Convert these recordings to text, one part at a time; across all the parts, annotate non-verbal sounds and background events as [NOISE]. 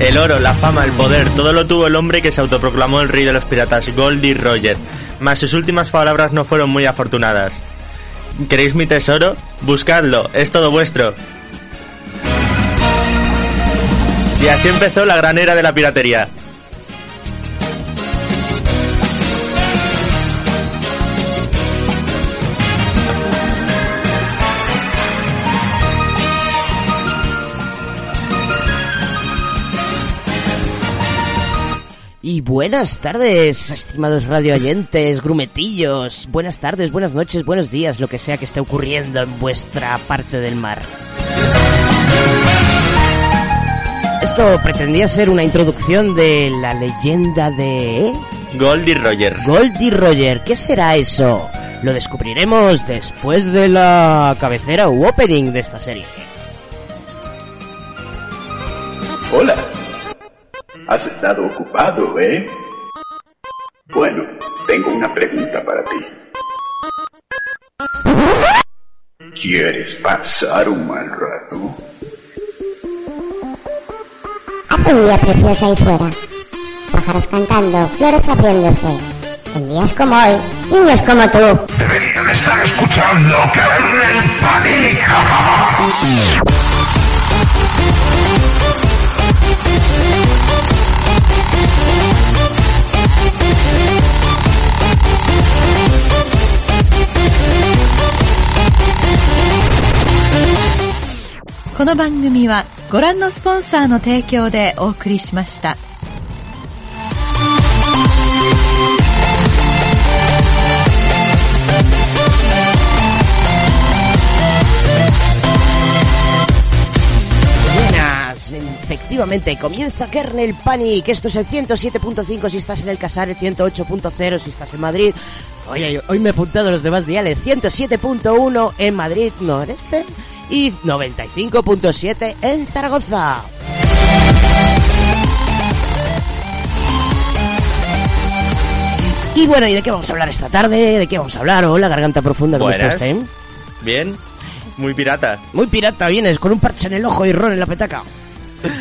El oro, la fama, el poder, todo lo tuvo el hombre que se autoproclamó el rey de los piratas, Goldie Roger. Mas sus últimas palabras no fueron muy afortunadas. ¿Queréis mi tesoro? Buscadlo, es todo vuestro. Y así empezó la gran era de la piratería. Y buenas tardes, estimados radio oyentes, grumetillos. Buenas tardes, buenas noches, buenos días, lo que sea que esté ocurriendo en vuestra parte del mar. Esto pretendía ser una introducción de la leyenda de... Goldie Roger. Goldie Roger, ¿qué será eso? Lo descubriremos después de la cabecera u opening de esta serie. Hola. Has estado ocupado, ¿eh? Bueno, tengo una pregunta para ti. ¿Quieres pasar un mal rato? Hace un día precioso ahí fuera. Pájaros cantando, flores abriéndose. En días como hoy, niños como tú. Deberían estar escuchando Kernel Panic. Podcast この番組はご覧のスポンサーの提供でお送りしました。 Buenas, efectivamente, comienza Kernel Panic. Esto es el 107.5 si estás en el Casar, el 108.0 si estás en Madrid. Oye, hoy me he apuntado los demás diales. 107.1 en Madrid Noreste y 95.7 en Zaragoza. Y bueno, ¿y de qué vamos a hablar esta tarde? ¿De qué vamos a hablar? Hola, garganta profunda, ¿cómo está Buenas. usted? Bien. Muy pirata. Muy pirata vienes, con un parche en el ojo y ron en la petaca.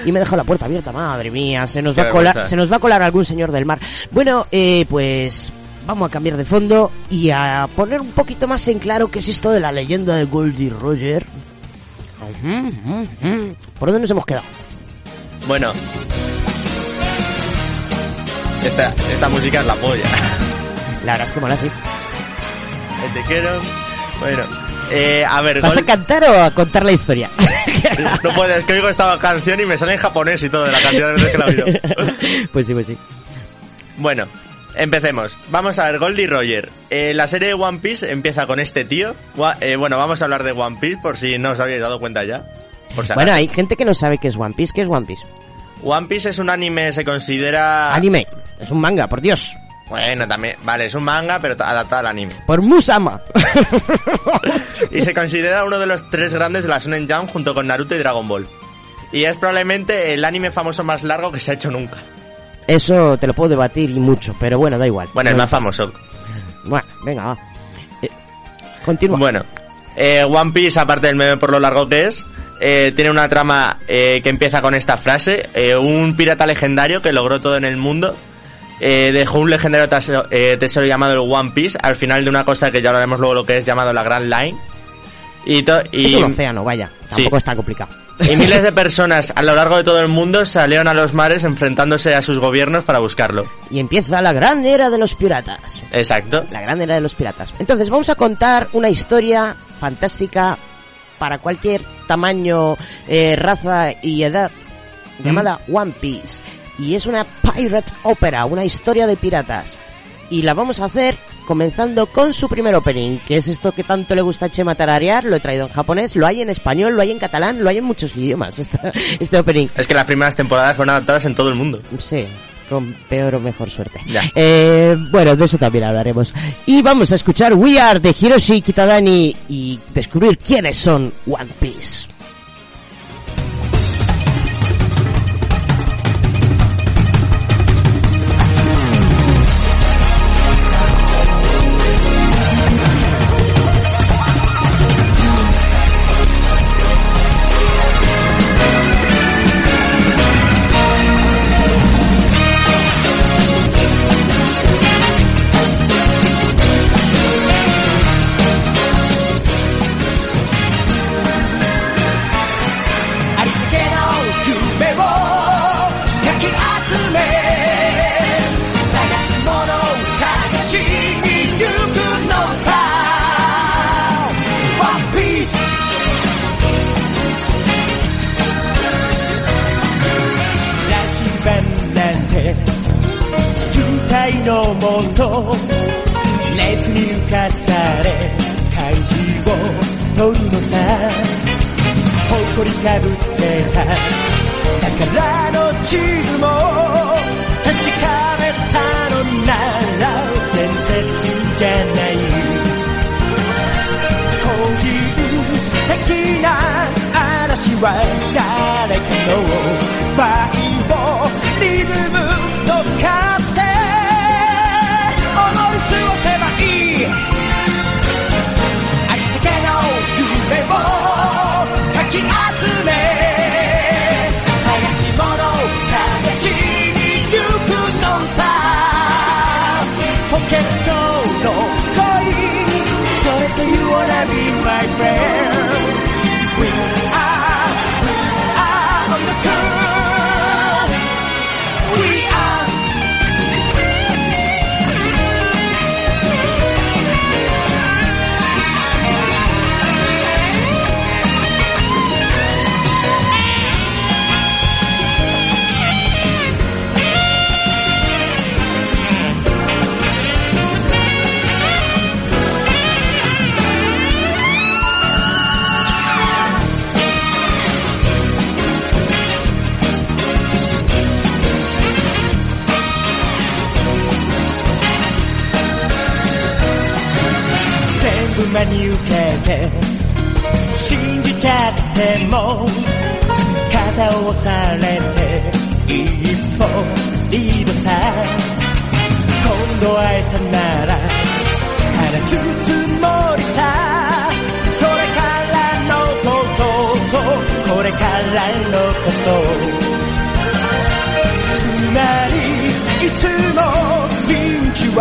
Y me dejó la puerta abierta, madre mía, se nos va a colar, se nos va a colar algún señor del mar. Bueno, eh, pues vamos a cambiar de fondo y a poner un poquito más en claro qué es esto de la leyenda de Goldie Roger. ¿Por dónde nos hemos quedado? Bueno. Esta, esta música es la polla. La verdad es que mola así. Te quiero. Bueno. Eh, a ver, ¿Vas a cantar o a contar la historia? [LAUGHS] No puedes, es que oigo esta canción y me sale en japonés y todo de la cantidad de veces que la miro. [LAUGHS] pues sí, pues sí. Bueno, empecemos. Vamos a ver, Goldie Roger. Eh, la serie de One Piece empieza con este tío. Eh, bueno, vamos a hablar de One Piece por si no os habéis dado cuenta ya. Por si Bueno, hay gente que no sabe qué es One Piece. ¿Qué es One Piece? One Piece es un anime, se considera... Anime. Es un manga, por Dios. Bueno, también... Vale, es un manga, pero adaptado al anime. Por Musama. [LAUGHS] Y se considera uno de los tres grandes de la Shonen Jump junto con Naruto y Dragon Ball. Y es probablemente el anime famoso más largo que se ha hecho nunca. Eso te lo puedo debatir y mucho, pero bueno, da igual. Bueno, el No- más famoso. Bueno, venga, va. Eh, continúa. Bueno, eh, One Piece, aparte del meme por lo largo que es, eh, tiene una trama eh, que empieza con esta frase. eh, un pirata legendario que logró todo en el mundo. eh, dejó un legendario tesoro, tesoro llamado el One Piece al final de una cosa que ya hablaremos luego lo que es llamado la Grand Line. Y, y, es un océano, vaya. Tampoco Sí. es tan complicado. Y miles de personas a lo largo de todo el mundo salieron a los mares enfrentándose a sus gobiernos para buscarlo. Y empieza la gran era de los piratas. Exacto. La gran era de los piratas. Entonces, vamos a contar una historia fantástica para cualquier tamaño, eh, raza y edad, llamada One Piece. Y es una pirate opera, una historia de piratas. Y la vamos a hacer comenzando con su primer opening, que es esto que tanto le gusta a Chema tararear, lo he traído en japonés, lo hay en español, lo hay en catalán, lo hay en muchos idiomas, esta- [LAUGHS] este opening. Es que las primeras temporadas fueron adaptadas en todo el mundo. Sí, con peor o mejor suerte. Eh, bueno, de eso también hablaremos. Y vamos a escuchar We Are de Hiroshi Kitadani y descubrir quiénes son One Piece. 真に受けて信じちゃっても肩を押されて一歩リードさ今度会えたなら話すつもりさそれからのこととこれからのことつまりいつもピンチは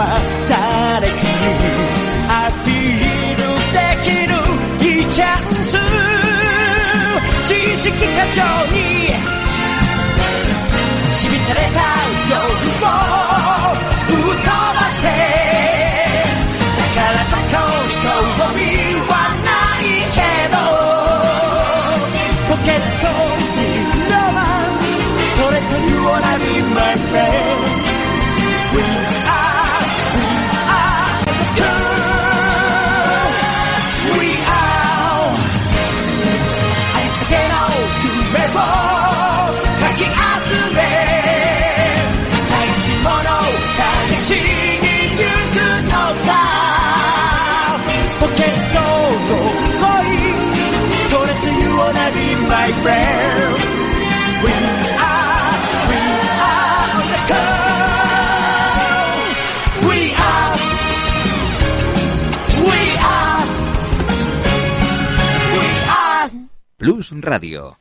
Radio.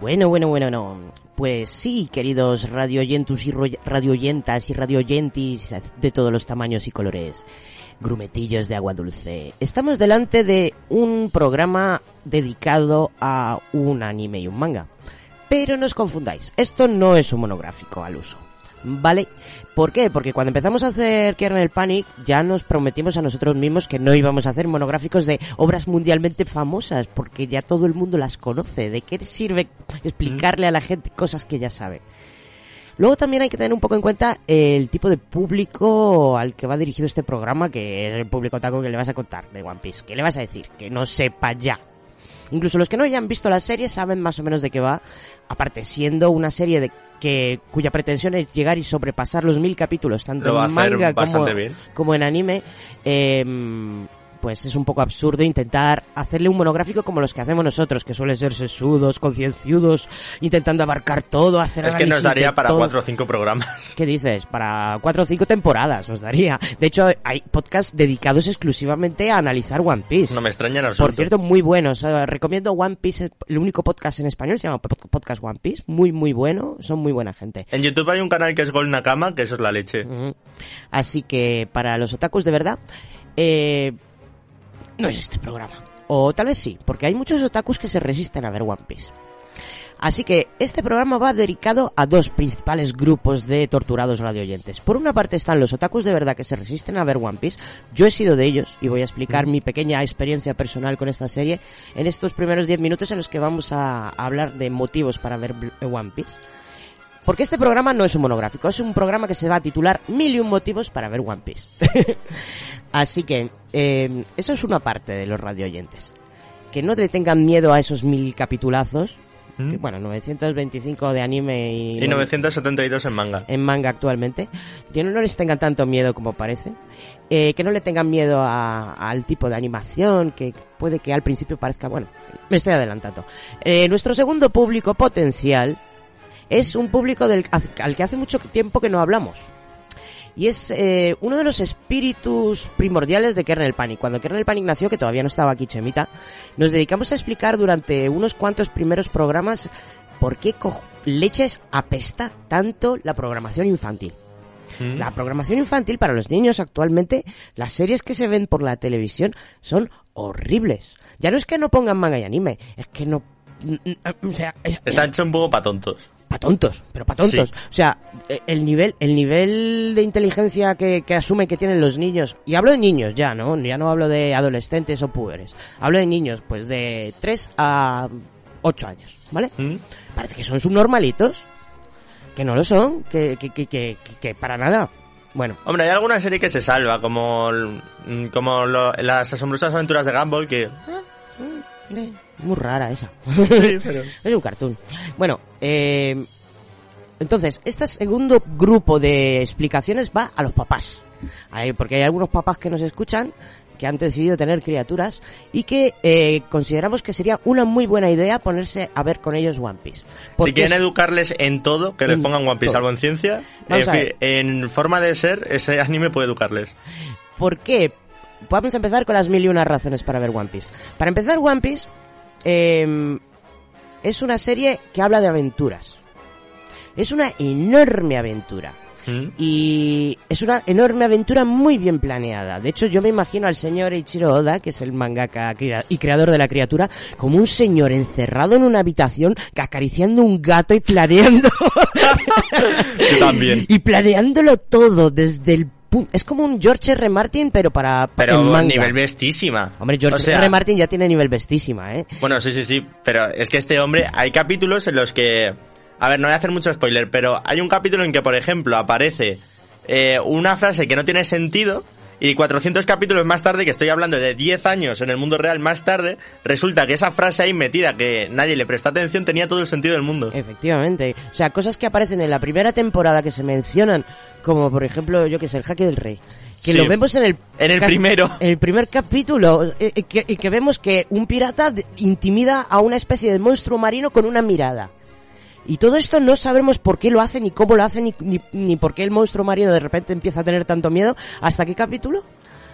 Bueno, bueno, bueno, no. Pues sí, queridos radioyentus y radioyentas y radioyentis de todos los tamaños y colores. Grumetillos de agua dulce. Estamos delante de un programa dedicado a un anime y un manga. Pero no os confundáis, esto no es un monográfico al uso. ¿Vale? ¿Por qué? Porque cuando empezamos a hacer Kernel Panic ya nos prometimos a nosotros mismos que no íbamos a hacer monográficos de obras mundialmente famosas, porque ya todo el mundo las conoce. ¿De qué sirve explicarle a la gente cosas que ya sabe? Luego también hay que tener un poco en cuenta el tipo de público al que va dirigido este programa, que es el público taco que le vas a contar de One Piece. ¿Qué le vas a decir? Que no sepa ya. Incluso los que no hayan visto la serie saben más o menos de qué va. Aparte, siendo una serie de que cuya pretensión es llegar y sobrepasar los mil capítulos, tanto en manga como, como en anime, eh, pues es un poco absurdo intentar hacerle un monográfico como los que hacemos nosotros, que suelen ser sesudos, concienciudos, intentando abarcar todo, hacer Es que nos daría para todo. cuatro o cinco programas. ¿Qué dices? Para cuatro o cinco temporadas os daría. De hecho, hay podcasts dedicados exclusivamente a analizar One Piece. No me extraña en absoluto. Por cierto, muy buenos. Eh, recomiendo One Piece, el único podcast en español se llama Pod- Podcast One Piece. Muy, muy bueno. Son muy buena gente. En YouTube hay un canal que es Gold Nakama, que eso es la leche. Así que para los otakus de verdad, eh, no es este programa. O tal vez sí, porque hay muchos otakus que se resisten a ver One Piece. Así que este programa va dedicado a dos principales grupos de torturados radioyentes. Por una parte están los otakus de verdad que se resisten a ver One Piece. Yo he sido de ellos y voy a explicar mi pequeña experiencia personal con esta serie en estos primeros 10 minutos en los que vamos a hablar de motivos para ver One Piece. Porque este programa no es un monográfico, es un programa que se va a titular Mil y un motivos para ver One Piece. [LAUGHS] Así que, eh, eso es una parte de los radioyentes. Que no le tengan miedo a esos mil capitulazos. ¿Mm? que, bueno, 925 de anime y, Y 972 en manga. en manga actualmente. Que no les tengan tanto miedo como parece. Eh, que no le tengan miedo a- al tipo de animación, que puede que al principio parezca, bueno, me estoy adelantando. Eh, nuestro segundo público potencial es un público del, al que hace mucho tiempo que no hablamos. Y es eh, uno de los espíritus primordiales de Kernel Panic. Cuando Kernel Panic nació, que todavía no estaba aquí Chemita, nos dedicamos a explicar durante unos cuantos primeros programas por qué co- leches apesta tanto la programación infantil. ¿Mm? La programación infantil para los niños actualmente, las series que se ven por la televisión son horribles. Ya no es que no pongan manga y anime, es que no... O sea, es- Está hecho un poco para tontos. Pa' tontos, pero pa' tontos. Sí. O sea, eh, el nivel, el nivel de inteligencia que, que asumen que tienen los niños, y hablo de niños ya, ¿no? Ya no hablo de adolescentes o púberes. Hablo de niños, pues de 3 a 8 años, ¿vale? ¿Mm? Parece que son subnormalitos, que no lo son, que, que, que, que, que- que para nada. Bueno, Hombre, hay alguna serie que se salva, como, como lo- las asombrosas aventuras de Gumball, que... eh, muy rara esa. [LAUGHS] Sí, pero... Es un cartoon. Bueno, eh, entonces, este segundo grupo de explicaciones va a los papás. Porque hay algunos papás que nos escuchan que han decidido tener criaturas y que eh, consideramos que sería una muy buena idea ponerse a ver con ellos One Piece. Porque Si quieren es- educarles en todo, que les En pongan One Piece, todo. salvo en ciencia, en, fin, en forma de ser, ese anime puede educarles. ¿Por qué? Vamos a empezar con las mil y unas razones para ver One Piece. Para empezar, One Piece eh, es una serie que habla de aventuras. Es una enorme aventura. ¿Mm? Y es una enorme aventura muy bien planeada. De hecho, yo me imagino al señor Eiichiro Oda, que es el mangaka y creador de la criatura, como un señor encerrado en una habitación acariciando un gato y planeando. [LAUGHS] Yo también. [LAUGHS] y planeándolo todo desde el. Es como un George R. Martin, pero para. Pero manga. nivel bestísima. Hombre, George O sea, R. Martin ya tiene nivel bestísima, ¿eh? Bueno, sí, sí, sí, pero es que este hombre, hay capítulos en los que... A ver, no voy a hacer mucho spoiler, pero hay un capítulo en que, por ejemplo, aparece eh, una frase que no tiene sentido y 400 capítulos más tarde, que estoy hablando de 10 años en el mundo real más tarde, resulta que esa frase ahí metida que nadie le prestó atención tenía todo el sentido del mundo. Efectivamente. O sea, cosas que aparecen en la primera temporada que se mencionan, como por ejemplo, yo que sé, el jaque del rey. Que Sí. lo vemos en el... En el primero. En el primer capítulo. eh, eh, que, y que vemos que un pirata intimida a una especie de monstruo marino con una mirada. Y todo esto no sabemos por qué lo hace, ni cómo lo hace, ni, ni, ni por qué el monstruo marino de repente empieza a tener tanto miedo. ¿Hasta qué capítulo?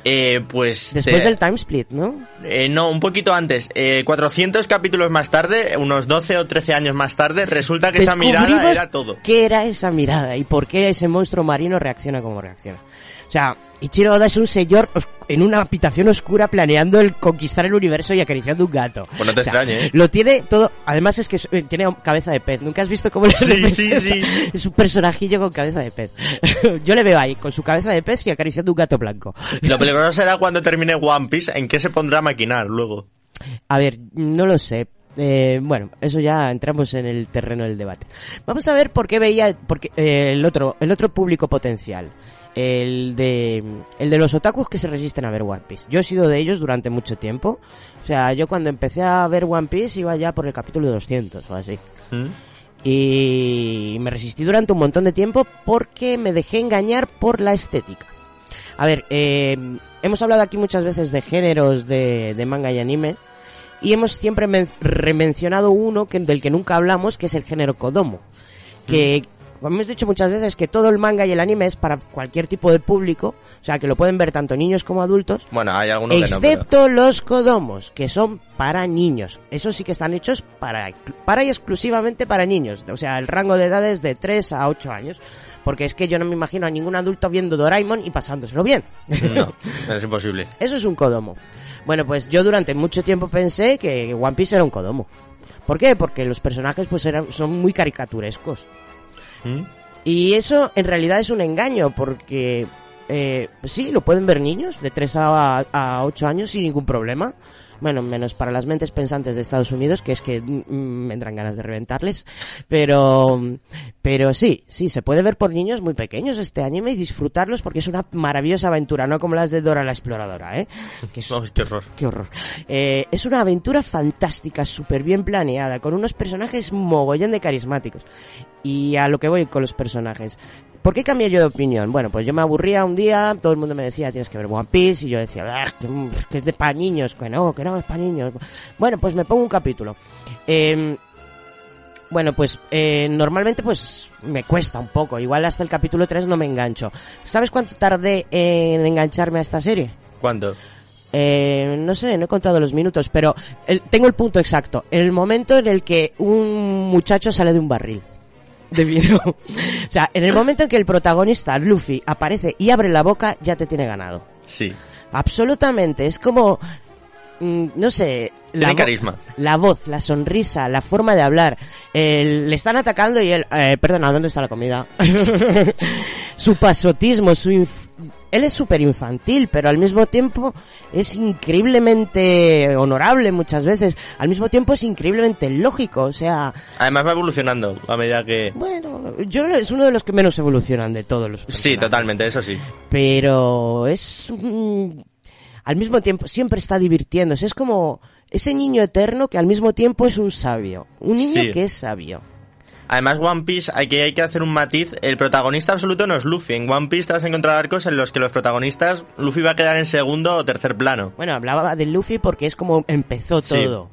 Eh, pues... Después te- del time split, ¿no? Eh, no, un poquito antes. Eh, 400 capítulos más tarde, unos 12 o 13 años más tarde, resulta que esa mirada era todo. ¿Qué era esa mirada y por qué ese monstruo marino reacciona como reacciona? O sea, Ichiro Oda es un señor en una habitación oscura planeando el conquistar el universo y acariciando un gato. Pues no te O sea, extrañe, ¿eh? Lo tiene todo. Además es que eh, tiene cabeza de pez. ¿Nunca has visto cómo le Sí, sí, sí. Es un personajillo con cabeza de pez. [LAUGHS] Yo le veo ahí con su cabeza de pez y acariciando un gato blanco. Lo [LAUGHS] peligroso será cuando termine One Piece, en qué se pondrá a maquinar luego. A ver, no lo sé. Eh, bueno, eso ya entramos en el terreno del debate. Vamos a ver por qué veía porque, eh, el otro el otro público potencial. El de, el de los otakus que se resisten a ver One Piece. Yo he sido de ellos durante mucho tiempo. O sea, yo cuando empecé a ver One Piece iba ya por el capítulo 200 o así. ¿Mm? Y me resistí durante un montón de tiempo porque me dejé engañar por la estética. A ver, eh, hemos hablado aquí muchas veces de géneros de, de manga y anime. Y hemos siempre men- remencionado uno que, del que nunca hablamos, que es el género Kodomo. Que, como hemos dicho muchas veces, que todo el manga y el anime es para cualquier tipo de público. O sea, que lo pueden ver tanto niños como adultos. Bueno, hay algunos que no, pero... Excepto los Kodomos, que son para niños. Esos sí que están hechos para, para y exclusivamente para niños. O sea, el rango de edades de 3 a 8 años. Porque es que yo no me imagino a ningún adulto viendo Doraemon y pasándoselo bien. No, [LAUGHS] es imposible. Eso es un Kodomo. Bueno, pues yo durante mucho tiempo pensé que One Piece era un Kodomo. ¿Por qué? Porque los personajes pues eran, son muy caricaturescos. Y eso en realidad es un engaño, porque eh, sí, lo pueden ver niños de 3 a, a 8 años sin ningún problema. Bueno, menos para las mentes pensantes de Estados Unidos, que es que mm, mm, me entran ganas de reventarles. Pero, pero sí, sí, se puede ver por niños muy pequeños este anime y disfrutarlos porque es una maravillosa aventura, no como las de Dora la Exploradora, ¿eh? Que es- [LAUGHS] qué horror. Qué horror. Eh, es una aventura fantástica, súper bien planeada, con unos personajes mogollón de carismáticos. Y a lo que voy con los personajes. ¿Por qué cambié yo de opinión? Bueno, pues yo me aburría un día, todo el mundo me decía, tienes que ver One Piece, y yo decía, "Ah, que, mm, que es de pa' niños, que no, que no, es pa' niños. Bueno, pues me pongo un capítulo. Eh, bueno, pues eh, normalmente pues me cuesta un poco, igual hasta el capítulo 3 no me engancho. ¿Sabes cuánto tardé en engancharme a esta serie? ¿Cuánto? Eh, no sé, no he contado los minutos, pero el- tengo el punto exacto. En el momento en el que un muchacho sale de un barril de vino. o sea, en el momento en que el protagonista, Luffy, aparece y abre la boca, ya te tiene ganado. Sí. Absolutamente. Es como, mm, no sé... Tiene vo- carisma. La voz, la sonrisa, la forma de hablar. Le están atacando y él... Eh, perdona, ¿dónde está la comida? [LAUGHS] su pasotismo, su... inf- él es súper infantil, pero al mismo tiempo es increíblemente honorable muchas veces. Al mismo tiempo es increíblemente lógico. O sea, Además va evolucionando a medida que... bueno, yo es uno de los que menos evolucionan de todos los Sí, totalmente, eso sí. pero es mm, al mismo tiempo siempre está divirtiéndose es como ese niño eterno que al mismo tiempo es un sabio un niño Sí. que es sabio Además, One Piece, hay que, hay que hacer un matiz. El protagonista absoluto no es Luffy. En One Piece te vas a encontrar arcos en los que los protagonistas, Luffy va a quedar en segundo o tercer plano. bueno hablaba de Luffy porque es como empezó Sí. todo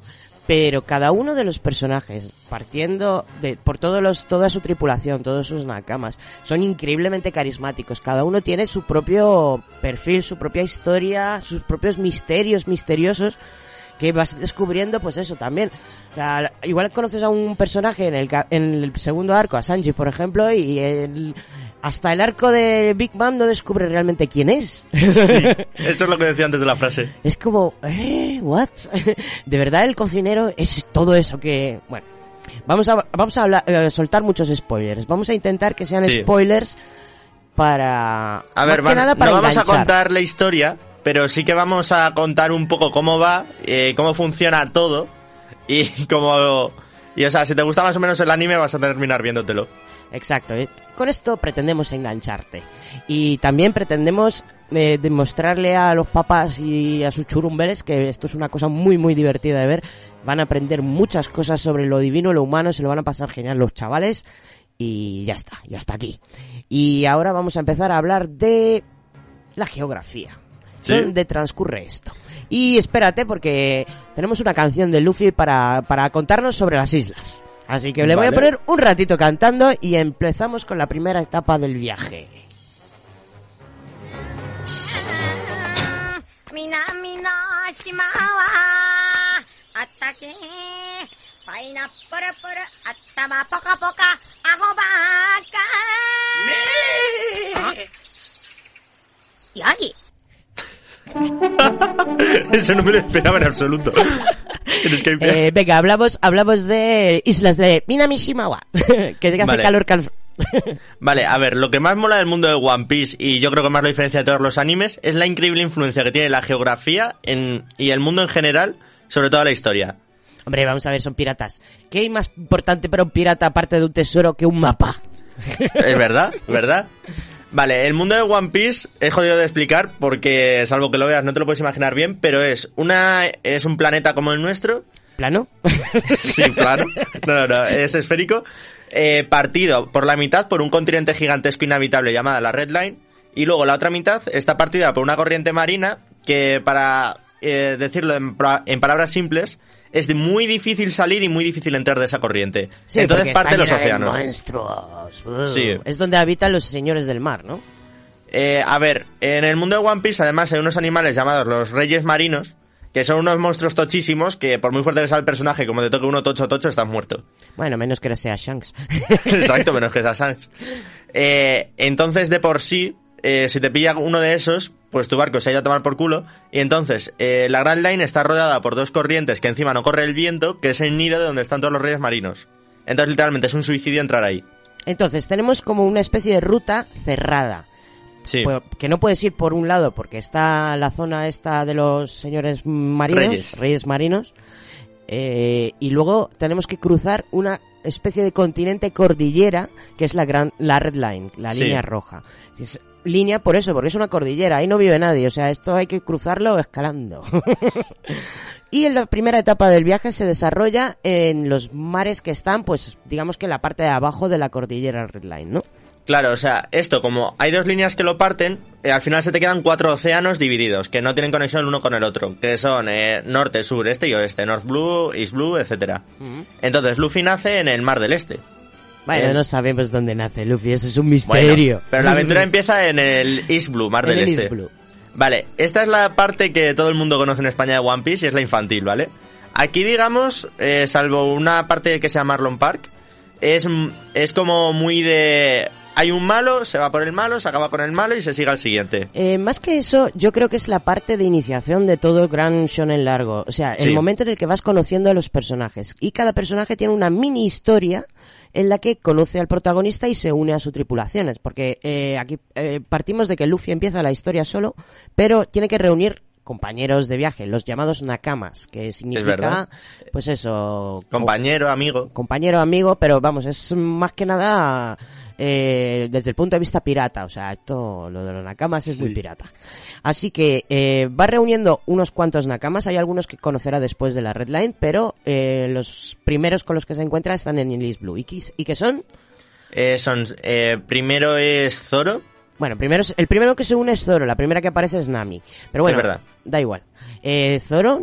pero cada uno de los personajes partiendo de por todos los toda su tripulación todos sus nakamas son increíblemente carismáticos cada uno tiene su propio perfil su propia historia sus propios misterios misteriosos que vas descubriendo, pues eso también. O sea, igual conoces a un personaje en el, en el segundo arco, a Sanji, por ejemplo, y el- hasta el arco de Big Bang no descubre realmente quién es. Sí, [LAUGHS] eso es lo que decía antes de la frase. es como, ¿eh? ¿What? [LAUGHS] de verdad el cocinero es todo eso que... Bueno, vamos a, vamos a hablar, eh, soltar muchos spoilers. Vamos a intentar que sean Sí. spoilers para... A ver, más que nada para no vamos a contar la historia, pero sí que vamos a contar un poco cómo va, eh, cómo funciona todo y [LAUGHS] cómo... Y o sea, si te gusta más o menos el anime vas a terminar viéndotelo. Exacto. eh. Con esto pretendemos engancharte. Y también pretendemos eh, demostrarle a los papás y a sus churumbeles que esto es una cosa muy, muy divertida de ver. Van a aprender muchas cosas sobre lo divino, lo humano, se lo van a pasar genial los chavales. Y ya está, ya está aquí. Y ahora vamos a empezar a hablar de la geografía. ¿Sí? ¿Dónde transcurre esto? Y espérate porque tenemos una canción de Luffy para, para contarnos sobre las islas. Así que le voy a poner un ratito cantando y empezamos con la primera etapa del viaje. [LAUGHS] 南 [LAUGHS] Eso no me lo esperaba en absoluto. Eh, venga, hablamos, hablamos de islas de Minamishimawa, [LAUGHS] que hace Vale. calor cal... [LAUGHS] Vale, a ver, lo que más mola del mundo de One Piece y yo creo que más lo diferencia de todos los animes es la increíble influencia que tiene la geografía en, y el mundo en general sobre toda la historia. Hombre, vamos a ver, son piratas. ¿Qué hay más importante para un pirata aparte de un tesoro que un mapa? ¿Es verdad? ¿Verdad? Vale, el mundo de One Piece es jodido de explicar porque, salvo que lo veas, no te lo puedes imaginar bien, pero es una es un planeta como el nuestro. ¿Plano? [LAUGHS] Sí, claro. No, no, no, es esférico. eh, partido por la mitad por un continente gigantesco inhabitable llamada la Red Line. Y luego la otra mitad está partida por una corriente marina que, para eh, decirlo en palabras simples, es muy difícil salir y muy difícil entrar de esa corriente. Sí, Entonces parte de los océanos. monstruos. Uh. Sí. Es donde habitan los señores del mar, ¿no? Eh, a ver, en el mundo de One Piece además hay unos animales llamados los reyes marinos, que son unos monstruos tochísimos que por muy fuerte que sea el personaje, como te toque uno tocho tocho, estás muerto. Bueno, menos que sea Shanks. [LAUGHS] Exacto, menos que sea [LAUGHS] Sans. Eh, entonces, de por sí, eh, si te pilla uno de esos, pues tu barco se ha ido a tomar por culo. Y entonces, eh, la Grand Line está rodeada por dos corrientes que encima no corre el viento, que es el nido de donde están todos los reyes marinos. Entonces, literalmente, es un suicidio entrar ahí. Entonces, tenemos como una especie de ruta cerrada. Sí. Pues, que no puedes ir por un lado porque está la zona esta de los señores marinos, Reyes. marinos, eh, y luego tenemos que cruzar una especie de continente cordillera que es la gran, la red line, la Sí. línea roja. Es línea por eso, porque es una cordillera, ahí no vive nadie, o sea, esto hay que cruzarlo escalando. [LAUGHS] y en la primera etapa del viaje se desarrolla en los mares que están, pues, digamos que en la parte de abajo de la cordillera red line, ¿no? Claro, o sea, esto, como hay dos líneas que lo parten, eh, al final se te quedan cuatro océanos divididos, que no tienen conexión el uno con el otro, que son eh, norte, sur, este y oeste, North Blue, East Blue, etcétera. Entonces, Luffy nace en el Mar del Este. Bueno, no sabemos dónde nace Luffy, eso es un misterio. Bueno, pero la [LAUGHS] aventura empieza en el East Blue, Mar En del el Este. East Blue. Vale, esta es la parte que todo el mundo conoce en España de One Piece y es la infantil, ¿vale? Aquí, digamos, eh, salvo una parte que se llama Marlon Park, es, es como muy de... Hay un malo, se va por el malo, se acaba por el malo y se sigue al siguiente. Eh, más que eso, yo creo que es la parte de iniciación de todo gran shonen largo. O sea, el Sí. momento en el que vas conociendo a los personajes. Y cada personaje tiene una mini historia en la que conoce al protagonista y se une a sus tripulaciones. Porque eh, aquí eh, partimos de que Luffy empieza la historia solo, pero tiene que reunir compañeros de viaje, los llamados nakamas, que significa, pues eso, Compañero, amigo. compañero, amigo, pero vamos, es más que nada eh, desde el punto de vista pirata, o sea, esto, lo de los nakamas es muy pirata. Así que eh, va reuniendo unos cuantos nakamas, hay algunos que conocerá después de la Red Line, pero eh, los primeros con los que se encuentra están en East Blue. ¿Y, qué- y que son? Eh, son, eh, primero es Zoro. Bueno, primero, el primero que se une es Zoro, la primera que aparece es Nami. Pero bueno, Es verdad. da igual. Eh, Zoro,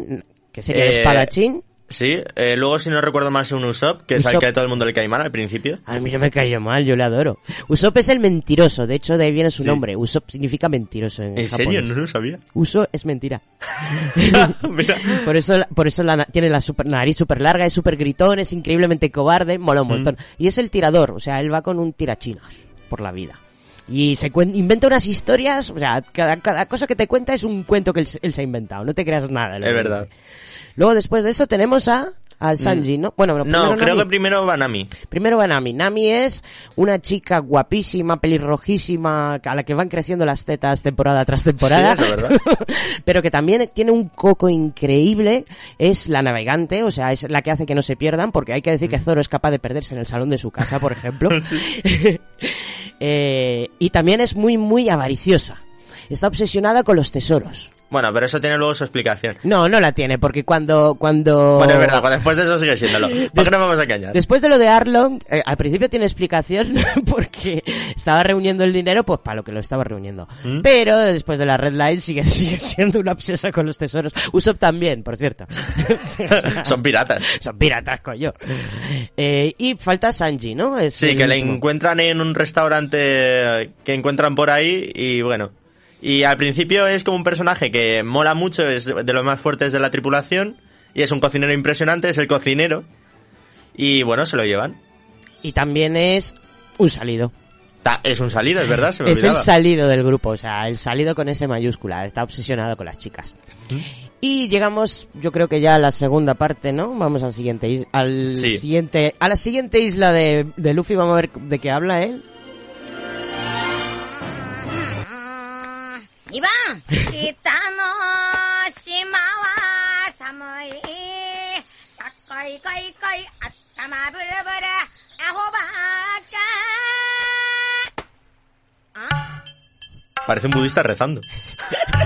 que sería el espadachín, Sí, eh, luego si no recuerdo mal es un Usopp, que es al que a todo el mundo le cae mal al principio. A mí no me cayó mal, yo le adoro. Usopp es el mentiroso, de hecho de ahí viene su Sí. nombre. Usopp significa mentiroso en, ¿En serio? No lo sabía. Uso es mentira. [LAUGHS] Mira. Por eso, por eso la, tiene la super, nariz súper larga, es súper gritón, es increíblemente cobarde, mola un montón. Y es el tirador, o sea, él va con un tirachinas por la vida. Y se inventa unas historias, o sea, cada, cada cosa que te cuenta es un cuento que él, se- él se ha inventado, no te creas nada. Es verdad. dice. Luego después de eso tenemos a al Sanji, ¿no? Bueno, No, primero creo Nami. que primero va Nami. Primero va Nami. Nami es una chica guapísima, pelirrojísima, a la que van creciendo las tetas temporada tras temporada. Sí, eso es verdad. [LAUGHS] Pero que también tiene un coco increíble. Es la navegante, o sea, es la que hace que no se pierdan, porque hay que decir Mm. que Zoro es capaz de perderse en el salón de su casa, por ejemplo. [LAUGHS] [LAUGHS] Eh, y también es muy, muy avariciosa. Está obsesionada con los tesoros. Bueno, pero eso tiene luego su explicación. No, no la tiene, porque cuando, cuando... Bueno, es verdad, pues después de eso sigue siéndolo. ¿Por qué no vamos a engañar? Después de lo de Arlong, eh, al principio tiene explicación [LAUGHS] porque estaba reuniendo el dinero, pues para lo que lo estaba reuniendo. ¿Mm? Pero después de la Red Line sigue, [LAUGHS] sigue siendo una obsesa con los tesoros. Usopp también, por cierto. [LAUGHS] Son piratas. Son piratas, coño. Eh, y falta Sanji, ¿no? Es Sí, que le último. encuentran en un restaurante que encuentran por ahí y bueno. Y al principio es como un personaje que mola mucho, es de los más fuertes de la tripulación y es un cocinero impresionante, es el cocinero. Y bueno, se lo llevan. Y también es un salido. Ta- Es un salido, es verdad, se me [LAUGHS] Es el salido del grupo, o sea, el salido con S mayúscula. Está obsesionado con las chicas. Y llegamos, yo creo que ya a la segunda parte, ¿no? Vamos al siguiente, al Sí. siguiente, a la siguiente isla de, de Luffy. Vamos a ver de qué habla él. 2番。北の島は寒い。かっこいこいこい頭ブルブル。アホバカあ。Parece un budista rezando.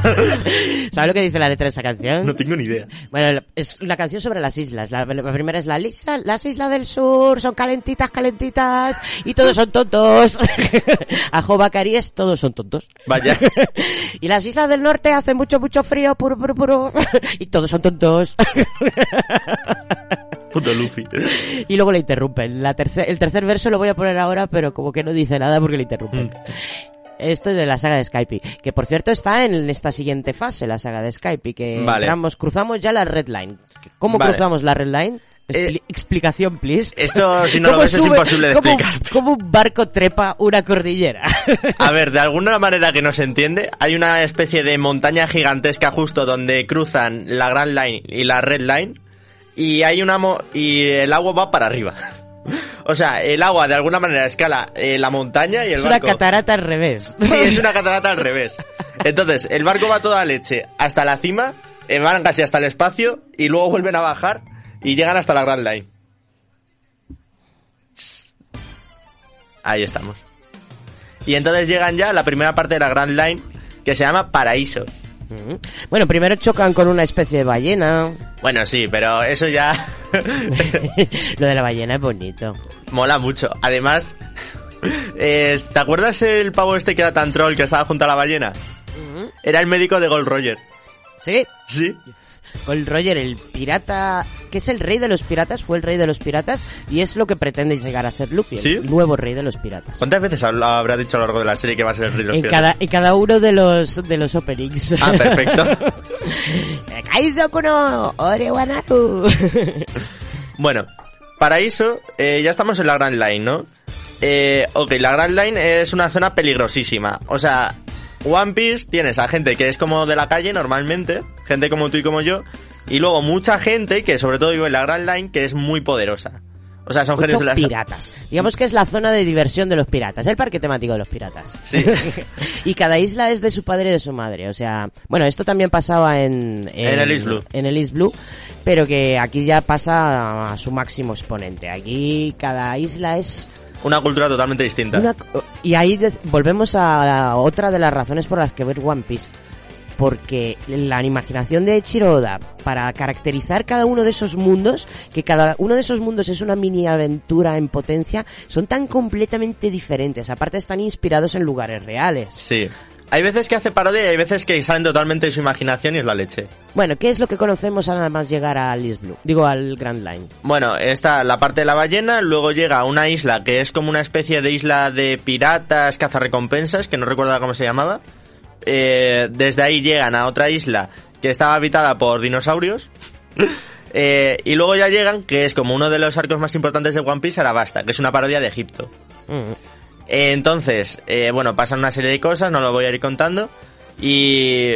[LAUGHS] ¿Sabes lo que dice la letra de esa canción? No tengo ni idea. Bueno, es una canción sobre las islas. La, la primera es la lisa, las islas del sur son calentitas, calentitas y todos son tontos. [LAUGHS] Ajo Bacaríes, todos son tontos. Vaya. [LAUGHS] y las islas del norte hace mucho, mucho frío, puro, puro, puro. y todos son tontos. Puto Luffy. y luego le interrumpen. La tercer, el tercer verso lo voy a poner ahora, pero como que no dice nada porque le interrumpen. Esto es de la saga de Skype, que por cierto está en esta siguiente fase, la saga de Skype, que Vale. entramos- cruzamos ya la Red Line. ¿Cómo Vale. cruzamos la Red Line? Expli- explicación, please. Esto, si no lo ¿Cómo ves, es imposible de cómo- explicar. ¿Cómo un barco trepa una cordillera? A [LAUGHS] ver, de alguna manera que no se entiende, hay una especie de montaña gigantesca justo donde cruzan la Grand Line y la Red Line y hay una mo- y el agua va para arriba. [LAUGHS] O sea, el agua de alguna manera escala eh, la montaña y el es una barco. catarata al revés. Sí, es una [LAUGHS] catarata al revés. Entonces, el barco va toda leche hasta la cima, eh, van casi hasta el espacio y luego vuelven a bajar y llegan hasta la Grand Line. Ahí estamos. Y entonces llegan ya a la primera parte de la Grand Line que se llama Paraíso. Mm. Bueno, primero chocan con una especie de ballena. Bueno, sí, pero eso ya [LAUGHS] Lo de la ballena es bonito. mola mucho. Además, eh, ¿te acuerdas el pavo este que era tan troll que estaba junto a la ballena? Era el médico de Gold Roger. ¿Sí? Sí. Gold Roger, el pirata, que es el rey de los piratas, fue el rey de los piratas y es lo que pretende llegar a ser Luffy, el ¿Sí? nuevo rey de los piratas. ¿Cuántas veces habrá dicho a lo largo de la serie que va a ser el rey de los En piratas? cada, en cada uno de los de los openings. Ah, perfecto. [LAUGHS] Kaizo Kuno, Orewanaru. [LAUGHS] Bueno, Paraíso, eh, ya estamos en la Grand Line, ¿no? Eh, ok, la Grand Line es una zona peligrosísima. O sea, One Piece tienes a gente que es como de la calle normalmente, gente como tú y como yo, y luego mucha gente que sobre todo vive en la Grand Line que es muy poderosa. O sea, son Mucho de las... piratas. Digamos que es la zona de diversión de los piratas, el parque temático de los piratas. Sí. [LAUGHS] y cada isla es de su padre y de su madre. O sea, bueno, esto también pasaba en, En el East Blue. En el East Blue, pero que aquí ya pasa a su máximo exponente. Aquí cada isla es Una cultura totalmente distinta. una... Y ahí volvemos a la- otra de las razones por las que ver One Piece. Porque la imaginación de Eiichiro Oda para caracterizar cada uno de esos mundos, que cada uno de esos mundos es una mini aventura en potencia, son tan completamente diferentes. Aparte están inspirados en lugares reales. Sí. Hay veces que hace parodia y hay veces que salen totalmente de su imaginación y es la leche. Bueno, ¿qué es lo que conocemos a nada más llegar al East Blue? Digo, al Grand Line. Bueno, está la parte de la ballena, luego llega a una isla que es como una especie de isla de piratas, cazarrecompensas, que no recuerdo cómo se llamaba. Eh, desde ahí llegan a otra isla que estaba habitada por dinosaurios. [LAUGHS] Eh, y luego ya llegan, que es como uno de los arcos más importantes de One Piece, Arabasta, que es una parodia de Egipto. Mm. Entonces, eh, bueno, pasan una serie de cosas, no lo voy a ir contando. Y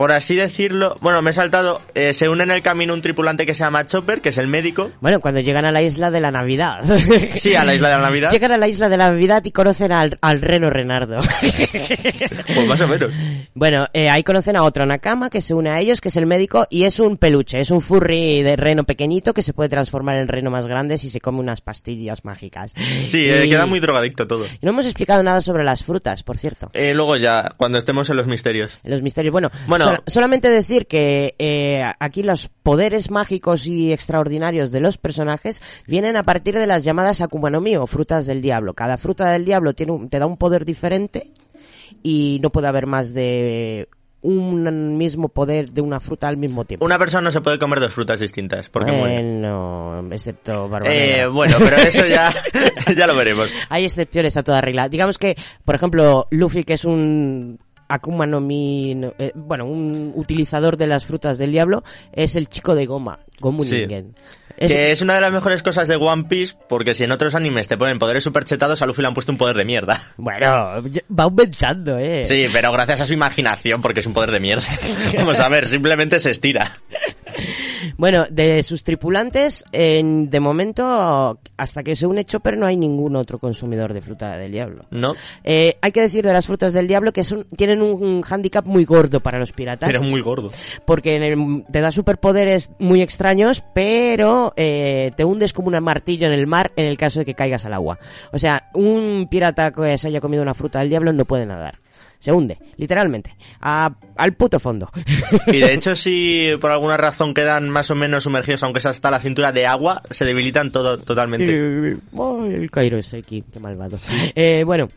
por así decirlo, bueno, me he saltado, eh, se une en el camino un tripulante que se llama Chopper, que es el médico. Bueno, cuando llegan a la isla de la Navidad. [LAUGHS] Sí, a la isla de la Navidad. Llegan a la isla de la Navidad y conocen al, al reno Renardo. [LAUGHS] Pues más o menos. Bueno, eh, ahí conocen a otro Nakama que se une a ellos, que es el médico, y es un peluche, es un furry de reno pequeñito que se puede transformar en reno más grande si se come unas pastillas mágicas. Sí, eh, queda muy drogadicto todo. Y no hemos explicado nada sobre las frutas, por cierto. Eh, luego ya, cuando estemos en los misterios. En los misterios. Bueno, Bueno. Sol- solamente decir que eh, aquí los poderes mágicos y extraordinarios de los personajes vienen a partir de las llamadas Akuma no Mi o frutas del diablo. Cada fruta del diablo tiene un- te da un poder diferente y no puede haber más de un mismo poder de una fruta al mismo tiempo. Una persona no se puede comer dos frutas distintas, porque muere. Bueno, excepto Barba Eh, bueno, pero eso ya, [LAUGHS] ya lo veremos. Hay excepciones a toda regla. Digamos que, por ejemplo, Luffy, que es un Akuma no Mi, no- eh, bueno, un utilizador de las frutas del diablo, es el chico de goma, Gomu Sí. Ningen. Es- Que es una de las mejores cosas de One Piece, porque si en otros animes te ponen poderes superchetados, a Luffy le han puesto un poder de mierda. [LAUGHS] Bueno, va aumentando, eh. Sí, pero gracias a su imaginación, porque es un poder de mierda. [LAUGHS] Vamos a ver, simplemente se estira. Bueno, de sus tripulantes, en- de momento, hasta que se une Chopper, no hay ningún otro consumidor de fruta del diablo. ¿No? Eh, hay que decir de las frutas del diablo que son, tienen un, un hándicap muy gordo para los piratas. Pero muy gordo. porque en el- te da superpoderes muy extraños, pero eh, te hundes como un martillo en el mar en el caso de que caigas al agua. O sea, un pirata que se haya comido una fruta del diablo no puede nadar. Se hunde, literalmente, a- al puto fondo. Y de [LAUGHS] hecho, si por alguna razón quedan más o menos sumergidos, aunque sea hasta la cintura de agua, se debilitan todo totalmente. El Cairo Seki, qué malvado. Eh, bueno,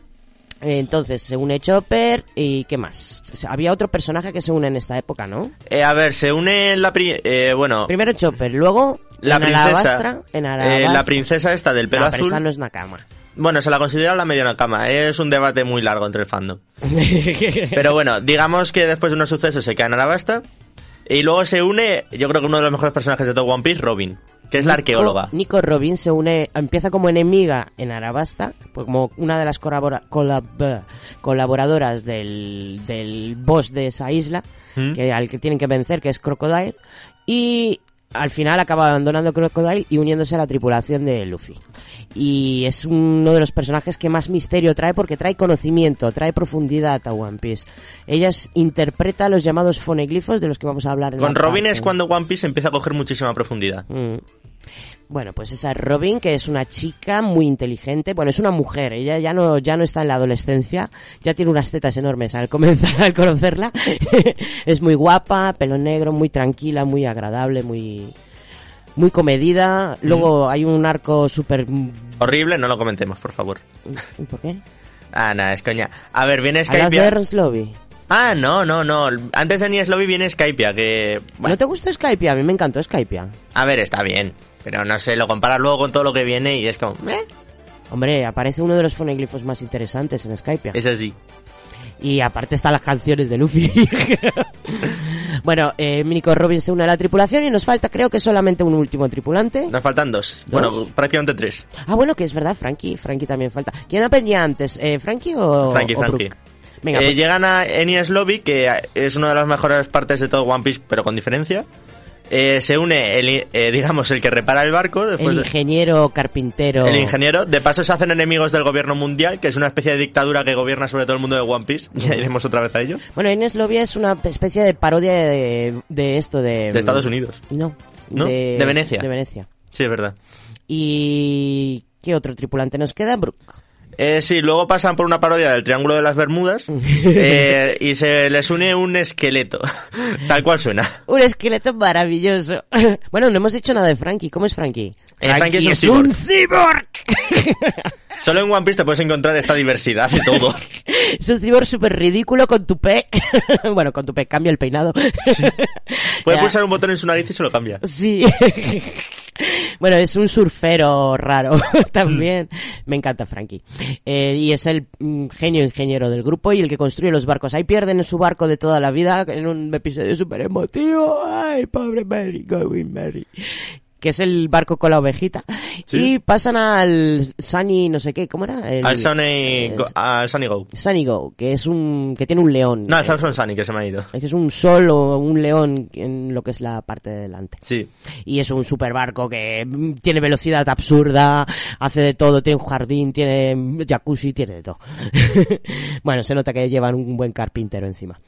entonces se une Chopper y ¿qué más? Había otro personaje que se une en esta época, ¿no? Eh, a ver, se une la... pri- eh, bueno, Primero Chopper, luego la en princesa. Alabastra, en eh, la princesa esta del pelo No, pero azul. esa no es Nakama. Bueno, se la considera la media cama. Es un debate muy largo entre el fandom. [LAUGHS] Pero bueno, digamos que después de unos sucesos se caen a la basta. Y luego se une, yo creo que uno de los mejores personajes de todo One Piece, Robin. que es la arqueóloga. Nico Robin se une, empieza como enemiga en Arabasta, pues como una de las colabora- colab- colaboradoras del, del boss de esa isla, ¿Mm? que al que tienen que vencer, que es Crocodile, y al final acaba abandonando Crocodile y uniéndose a la tripulación de Luffy. Y es uno de los personajes que más misterio trae porque trae conocimiento, trae profundidad a One Piece. Ella interpreta los llamados foneglifos de los que vamos a hablar en Con Robin parte- es cuando One Piece empieza a coger muchísima profundidad. Mm. Bueno, pues esa es Robin, que es una chica muy inteligente. Bueno, es una mujer. Ella ya no, ya no está en la adolescencia. Ya tiene unas tetas enormes al comenzar, [LAUGHS] al conocerla. [LAUGHS] es muy guapa, pelo negro, muy tranquila, muy agradable, muy, muy comedida. Luego hay un arco súper... Horrible, no lo comentemos, por favor. ¿Por qué? Ah, nada, es coña. A ver, viene ¿Hablas de Skypia. Ernst Lobby? Ah, no, no, no. Antes de Nies Lobby viene Skypia, que... bueno, ¿No te Skypia? A mí me encantó Skypia. A ver, está bien. Pero no sé, lo comparas luego con todo lo que viene y es como... ¿eh? Hombre, aparece uno de los foneglifos más interesantes en Skypia. Es así. Y aparte están las canciones de Luffy. [LAUGHS] bueno, eh, Minico Robin se une a la tripulación y nos falta creo que solamente un último tripulante. Nos faltan dos. ¿Dos? Bueno, prácticamente tres. Ah, bueno, que es verdad, Frankie. Frankie también falta. ¿Quién aprendía antes? Eh, ¿Frankie o, Frankie, o Frankie. Venga, Eh, pues, Llegan a Enies Lobby, que es una de las mejores partes de todo One Piece, pero con diferencia. Eh, se une, el, eh, digamos, el que repara el barco, después el de- ingeniero carpintero. el ingeniero. De paso se hacen enemigos del gobierno mundial, que es una especie de dictadura que gobierna sobre todo el mundo de One Piece. [LAUGHS] Ya iremos otra vez a ello. Bueno, Ines Lobby es una especie de parodia de, de esto de... De Estados Unidos. No. ¿No? De Venecia. De Venecia. Sí, es verdad. ¿Y qué otro tripulante nos queda? Brook. Eh, sí, luego pasan por una parodia del Triángulo de las Bermudas [LAUGHS] eh, y se les une un esqueleto, [LAUGHS] tal cual suena. Un esqueleto maravilloso. [LAUGHS] bueno, no hemos dicho nada de Frankie. ¿Cómo es Frankie? Eh, Frankie es un un cyborg. Solo en One Piece te puedes encontrar esta diversidad de todo. [LAUGHS] es un cyborg súper ridículo con tupé. [LAUGHS] bueno, con tupé, cambia el peinado. Puede Ya. pulsar un botón en su nariz y se lo cambia. Sí. [LAUGHS] bueno, es un surfero raro también. Me encanta Frankie. Eh, y es el mm, genio ingeniero del grupo y el que construye los barcos. Ahí pierden su barco de toda la vida en un episodio súper emotivo. Ay, pobre Mary, going Mary. Que es el barco con la ovejita. Sí. Y pasan al Sunny, no sé qué, ¿cómo era? El- Al Sunny, Go- al Sunny Go. Sunny Go, que es un, que tiene un león. No, el Eh, Thousand Sunny, que se me ha ido. es que es un sol o un león en lo que es la parte de delante. Sí. Y es un super barco que mm, tiene velocidad absurda, hace de todo, tiene un jardín, tiene mm, jacuzzi, tiene de todo. [LAUGHS] bueno, se nota que llevan un buen carpintero encima.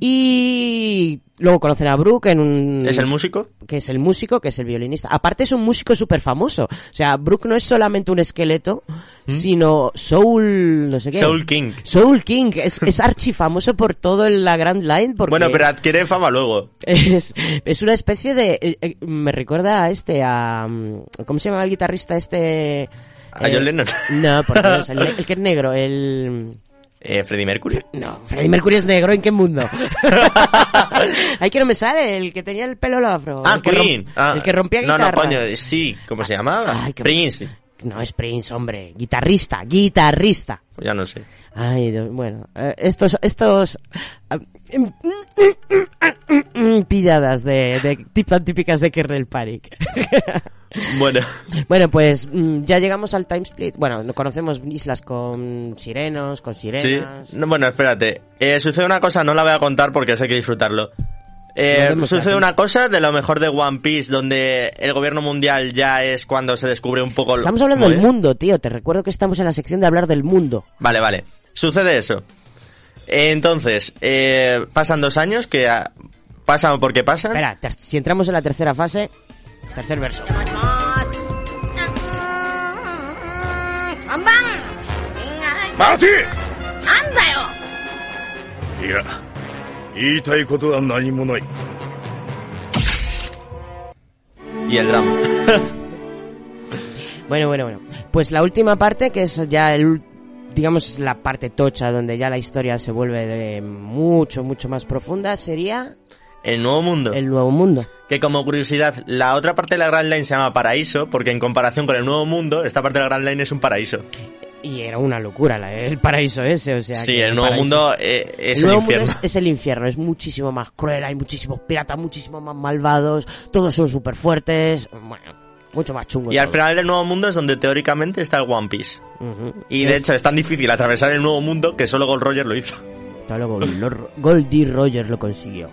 Y luego conocen a Brooke en un... ¿Es el músico? Que es el músico, que es el violinista. Aparte es un músico súper famoso. O sea, Brooke no es solamente un esqueleto, sino Soul... no sé qué. ¿Mm? Soul King. Soul King. Es, es archifamoso por todo la Grand Line. Porque Bueno, pero adquiere fama luego. es, es una especie de... eh, eh, me recuerda a este, a... mm, ¿Cómo se llama el guitarrista este? ¿A Eh, John Lennon? No, por Dios, [LAUGHS] el, el que es negro, el... Eh, Freddie Mercury. No, Freddie Mercury es negro, ¿en qué mundo? [LAUGHS] Ay, que no me sale, el que tenía el pelo afro. Ah, el que Queen. Ah, el que rompía No, guitarra. no, coño, sí. ¿Cómo se llama? Ay, qué- Prince. No, es Prince, hombre. Guitarrista, guitarrista. Pues ya no sé. Ay, Dios, bueno, eh, estos, estos ah, pilladas de, de típicas de Kernel Panic. [LAUGHS] Bueno. bueno, pues mm, ya llegamos al time split. Bueno, no conocemos islas con sirenos, con Sí. sirenas. No, bueno, espérate. Eh, sucede una cosa, no la voy a contar porque hay que disfrutarlo. Eh, sucede una cosa de lo mejor de One Piece, donde el gobierno mundial ya es cuando se descubre un poco... lo- Estamos hablando del es. mundo, tío. Te recuerdo que estamos en la sección de hablar del mundo. Vale, vale. Sucede eso. Eh, Entonces, eh, pasan dos años que ah, pasan porque pasan. Espera, si entramos en la tercera fase, Tercer verso. Y el drama. [LAUGHS] bueno, bueno, bueno. Pues la última parte, que es ya el digamos la parte tocha donde ya la historia se vuelve de mucho mucho más profunda sería el Nuevo Mundo. El Nuevo Mundo. Que como curiosidad, la otra parte de la Grand Line se llama Paraíso, porque en comparación con el Nuevo Mundo, esta parte de la Grand Line es un paraíso. Y era una locura el paraíso ese, o sea. Sí, eh, el, Nuevo. Mundo es el, infierno. Es, es, el infierno, es muchísimo más cruel, hay muchísimos piratas, muchísimos más malvados, todos son súper fuertes, bueno, mucho más chungo. Y al final del Nuevo Mundo es donde teóricamente está el One Piece. Y de hecho es tan difícil atravesar el Nuevo Mundo que solo Gold Roger lo hizo. Goldie Roger lo consiguió.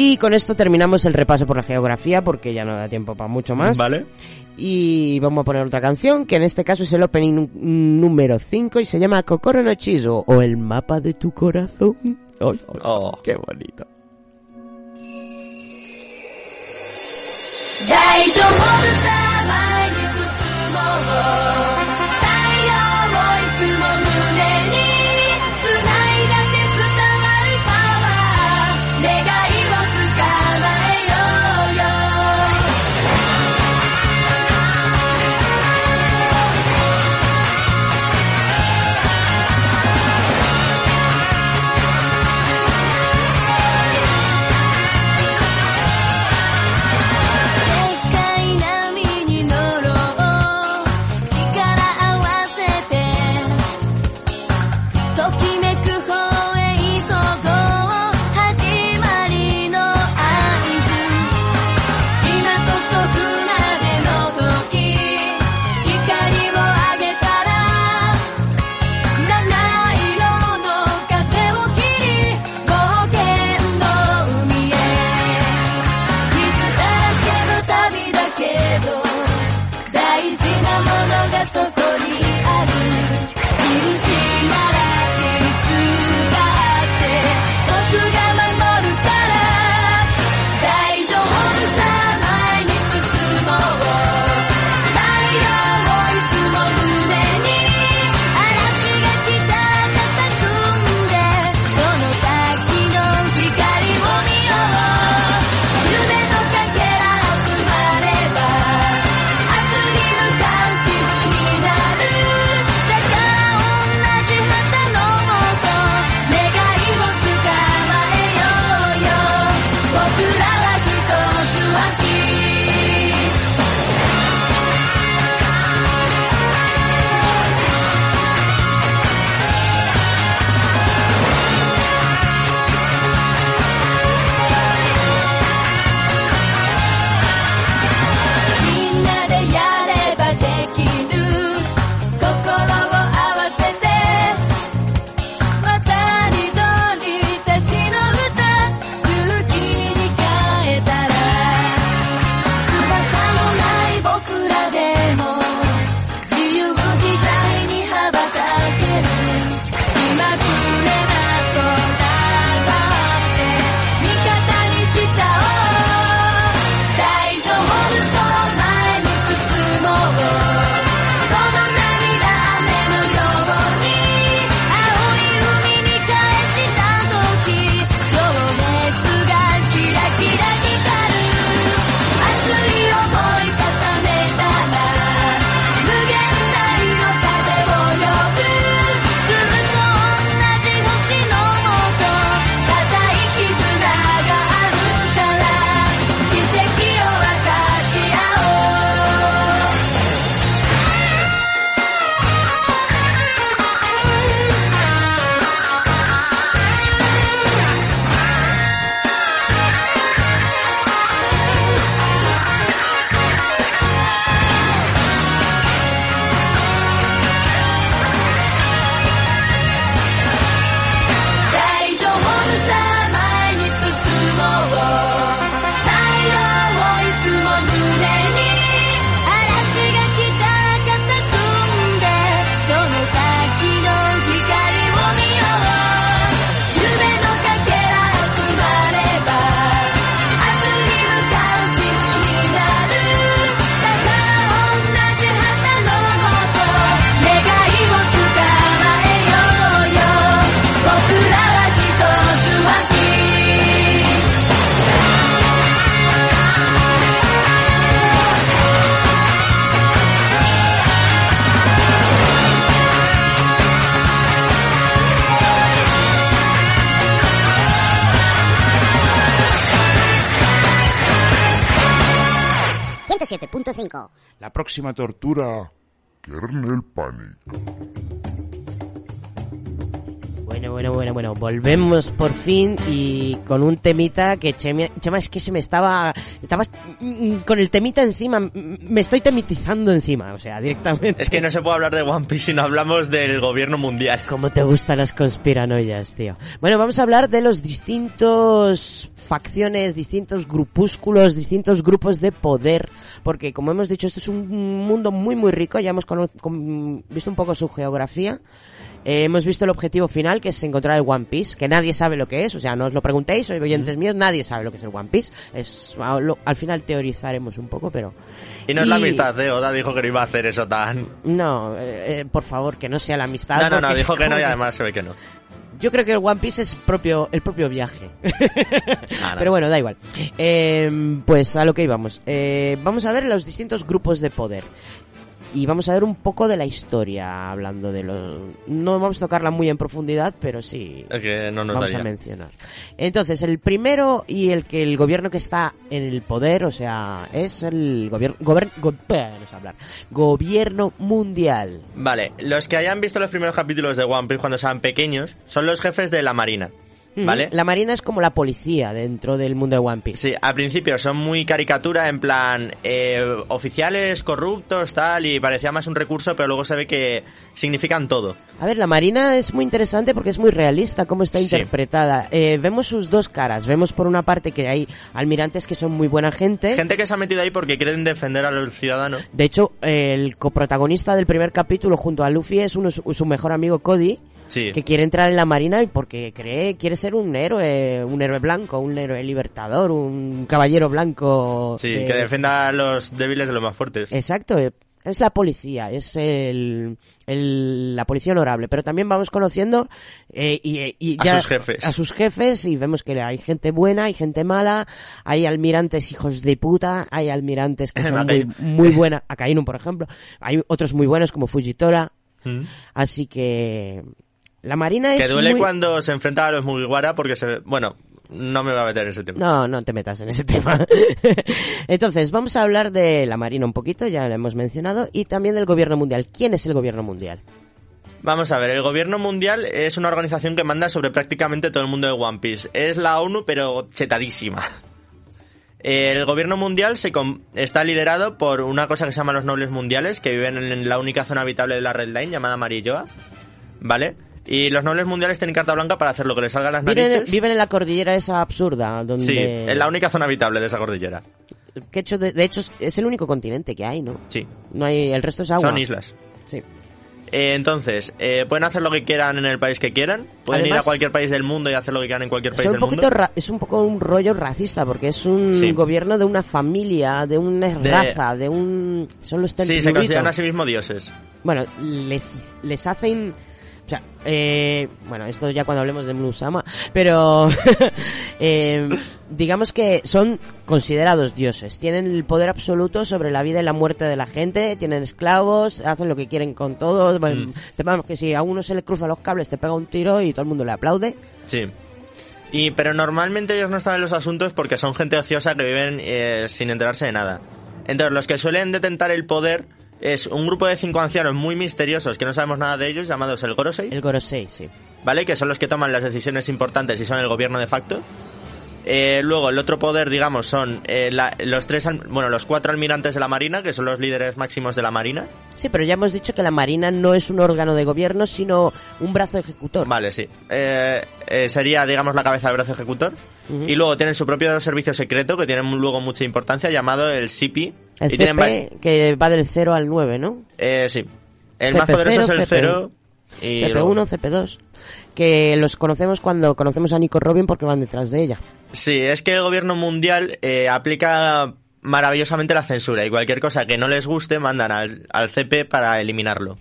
Y con esto terminamos el repaso por la geografía porque ya no da tiempo para mucho más. Vale. Y vamos a poner otra canción que en este caso es el opening número 5 y se llama Kokoro nochizo o el mapa de tu corazón. Oh, oh, oh. qué bonito. 107.5. La próxima tortura. Kernel Panic. Bueno, bueno, bueno, bueno, volvemos por fin y con un temita que Chema, Chema es que se me estaba, estabas mm, con el temita encima, mm, me estoy temitizando encima, o sea, directamente. Es que no se puede hablar de One Piece si no hablamos del gobierno mundial. ¿Cómo te gustan las conspiranoias, tío? Bueno, vamos a hablar de los distintos facciones, distintos grupúsculos, distintos grupos de poder, porque como hemos dicho, esto es un mundo muy, muy rico, ya hemos con- visto un poco su geografía. Eh, hemos visto el objetivo final, que es encontrar el One Piece, que nadie sabe lo que es, o sea, no os lo preguntéis, sois oyentes míos, nadie sabe lo que es el One Piece. Es, lo- al final teorizaremos un poco, pero... Y no es la amistad, ¿eh? Oda dijo que no iba a hacer eso tan... No, eh, por favor, que no sea la amistad. No, no, no, dijo que no y [LAUGHS] además se ve que no. Yo creo que el One Piece es propio, el propio viaje. Ah, [LAUGHS] no. Pero bueno, da igual. Eh, pues a lo que íbamos. Eh, vamos a ver los distintos grupos de poder. Y vamos a ver un poco de la historia, hablando de los... No vamos a tocarla muy en profundidad, pero sí Es que no nos vamos a mencionar. Entonces, el primero y el que el gobierno que está en el poder, o sea, es el gobierno... Gober, go- vamos a hablar. Gobierno mundial. Vale, los que hayan visto los primeros capítulos de One Piece cuando sean pequeños son los jefes de la marina, ¿vale? La marina es como la policía dentro del mundo de One Piece. Sí, al principio son muy caricatura, en plan eh, oficiales corruptos, tal, y parecía más un recurso, pero luego se ve que significan todo. A ver, la Marina es muy interesante porque es muy realista cómo está Sí. interpretada. Eh, vemos sus dos caras. Vemos por una parte que hay almirantes que son muy buena gente. Gente que se ha metido ahí porque quieren defender a los ciudadanos. De hecho, el coprotagonista del primer capítulo junto a Luffy es uno, su mejor amigo Cody, Sí. que quiere entrar en la Marina y porque cree quiere ser un héroe, un héroe blanco, un héroe libertador, un caballero blanco. Sí, de- que defienda a los débiles de los más fuertes. Exacto, eh, es la policía, es el, el- la policía honorable, pero también vamos conociendo eh, y, y A sus jefes. a sus jefes y vemos que hay gente buena, hay gente mala, hay almirantes hijos de puta, hay almirantes que [LAUGHS] son muy, muy buenas, Akainu por ejemplo, hay otros muy buenos como Fujitora, Mm. así que la marina es Que duele muy- cuando se enfrenta a los Mugiwara porque se... Bueno, no me va a meter en ese tema. No, no te metas en ese tema. [LAUGHS] Entonces, vamos a hablar de la Marina un poquito, ya lo hemos mencionado, y también del gobierno mundial. ¿Quién es el gobierno mundial? Vamos a ver, el gobierno mundial es una organización que manda sobre prácticamente todo el mundo de One Piece. Es la ONU, pero chetadísima. El gobierno mundial se está liderado por una cosa que se llama los nobles mundiales, que viven en la única zona habitable de la Red Line, llamada Marilloa. ¿Vale? Y los nobles mundiales tienen carta blanca para hacer lo que les salga a las narices. viven en la cordillera esa absurda, donde... Sí, es la única zona habitable de esa cordillera. que hecho de, de hecho es, el único continente que hay, ¿no? Sí, No hay, el resto es agua. son islas. Sí. Eh, entonces, eh, pueden hacer lo que quieran en el país que quieran. Pueden ir a cualquier país del mundo y hacer lo que quieran en cualquier país del mundo. es un poco un rollo racista porque es un Sí. gobierno de una familia, de una De- raza, de un son los Sí, se consideran a sí mismos dioses. Bueno, les, les hacen... O sea, eh, bueno, esto ya cuando hablemos de Musama, pero [LAUGHS] eh, digamos que son considerados dioses, tienen el poder absoluto sobre la vida y la muerte de la gente, tienen esclavos, hacen lo que quieren con todo, bueno, Mm. te- vamos, que si a uno se le cruzan los cables te pega un tiro y todo el mundo le aplaude. Sí. Y, pero normalmente ellos no están en los asuntos porque son gente ociosa que viven eh, sin enterarse de nada. Entonces, los que suelen detentar el poder es un grupo de cinco ancianos muy misteriosos que no sabemos nada de ellos, llamados el Gorosei, El Gorosei, sí. ¿vale? Que son los que toman las decisiones importantes y son el gobierno de facto. Eh, luego, el otro poder, digamos, son eh, la- los tres, bueno, los cuatro almirantes de la Marina, que son los líderes máximos de la Marina. Sí, pero ya hemos dicho que la Marina no es un órgano de gobierno, sino un brazo ejecutor. Vale, sí. Eh, eh, sería, digamos, la cabeza del brazo ejecutor. Y luego tienen su propio servicio secreto, que tiene luego mucha importancia, llamado el CP. El y tienen que va del 0 al 9, ¿no? eh, sí. El CP0, más poderoso es el CP1. 0. Y luego- CP1, CP2, que los conocemos cuando conocemos a Nico Robin porque van detrás de ella. Sí, es que el gobierno mundial eh, aplica maravillosamente la censura y cualquier cosa que no les guste mandan al, al CP para eliminarlo.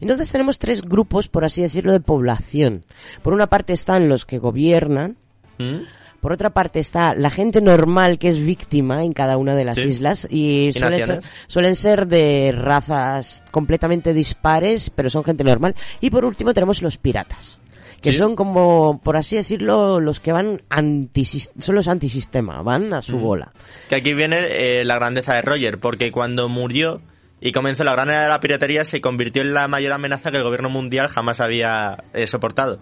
Entonces tenemos tres grupos, por así decirlo, de población. Por una parte están los que gobiernan, ¿Mm? Por otra parte está la gente normal que es víctima en cada una de las Sí. islas y, Y suelen, ser, suelen ser de razas completamente dispares, pero son gente normal. Y por último tenemos los piratas. Que Sí. son como, por así decirlo, los que van anti son los antisistema, van a su Mm. bola. Que aquí viene eh, la grandeza de Roger, porque cuando murió y comenzó la gran era de la piratería se convirtió en la mayor amenaza que el gobierno mundial jamás había eh, soportado.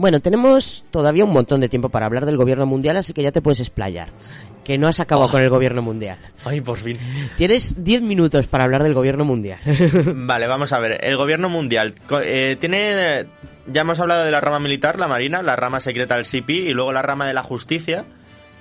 Bueno, tenemos todavía un montón de tiempo para hablar del gobierno mundial, así que ya te puedes explayar. Que no has acabado Oh. con el gobierno mundial. Ay, por fin. Tienes 10 minutos para hablar del gobierno mundial. [LAUGHS] Vale, vamos a ver. El gobierno mundial eh, tiene. Ya hemos hablado de la rama militar, la marina, la rama secreta del CP y luego la rama de la justicia,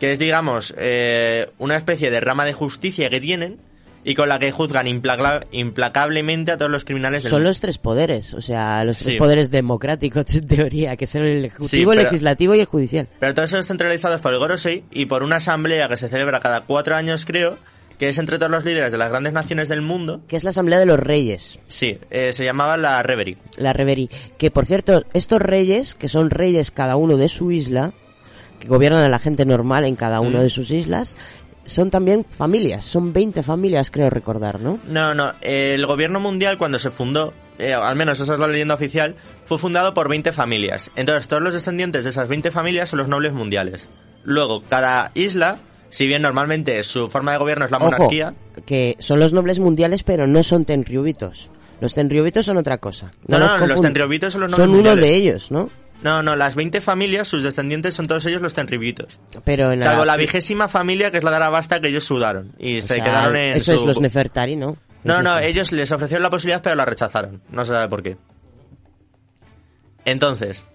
que es, digamos, eh, una especie de rama de justicia que tienen y con la que juzgan implaca- implacablemente a todos los criminales del Son mundo. los tres poderes, o sea, los tres Sí. poderes democráticos [LAUGHS] en teoría, que son el ejecutivo, el pero- legislativo y el judicial. Pero todos ellos centralizados por el Gorosei y por una asamblea que se celebra cada cuatro años, creo, que es entre todos los líderes de las grandes naciones del mundo. Que es la Asamblea de los Reyes, Sí, eh, se llamaba la Reverie. la Reverie. Que por cierto, estos reyes, que son reyes cada uno de su isla, que gobiernan a la gente normal en cada uno Mm. de sus islas, son también familias, son 20 familias creo recordar, ¿no? No, no, el gobierno mundial cuando se fundó, eh, al menos esa es la leyenda oficial, fue fundado por 20 familias. Entonces todos los descendientes de esas 20 familias son los nobles mundiales. Luego, cada isla, si bien normalmente su forma de gobierno es la Ojo, monarquía, que son los nobles mundiales, pero no son tenriubitos. Los tenriubitos son otra cosa. No, los no, los tenryubitos son los nobles Son uno de ellos, ¿no? No, no, las 20 familias, sus descendientes son todos ellos los tenribitos. Pero en Salvo la vigésima familia que es la de Arabasta que ellos sudaron y o se sea, quedaron en Eso es su- los Nefertari, ¿no? No, no, ellos les ofrecieron la posibilidad pero la rechazaron. No se sabe por qué. Entonces,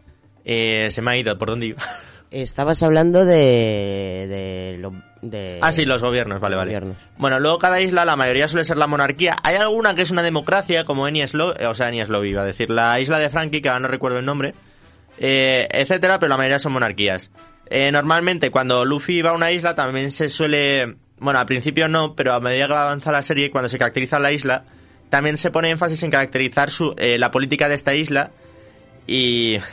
eh, se me ha ido, ¿por dónde iba? [LAUGHS] Estabas hablando de... de, lo- de- Ah, sí, los gobiernos, vale, vale. Gobiernos. Bueno, luego cada isla, la mayoría suele ser la monarquía. Hay alguna que es una democracia, como Enieslo, eh, o sea, Enieslo iba a decir, la isla de Frankie, que ahora no recuerdo el nombre, eh, etcétera, pero la mayoría son monarquías. Eh, normalmente, cuando Luffy va a una isla, también se suele. Bueno, al principio no, pero a medida que avanza la serie, cuando se caracteriza la isla, también se pone énfasis en caracterizar su, eh, la política de esta isla. Y. [LAUGHS]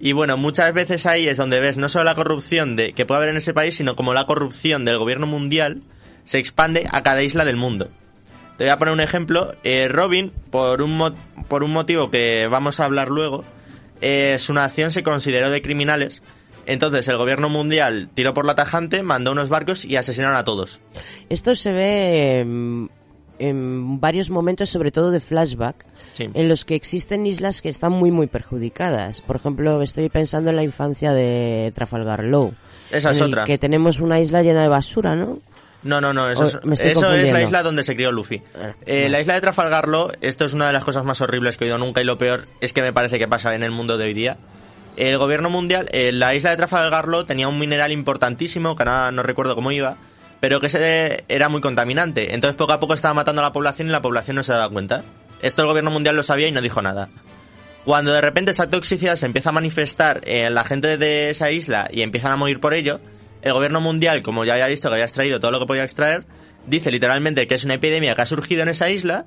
Y bueno, muchas veces ahí es donde ves no solo la corrupción de, que puede haber en ese país, sino como la corrupción del gobierno mundial se expande a cada isla del mundo. Te voy a poner un ejemplo. Eh, Robin, por un, mo- por un motivo que vamos a hablar luego, eh, su nación se consideró de criminales. Entonces el gobierno mundial tiró por la tajante, mandó unos barcos y asesinaron a todos. Esto se ve en, en varios momentos, sobre todo de flashback, Sí. en los que existen islas que están muy, muy perjudicadas. Por ejemplo, estoy pensando en la infancia de Trafalgar Law. Esa es en el otra. Que tenemos una isla llena de basura, ¿no? No, no, no, eso, O- es, eso es la isla donde se crió Luffy. Ah, Eh. La isla de Trafalgar Law, esto es una de las cosas más horribles que he oído nunca y lo peor es que me parece que pasa en el mundo de hoy día. El gobierno mundial, eh, la isla de Trafalgar Law tenía un mineral importantísimo, que ahora no recuerdo cómo iba, pero que era muy contaminante. Entonces poco a poco estaba matando a la población y la población no se daba cuenta. Esto el gobierno mundial lo sabía y no dijo nada. Cuando de repente esa toxicidad se empieza a manifestar en la gente de esa isla y empiezan a morir por ello, el gobierno mundial, como ya había visto que había extraído todo lo que podía extraer, dice literalmente que es una epidemia que ha surgido en esa isla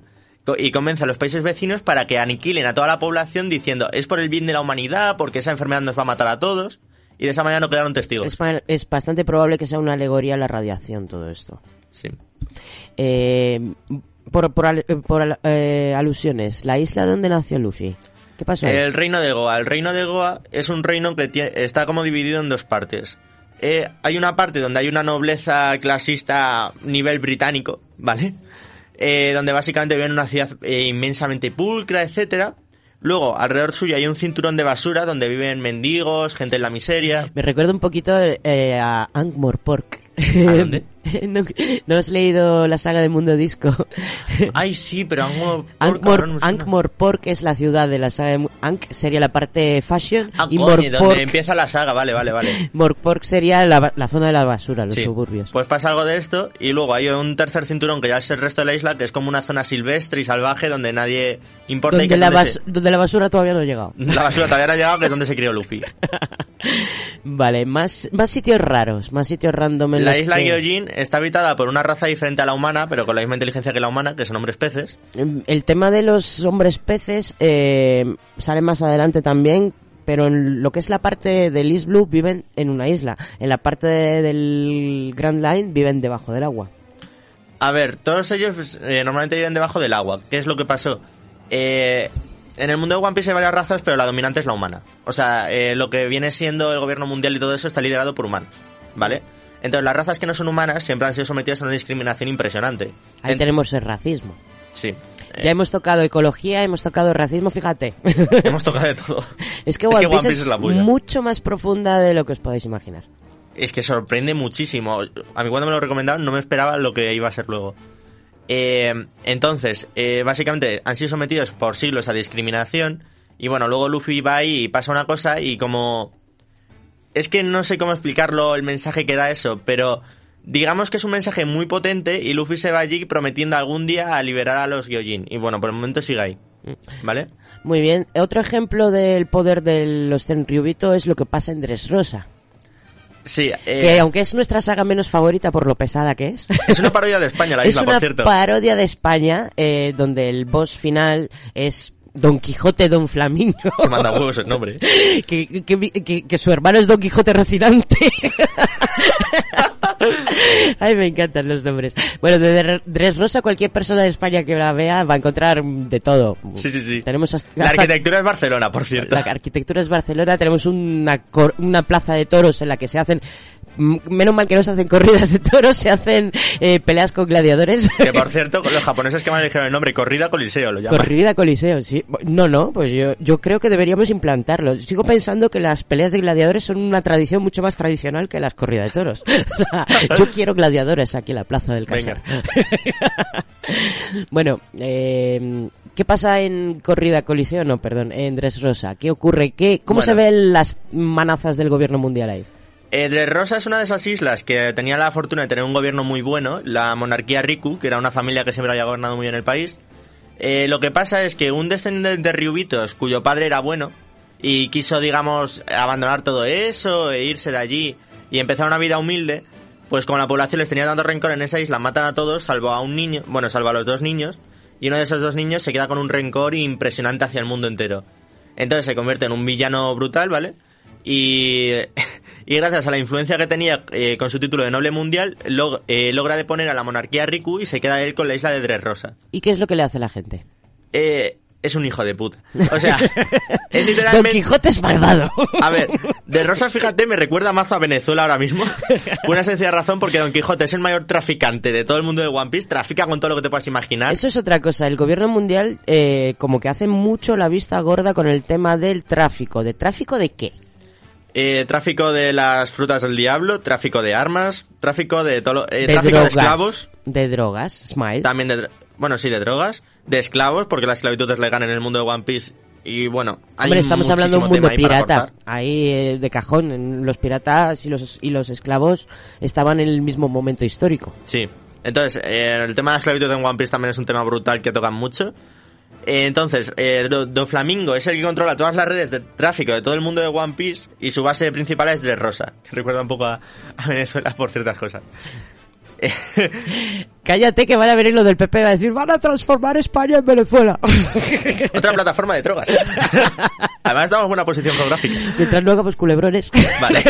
y convence a los países vecinos para que aniquilen a toda la población diciendo es por el bien de la humanidad, porque esa enfermedad nos va a matar a todos y de esa manera no quedaron testigos. Es, bastante probable que sea una alegoría a la radiación todo esto. Sí. Eh, por por, al- por eh, alusiones, la isla donde nació Luffy. ¿Qué pasó? ahí? El reino de Goa. El reino de Goa es un reino que está como dividido en dos partes. Eh, hay una parte donde hay una nobleza clasista nivel británico, ¿vale? Eh, donde básicamente viven en una ciudad eh, inmensamente pulcra, etcétera. Luego, alrededor suyo hay un cinturón de basura donde viven mendigos, gente en la miseria. Me recuerda un poquito eh, a Ankh-Morpork. ¿A dónde? [LAUGHS] [LAUGHS] ¿No, no has leído la saga de Mundo Disco? Ay, sí, pero Ankh-Morpork es la ciudad de la saga de... Ankh sería la parte fashion Ah, y coño, donde empieza la saga, vale, vale, vale. [LAUGHS] Morpork sería la, la zona de la basura, los Sí. suburbios. Pues pasa algo de esto y luego hay un tercer cinturón que ya es el resto de la isla, que es como una zona silvestre y salvaje donde nadie importa y donde, que es la donde bas- donde la basura todavía no ha llegado. se- [LAUGHS] La basura todavía no ha llegado, que es donde se crió Luffy. Vale, más, más sitios raros, más sitios random en La isla que- Gyojin está habitada por una raza diferente a la humana, pero con la misma inteligencia que la humana, que son hombres peces. El tema de los hombres peces eh, sale más adelante también, pero en lo que es la parte del East Blue viven en una isla. En la parte de- del Grand Line viven debajo del agua. A ver, todos ellos pues, eh, normalmente viven debajo del agua. ¿Qué es lo que pasó? Eh, en el mundo de One Piece hay varias razas, pero la dominante es la humana. O sea, eh, lo que viene siendo el gobierno mundial y todo eso está liderado por humanos, ¿vale? Entonces las razas que no son humanas siempre han sido sometidas a una discriminación impresionante. Ahí En- tenemos el racismo. Sí. Ya hemos tocado ecología, hemos tocado racismo, fíjate. [LAUGHS] Hemos tocado de todo. [LAUGHS] es que Es One que One Piece Piece es la mucho más profunda de lo que os podéis imaginar. Es que sorprende muchísimo. A mí cuando me lo recomendaron no me esperaba lo que iba a ser luego. Eh, entonces, eh, básicamente han sido sometidos por siglos a discriminación. Y bueno, luego Luffy va ahí y pasa una cosa y como... Es que no sé cómo explicarlo el mensaje que da eso, pero digamos que es un mensaje muy potente y Luffy se va allí prometiendo algún día a liberar a los Gyojin. Y bueno, por el momento sigue ahí. ¿Vale? Muy bien. Otro ejemplo del poder de los Tenryubito es lo que pasa en Dressrosa. Sí, eh, Que aunque es nuestra saga menos favorita por lo pesada que es, es una parodia de España la [LAUGHS] es isla, una por cierto. parodia de España eh, donde el boss final es Don Quijote Don Flamingo. Que manda huevos el nombre. [LAUGHS] que, que- que- que su hermano es Don Quijote Rocinante. [LAUGHS] Ay, me encantan los nombres. Bueno, de Dre- Dressrosa cualquier persona de España que la vea va a encontrar de todo. Sí, sí, sí. Tenemos hasta- La arquitectura es Barcelona, por cierto. la arquitectura es Barcelona, tenemos una, cor- una plaza de toros en la que se hacen, menos mal que no se hacen corridas de toros, se hacen eh, peleas con gladiadores. Que por [LAUGHS] cierto, los japoneses que me eligieron el nombre, Corrida Coliseo lo llaman. Corrida Coliseo, sí. No, no, pues yo, yo creo que deberíamos implantarlo. Sigo pensando que las peleas de gladiadores son una tradición mucho más tradicional que las corridas de toros. [LAUGHS] O sea, yo quiero gladiadores aquí en la plaza del Casar. [LAUGHS] bueno, eh, ¿qué pasa en corrida Coliseo? No, perdón, en Dressrosa. ¿Qué ocurre? ¿Qué, ¿Cómo se ven las manazas del gobierno mundial ahí? Eh, Dressrosa es una de esas islas que tenía la fortuna de tener un gobierno muy bueno, la monarquía Riku, que era una familia que siempre había gobernado muy bien el país. Eh, lo que pasa es que un descendiente de Ryubitos, cuyo padre era bueno, y quiso, digamos, abandonar todo eso e irse de allí y empezar una vida humilde, pues como la población les tenía tanto rencor en esa isla, matan a todos, salvo a un niño, bueno, salvo a los dos niños, y uno de esos dos niños se queda con un rencor impresionante hacia el mundo entero. Entonces se convierte en un villano brutal, ¿vale? Y, [LAUGHS] y gracias a la influencia que tenía eh, con su título de noble mundial, log- eh, logra deponer a la monarquía Riku y se queda él con la isla de Dressrosa. ¿Y qué es lo que le hace la gente? Eh, es un hijo de puta. O sea, [LAUGHS] es Don literalmente... Quijote es malvado. A ver, de Rosa, fíjate, me recuerda mazo a Venezuela ahora mismo. Por [LAUGHS] una sencilla razón, porque Don Quijote es el mayor traficante de todo el mundo de One Piece, trafica con todo lo que te puedas imaginar. Eso es otra cosa. El gobierno mundial eh, como que hace mucho la vista gorda con el tema del tráfico. ¿De tráfico de qué? Eh, tráfico de las frutas del diablo, tráfico de armas, tráfico de todo eh, de tráfico drogas. de esclavos, De drogas, Smile. también de, bueno, sí, de drogas, de esclavos, porque la esclavitud es legal en el mundo de One Piece y bueno, hay Hombre, estamos hablando de un mundo ahí pirata. Ahí eh, de cajón, en los piratas y los, y los esclavos estaban en el mismo momento histórico. Sí. Entonces, eh, el tema de la esclavitud en One Piece también es un tema brutal que tocan mucho. Entonces, eh, Do, Do Flamingo es el que controla todas las redes de tráfico de todo el mundo de One Piece y su base principal es Dressrosa, que recuerda un poco a, a Venezuela por ciertas cosas. [LAUGHS] Cállate que van a venir lo del PP va a decir van a transformar España en Venezuela. [LAUGHS] Otra plataforma de drogas. [LAUGHS] Además, damos buena posición geográfica. Mientras no hagamos culebrones. Vale.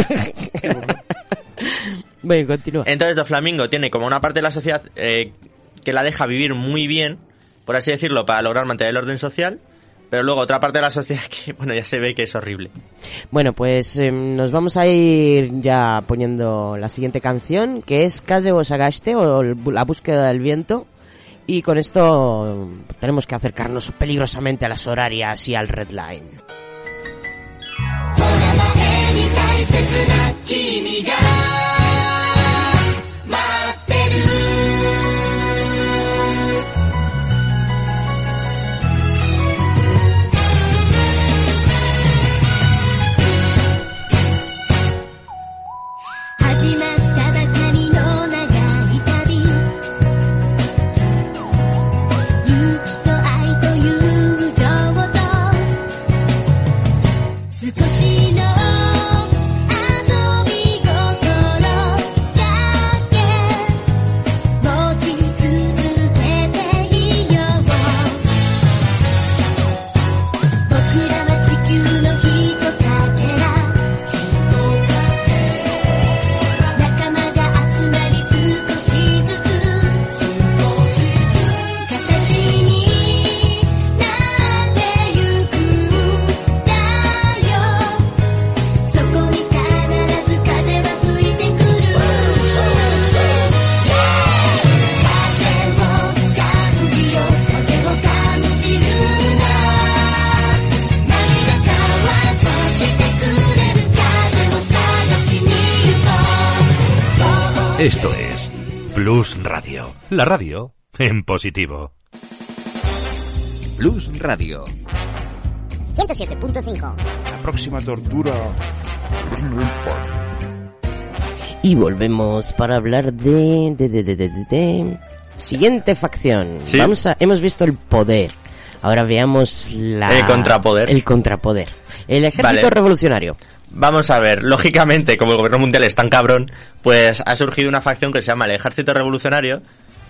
bueno, continúa. Entonces, Do Flamingo tiene como una parte de la sociedad eh, que la deja vivir muy bien, por así decirlo, para lograr mantener el orden social, pero luego otra parte de la sociedad [LAUGHS] que, bueno, ya se ve que es horrible. Bueno, pues eh, nos vamos a ir ya poniendo la siguiente canción, que es Kaze o Sagaste, o La búsqueda del viento. Y con esto tenemos que acercarnos peligrosamente a las horarias y al red line. Esto es Plus Radio. La radio en positivo. Plus Radio. 107.5. La próxima tortura. Y volvemos para hablar de... de, de, de, de, de- de- Siguiente facción. Sí. Vamos a, hemos visto el poder. Ahora veamos la... El contrapoder. El contrapoder. El ejército Vale. revolucionario. Vamos a ver, lógicamente, como el gobierno mundial es tan cabrón, pues ha surgido una facción que se llama el Ejército Revolucionario,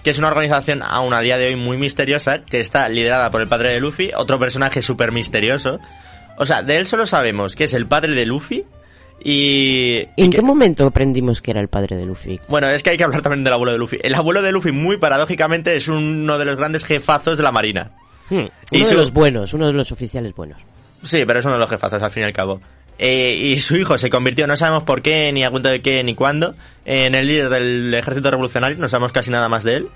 que es una organización aún a día de hoy muy misteriosa, que está liderada por el padre de Luffy, otro personaje súper misterioso. O sea, de él solo sabemos que es el padre de Luffy y... y ¿En que- qué momento aprendimos que era el padre de Luffy? Bueno, es que hay que hablar también del abuelo de Luffy. El abuelo de Luffy, muy paradójicamente, es uno de los grandes jefazos de la Marina. Hmm, Uno Y de su- los buenos, uno de los oficiales buenos. Sí, pero es uno de los jefazos al fin y al cabo. Eh, y su hijo se convirtió, no sabemos por qué, ni a cuenta de qué, ni cuándo, en el líder del ejército revolucionario, no sabemos casi nada más de él.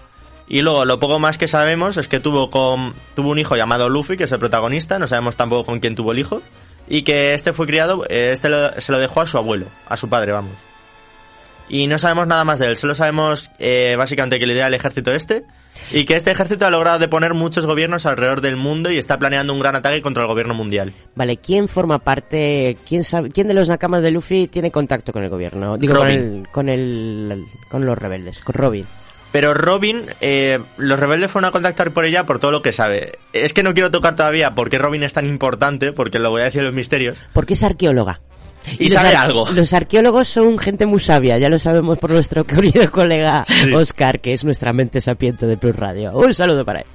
Y luego, lo poco más que sabemos es que tuvo, con, tuvo un hijo llamado Luffy, que es el protagonista, no sabemos tampoco con quién tuvo el hijo, y que este fue criado, eh, este se lo dejó a su abuelo, a su padre, vamos. Y no sabemos nada más de él, solo sabemos eh, básicamente que lidera el ejército este, y que este ejército ha logrado deponer muchos gobiernos alrededor del mundo y está planeando un gran ataque contra el gobierno mundial. Vale, ¿quién forma parte, quién sabe, quién de los nakamas de Luffy tiene contacto con el gobierno? Digo, con el, con el, con los rebeldes, con Robin. Pero Robin, eh, los rebeldes fueron a contactar por ella por todo lo que sabe. Es que no quiero tocar todavía por qué Robin es tan importante, porque lo voy a decir en los misterios. Porque es arqueóloga. Y los sabe ar- algo. Los arqueólogos son gente muy sabia, ya lo sabemos por nuestro [LAUGHS] querido colega Sí. Oscar, que es nuestra mente sapiente de Plus Radio. Un saludo para él.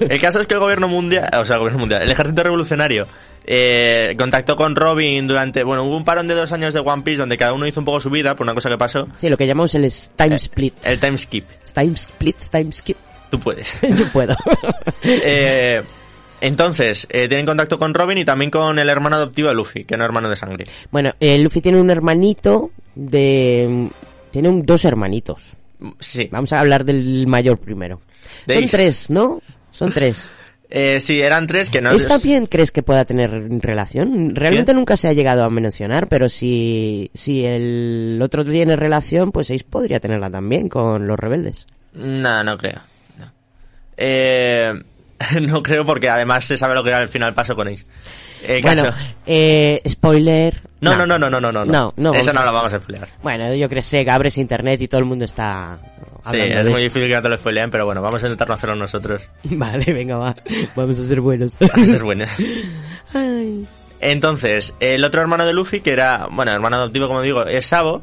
[LAUGHS] El caso es que el gobierno mundial, o sea, el gobierno mundial, el ejército revolucionario, eh, contactó con Robin durante, bueno, hubo un parón de dos años de One Piece donde cada uno hizo un poco su vida por una cosa que pasó. Sí, lo que llamamos el time split. El time skip. Time split, time skip. Tú puedes. [LAUGHS] Yo puedo. Eh, entonces, eh, tienen contacto con Robin y también con el hermano adoptivo de Luffy, que no es hermano de sangre. bueno, eh, Luffy tiene un hermanito de... Tiene un- dos hermanitos. Sí. Vamos a hablar del mayor primero. Son tres, ¿no? Son tres. [LAUGHS] Eh, sí, eran tres que no... ¿Esta bien crees que pueda tener relación? Realmente nunca se ha llegado a mencionar, pero si, si el otro tiene relación, pues Ace podría tenerla también con los rebeldes. No, no creo. No, Eh, [LAUGHS] no creo porque además se sabe lo que al final pasó con Ace. El bueno, eh, spoiler. No, no, no, no, no, no, no. No, no, Eso no a- lo vamos a spoilear. Bueno, yo creo que sé que abres internet y todo el mundo está Sí, es de muy difícil que no te lo spoileen, pero bueno, vamos a intentar no hacerlo nosotros. [LAUGHS] Vale, venga, va. Vamos a ser buenos. [LAUGHS] A ser buenos. Ay. Entonces, el otro hermano de Luffy, que era, bueno, hermano adoptivo, como digo, es Sabo,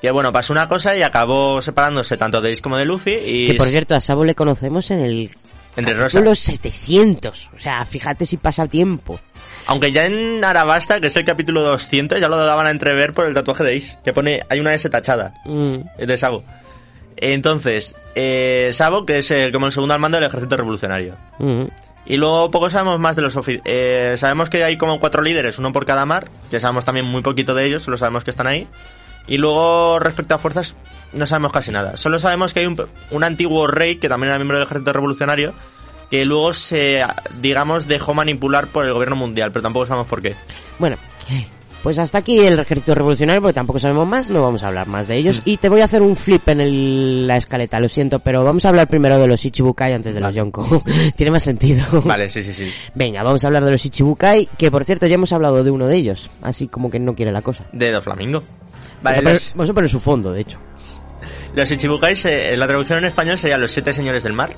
que bueno, pasó una cosa y acabó separándose tanto de Ace como de Luffy y... Que por cierto, a Sabo le conocemos en el Entre Rosa. capítulo 700. O sea, fíjate si pasa tiempo. Aunque ya en Arabasta, que es el capítulo 200, ya lo daban a entrever por el tatuaje de Ace, que pone, hay una S tachada, Mm. es de Sabo. Entonces, eh, Sabo, que es el- como el segundo al mando del ejército revolucionario. Mm. Y luego poco sabemos más de los eh, sabemos que hay como cuatro líderes, uno por cada mar, que sabemos también muy poquito de ellos, solo sabemos que están ahí. Y luego respecto a fuerzas no sabemos casi nada. Solo sabemos que hay un, un antiguo rey que también era miembro del ejército revolucionario que luego se, digamos, dejó manipular por el gobierno mundial, pero tampoco sabemos por qué. Bueno, pues hasta aquí el ejército revolucionario, porque tampoco sabemos más, no vamos a hablar más de ellos. Y te voy a hacer un flip en el- la escaleta, lo siento, pero vamos a hablar primero de los Ichibukai antes de los Yonko. [LAUGHS] Tiene más sentido. Vale, sí, sí, sí. Venga, vamos a hablar de los Ichibukai, que por cierto ya hemos hablado de uno de ellos, así como que no quiere la cosa. De Doflamingo. Vamos Vale, a poner- los, vamos a poner su fondo, de hecho. los Ichibukais, eh, la traducción en español serían los siete señores del mar.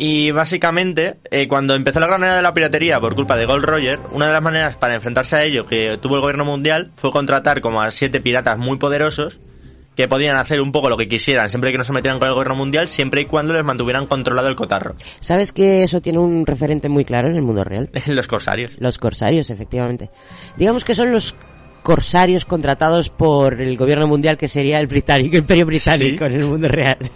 Y básicamente, eh, cuando empezó la gran era de la piratería por culpa de Gold Roger, una de las maneras para enfrentarse a ello que tuvo el gobierno mundial fue contratar como a siete piratas muy poderosos que podían hacer un poco lo que quisieran siempre que no se metieran con el gobierno mundial, siempre y cuando les mantuvieran controlado el cotarro. [LAUGHS] ¿Sabes que eso tiene un referente muy claro en el mundo real? [LAUGHS] los corsarios. Los corsarios, efectivamente. Digamos que son los corsarios contratados por el gobierno mundial que sería el británico, el imperio británico Sí. en el mundo real. [LAUGHS]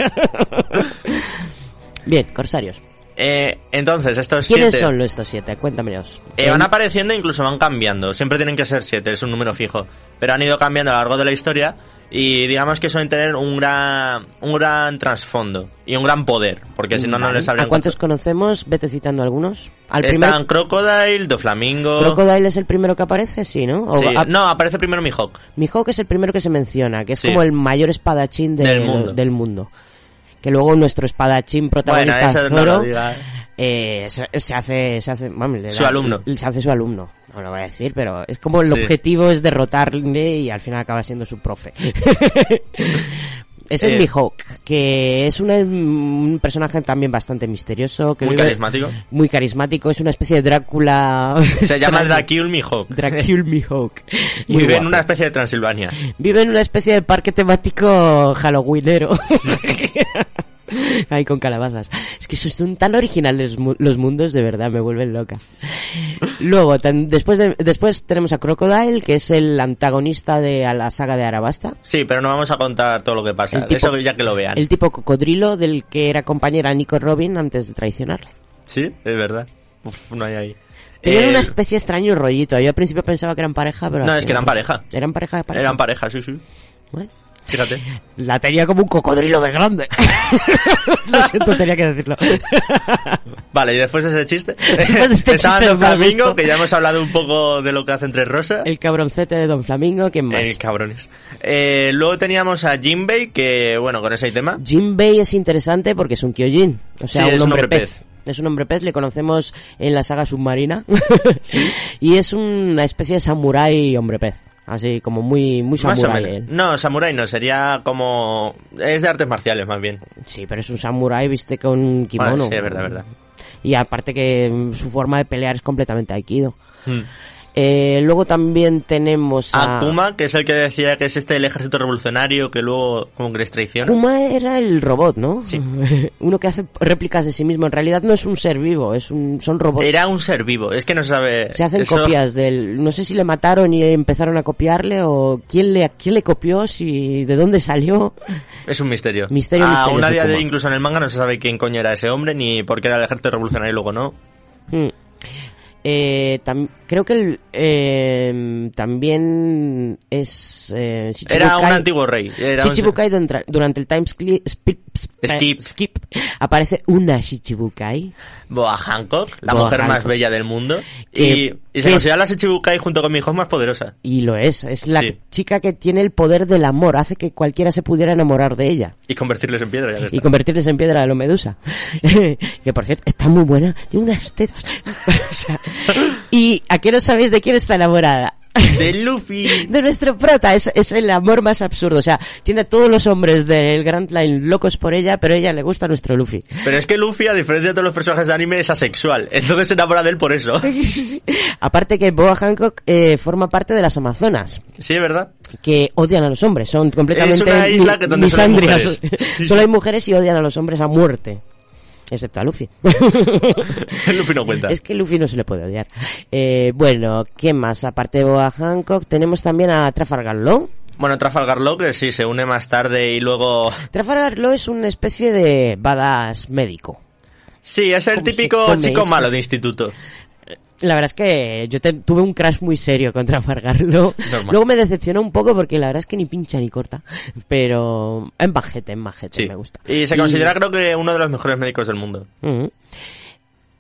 Bien, corsarios. Eh, entonces, estos ¿Quiénes siete son los estos siete? Cuéntamelos. eh, van apareciendo e incluso van cambiando. Siempre tienen que ser siete, es un número fijo. Pero han ido cambiando a lo largo de la historia y digamos que suelen tener un gran, un gran trasfondo y un gran poder, porque si no, no les habrían ¿A cuántos conocemos? Vete citando algunos. Al Están primer... Crocodile, Doflamingo... Crocodile es el primero que aparece, sí, ¿no? O Sí, a- No, aparece primero Mihawk. Mihawk es el primero que se menciona, que es Sí. como el mayor espadachín de- Del mundo. del mundo. Que luego nuestro espadachín protagonista Bueno, no Zoro, eh, se, se hace, se hace, le Su alumno. Se hace su alumno. No lo voy a decir, pero es como el Sí. objetivo es derrotarle y al final acaba siendo su profe. [LAUGHS] es el Eh. Mihawk, que es una- un personaje también bastante misterioso. Que Muy vive- carismático. Muy carismático, es una especie de Drácula. Se llama. Dracul Mihawk. Dracul Mihawk. Y vive en una especie de Transilvania. Vive en una especie de parque temático halloweenero. [LAUGHS] [LAUGHS] Ahí con calabazas. Es que son tan originales los mundos, de verdad, me vuelven loca. Luego, tan- después, de- después tenemos a Crocodile, que es el antagonista de a la saga de Arabasta. Sí, pero no vamos a contar todo lo que pasa. El tipo- Eso ya que lo vean. El tipo cocodrilo del que era compañera Nico Robin antes de traicionarle. Sí, es verdad. Uf, no hay ahí. Tenían Eh, una especie de extraño rollito. Yo al principio pensaba que eran pareja, pero... No, es que eran pareja. Eran pareja de pareja. Eran pareja, sí, sí. Bueno. Fíjate. La tenía como un cocodrilo de grande. [LAUGHS] Lo siento, tenía que decirlo. Vale, y después de ese chiste. [LAUGHS] De este [LAUGHS] Estaba chiste Don Flamingo, que ya hemos hablado un poco de lo que hace entre Rosa. El cabroncete de Don Flamingo, ¿quién más? Eh, cabrones. Eh, luego teníamos a Jinbei, que bueno, con ese tema. Jinbei es interesante porque es un Kyojin, o sea, Sí, un es un hombre, hombre pez. Es un hombre pez, le conocemos en la saga submarina. y es una especie de samurái hombre pez. Así como muy, muy samurái. No, Samurai no, sería como... Es de artes marciales, más bien. Sí, pero es un samurái, viste, con kimono. Sí, es verdad, verdad. Y aparte que su forma de pelear es completamente aikido. Hmm. Eh, luego también tenemos a... Akuma, que es el que decía que es este el ejército revolucionario que luego como que les traiciona. Kuma era el robot, ¿no? Sí. [LAUGHS] Uno que hace réplicas de sí mismo. En realidad no es un ser vivo, es un, son robots. Era un ser vivo, es que no se sabe... Se hacen eso- copias del... No sé si le mataron y empezaron a copiarle o quién le, quién le copió, si de dónde salió. Es un misterio. Misterio Aún misterioso, a día de incluso en el manga, no se sabe quién coño era ese hombre, ni por qué era el ejército revolucionario y luego no. Mm. Eh, tam- creo que el, eh, también es... Eh, Era un antiguo rey. Era un- Shichibukai durante, durante el time skip, Skip. skip aparece una Shichibukai. Boa Hancock, la Boa mujer más bella del mundo. Que- Y, y se considera la Shichibukai junto con mi hijo más poderosa. Y lo es, es la Sí. chica que tiene el poder del amor, hace que cualquiera se pudiera enamorar de ella. Y convertirles en piedra. Ya Y convertirles en piedra de lo medusa. [LAUGHS] que por cierto, está muy buena, tiene unas tetas. [LAUGHS] O sea, [LAUGHS] ¿Y a qué no sabéis de quién está enamorada? De [LAUGHS] Luffy. De nuestro prota, es, es el amor más absurdo. O sea, tiene a todos los hombres del Grand Line locos por ella, pero a ella le gusta nuestro Luffy. Pero es que Luffy, a diferencia de todos los personajes de anime, es asexual. Entonces se enamora de él por eso. [LAUGHS] Aparte que Boa Hancock eh, forma parte de las Amazonas. Sí, ¿verdad? que odian a los hombres, son completamente Es una isla que donde solo mujeres. Hay mujeres y odian a los hombres a muerte. Excepto a Luffy. [LAUGHS] Luffy no cuenta. Es que Luffy no se le puede odiar. Eh, bueno, ¿qué más? Aparte de Boa Hancock, tenemos también a Trafalgar Law. Bueno, Trafalgar Law, que sí, se une más tarde y luego... Trafalgar Law es una especie de badass médico. Sí, es el ¿Cómo se típico chico malo de instituto. La verdad es que yo te- tuve un crash muy serio con Trafalgar Law. Normal. Luego me decepcionó un poco porque la verdad es que ni pincha ni corta. Pero en bajete, en bajete, Sí. me gusta. Y se considera, creo que, uno de los mejores médicos del mundo.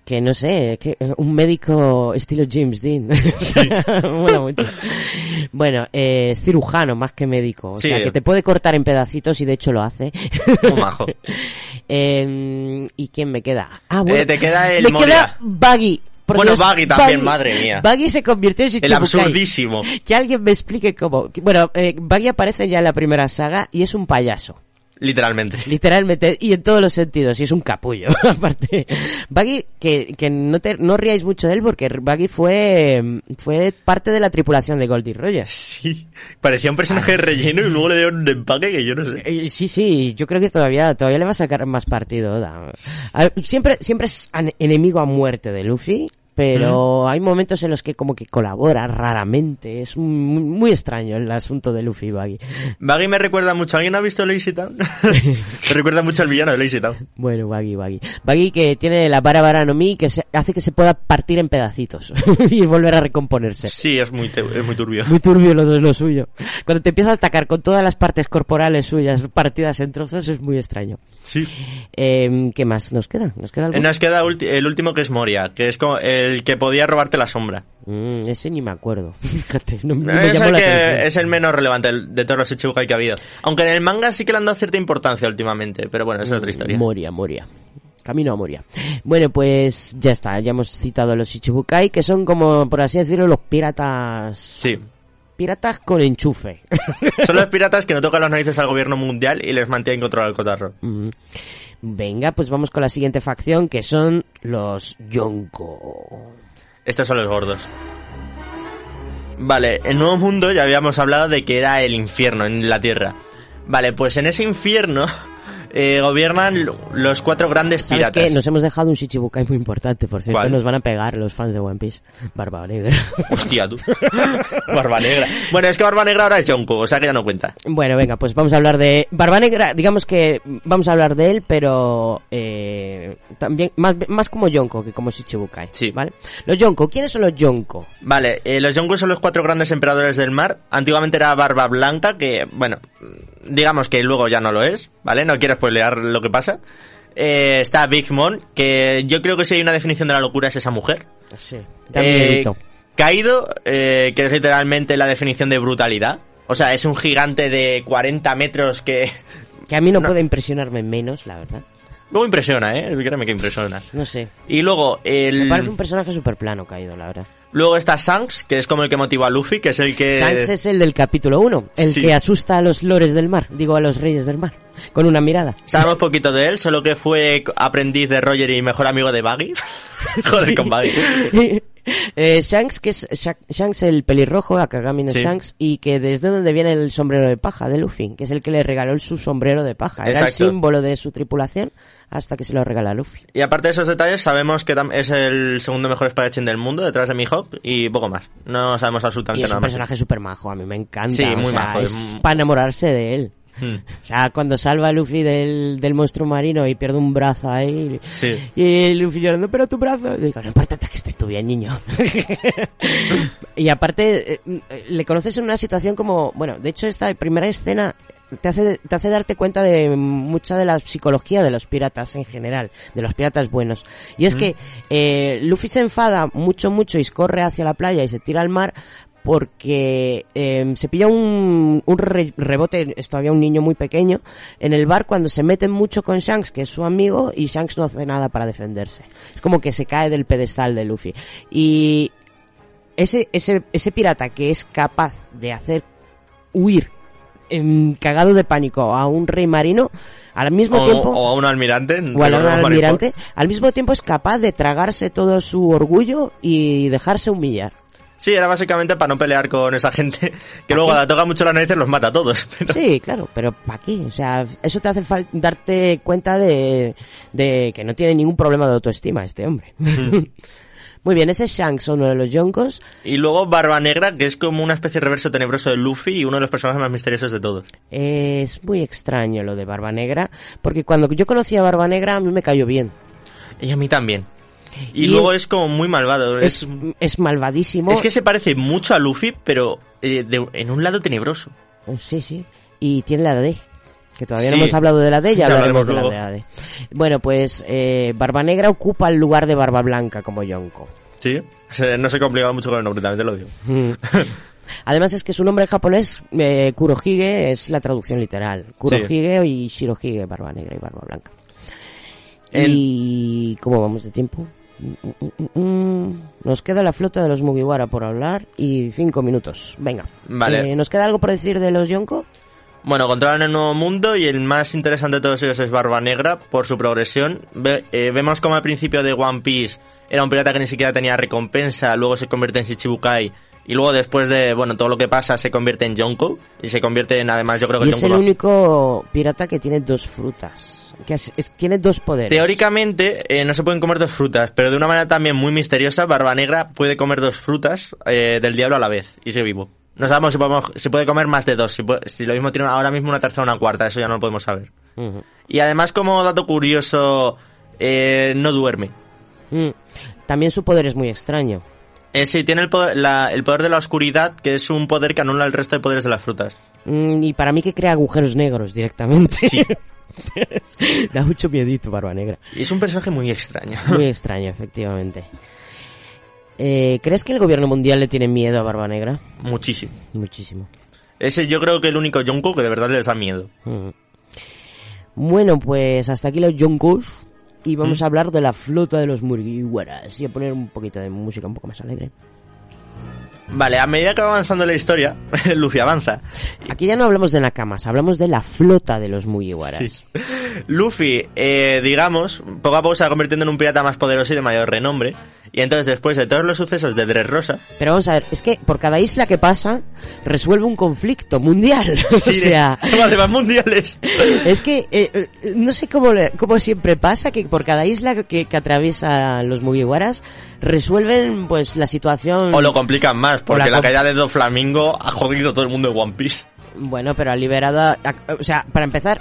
Que no sé, que eh, un médico estilo James Dean. [LAUGHS] O sea, [LAUGHS] mola mucho. Bueno, eh, es cirujano más que médico. O Sí. sea, que te puede cortar en pedacitos y de hecho lo hace. [LAUGHS] Muy majo. Eh, ¿Y quién me queda? Ah, bueno. Eh, te queda el Me Moria. queda Buggy. Por Bueno, Dios, Buggy también, madre mía. Buggy se convirtió en El Shichibukai. absurdísimo. Que alguien me explique cómo. Bueno, eh, Buggy aparece ya en la primera saga y es un payaso. Literalmente. Literalmente, y en todos los sentidos, y es un capullo, [LAUGHS] aparte. Buggy, que, que no, te, no ríais mucho de él, porque Buggy fue, fue parte de la tripulación de Goldie Rogers. Sí. Parecía un personaje de relleno y luego le dieron un empaque que yo no sé. Eh, Sí, sí, yo creo que todavía, todavía le va a sacar más partido. Oda. Siempre, siempre es enemigo a muerte de Luffy, pero hay momentos en los que como que colabora raramente. Es muy, muy extraño el asunto de Luffy y Baggy. [LAUGHS] Baggy me recuerda mucho. ¿Alguien ha visto Lazy Town? [LAUGHS] me recuerda mucho al villano de Lazy Town. Bueno, Baggy, Baggy. Baggy que tiene la vara vara no mi que se- hace que se pueda partir en pedacitos [LAUGHS] y volver a recomponerse. Sí, es muy, es muy turbio. Muy turbio lo de lo suyo. Cuando te empieza a atacar con todas las partes corporales suyas partidas en trozos es muy extraño. Sí. Eh, ¿Qué más nos queda? ¿Nos queda algo? Eh, Nos queda el último que es Moria, que es como el que podía robarte la sombra. Mm, ese ni me acuerdo. [LAUGHS] Fíjate, no, no me es, llamó el la que- atención. es el menos relevante de todos los Ichibukai que ha habido. Aunque en el manga sí que le han dado cierta importancia últimamente, pero bueno, esa es otra historia. Moria, Moria. Camino a Moria. Bueno, pues ya está, ya hemos citado a los Ichibukai, que son como, por así decirlo, los piratas... Sí. Piratas con enchufe. Son [LAUGHS] los piratas que no tocan las narices al gobierno mundial y les mantienen controlado el cotarro. Mm. Venga, pues vamos con la siguiente facción, que son los Yonko. Estos son los gordos. Vale, el nuevo mundo ya habíamos hablado de que era el infierno en la tierra. Vale, pues en ese infierno [LAUGHS] eh, gobiernan lo- los cuatro grandes ¿Sabes piratas. qué? Nos hemos dejado un Shichibukai muy importante, por cierto. ¿Cuál? Nos van a pegar los fans de One Piece. Barba Negra. [LAUGHS] Hostia, tú. Barba Negra. Bueno, es que Barba Negra ahora es Yonko, o sea que ya no cuenta. Bueno, venga, pues vamos a hablar de Barba Negra. Digamos que vamos a hablar de él, pero eh, también más, más como Yonko que como Shichibukai. Sí. ¿Vale? Los Yonko, ¿quiénes son los Yonko? Vale, eh, los Yonko son los cuatro grandes emperadores del mar. Antiguamente era Barba Blanca, que, bueno, digamos que luego ya no lo es, ¿vale? No quiero spoilear lo que pasa. Eh, está Big Mom, que yo creo que si hay una definición de la locura es esa mujer. Sí. Eh. Kaido, eh, que es literalmente la definición de brutalidad. O sea, es un gigante de 40 metros que... [LAUGHS] Que a mí no, no. puede impresionarme menos, la verdad. Luego impresiona, ¿eh? Créeme que impresiona. No sé. Y luego el... Me parece un personaje súper plano caído, la verdad. Luego está Shanks, que es como el que motiva a Luffy, que es el que... Shanks es el del capítulo 1, el Sí. que asusta a los lores del mar, digo a los reyes del mar, con una mirada. Sabemos poquito de él, solo que fue aprendiz de Roger y mejor amigo de Baggy. [LAUGHS] Joder, con Baggy. [LAUGHS] Eh, Shanks, que es Sha- Shanks el pelirrojo, Akagami no Sí. Shanks, y que desde donde viene el sombrero de paja de Luffy, que es el que le regaló su sombrero de paja. Era el símbolo de su tripulación hasta que se lo regala Luffy. Y aparte de esos detalles, sabemos que es el segundo mejor espadachín del mundo, detrás de Mihawk, y poco más. No sabemos Y absolutamente es nada un más. personaje súper majo, a mí me encanta. Sí, o muy sea, majo, Es es- para enamorarse de él. Hmm. [LAUGHS] O sea, cuando salva a Luffy del, del monstruo marino y pierde un brazo ahí. Sí. Y Luffy llorando, pero tu brazo. Digo, no importa que estés tú bien, niño. [LAUGHS] y aparte, eh, le conoces en una situación como, bueno, de hecho esta primera escena te hace, te hace darte cuenta de mucha de la psicología de los piratas en general, de los piratas buenos. Y es que eh, Luffy se enfada mucho, mucho y corre hacia la playa y se tira al mar porque eh, se pilla un, un re- rebote, es todavía un niño muy pequeño, en el bar cuando se meten mucho con Shanks, que es su amigo, y Shanks no hace nada para defenderse. Es como que se cae del pedestal de Luffy. Y ese, ese, ese pirata que es capaz de hacer huir em, cagado de pánico a un rey marino, al mismo O, tiempo... o a un almirante. o Marineford. almirante, al mismo tiempo es capaz de tragarse todo su orgullo y dejarse humillar. Sí, era básicamente para no pelear con esa gente [LAUGHS] que luego la toca mucho las narices los mata a todos. [LAUGHS] pero- Sí, claro, pero ¿para qué? O sea, eso te hace darte cuenta de, de que no tiene ningún problema de autoestima este hombre. [LAUGHS] Muy bien, ese es Shanks, uno de los Yonkos. Y luego Barba Negra, que es como una especie de reverso tenebroso de Luffy y uno de los personajes más misteriosos de todos. Es muy extraño lo de Barba Negra, porque cuando yo conocí a Barba Negra a mí me cayó bien. Y a mí también. Y, Y- luego es como muy malvado. Es, Es, es malvadísimo. es que se parece mucho a Luffy, pero eh, de- en un lado tenebroso. Sí, sí. Y tiene la D. Que todavía Sí. no hemos hablado de la D, ya, Ya hablaremos de la. D. Bueno, pues eh, Barba Negra ocupa el lugar de Barba Blanca como Yonko. Sí. No se complicaba mucho con el nombre, también te lo digo. Mm. [LAUGHS] Además es que su nombre en japonés, eh, Kurohige, es la traducción literal. Kurohige y Shirohige, Barba Negra y Barba Blanca. El- Y... ¿Cómo vamos de tiempo? Mm. Nos queda la flota de los Mugiwara por hablar y cinco minutos. Venga. Vale. Eh, ¿Nos queda algo por decir de los Yonko? Bueno, controlan el nuevo mundo y el más interesante de todos ellos es Barba Negra por su progresión. Ve- eh, vemos como al principio de One Piece era un pirata que ni siquiera tenía recompensa, luego se convierte en Shichibukai Y luego después de, bueno, todo lo que pasa se convierte en Yonko. Y se convierte en, además, yo creo que Y es Yonko el único pirata que tiene dos frutas. Que es- es- tiene dos poderes. Teóricamente eh, no se pueden comer dos frutas, pero de una manera también muy misteriosa, Barba Negra puede comer dos frutas eh, del diablo a la vez y sigue vivo. No sabemos si, podemos, si puede comer más de dos, si, puede- si lo mismo tiene ahora mismo una tercera o una cuarta, eso ya no lo podemos saber. Y además, como dato curioso, eh, no duerme. Mm. También su poder es muy extraño. Eh, sí, tiene el poder, la- el poder de la oscuridad, que es un poder que anula el resto de poderes de las frutas. Mm, y para mí que crea agujeros negros directamente. Sí. [LAUGHS] [LAUGHS] da mucho miedito, Barba Negra. Y es un personaje muy extraño. [LAUGHS] Muy extraño, efectivamente. Eh, ¿Crees que el gobierno mundial le tiene miedo a Barba Negra? Muchísimo. Muchísimo. Ese yo creo que el único Yonko que de verdad les da miedo. Mm. Bueno, pues hasta aquí los Yonkos. Y vamos Mm. a hablar de la flota de los Mugiwaras. Y a poner un poquito de música un poco más alegre. Vale, a medida que va avanzando la historia, [LAUGHS] Luffy avanza. Aquí ya no hablamos de Nakamas, hablamos de la flota de los Mugiwaras. Sí. Luffy, eh, digamos, poco a poco se va convirtiendo en un pirata más poderoso y de mayor renombre. Y entonces, después de todos los sucesos de Dressrosa, Pero vamos a ver, es que por cada isla que pasa, resuelve un conflicto mundial. [LAUGHS] o sea, [LAUGHS] mundiales. es que eh, eh, no sé cómo, cómo siempre pasa que por cada isla que, que atraviesa los Mugiwaras, resuelven pues la situación... o lo complican más, porque la caída de Doflamingo ha jodido a todo el mundo de One Piece. Bueno, pero ha liberado... a- a- o sea, para empezar,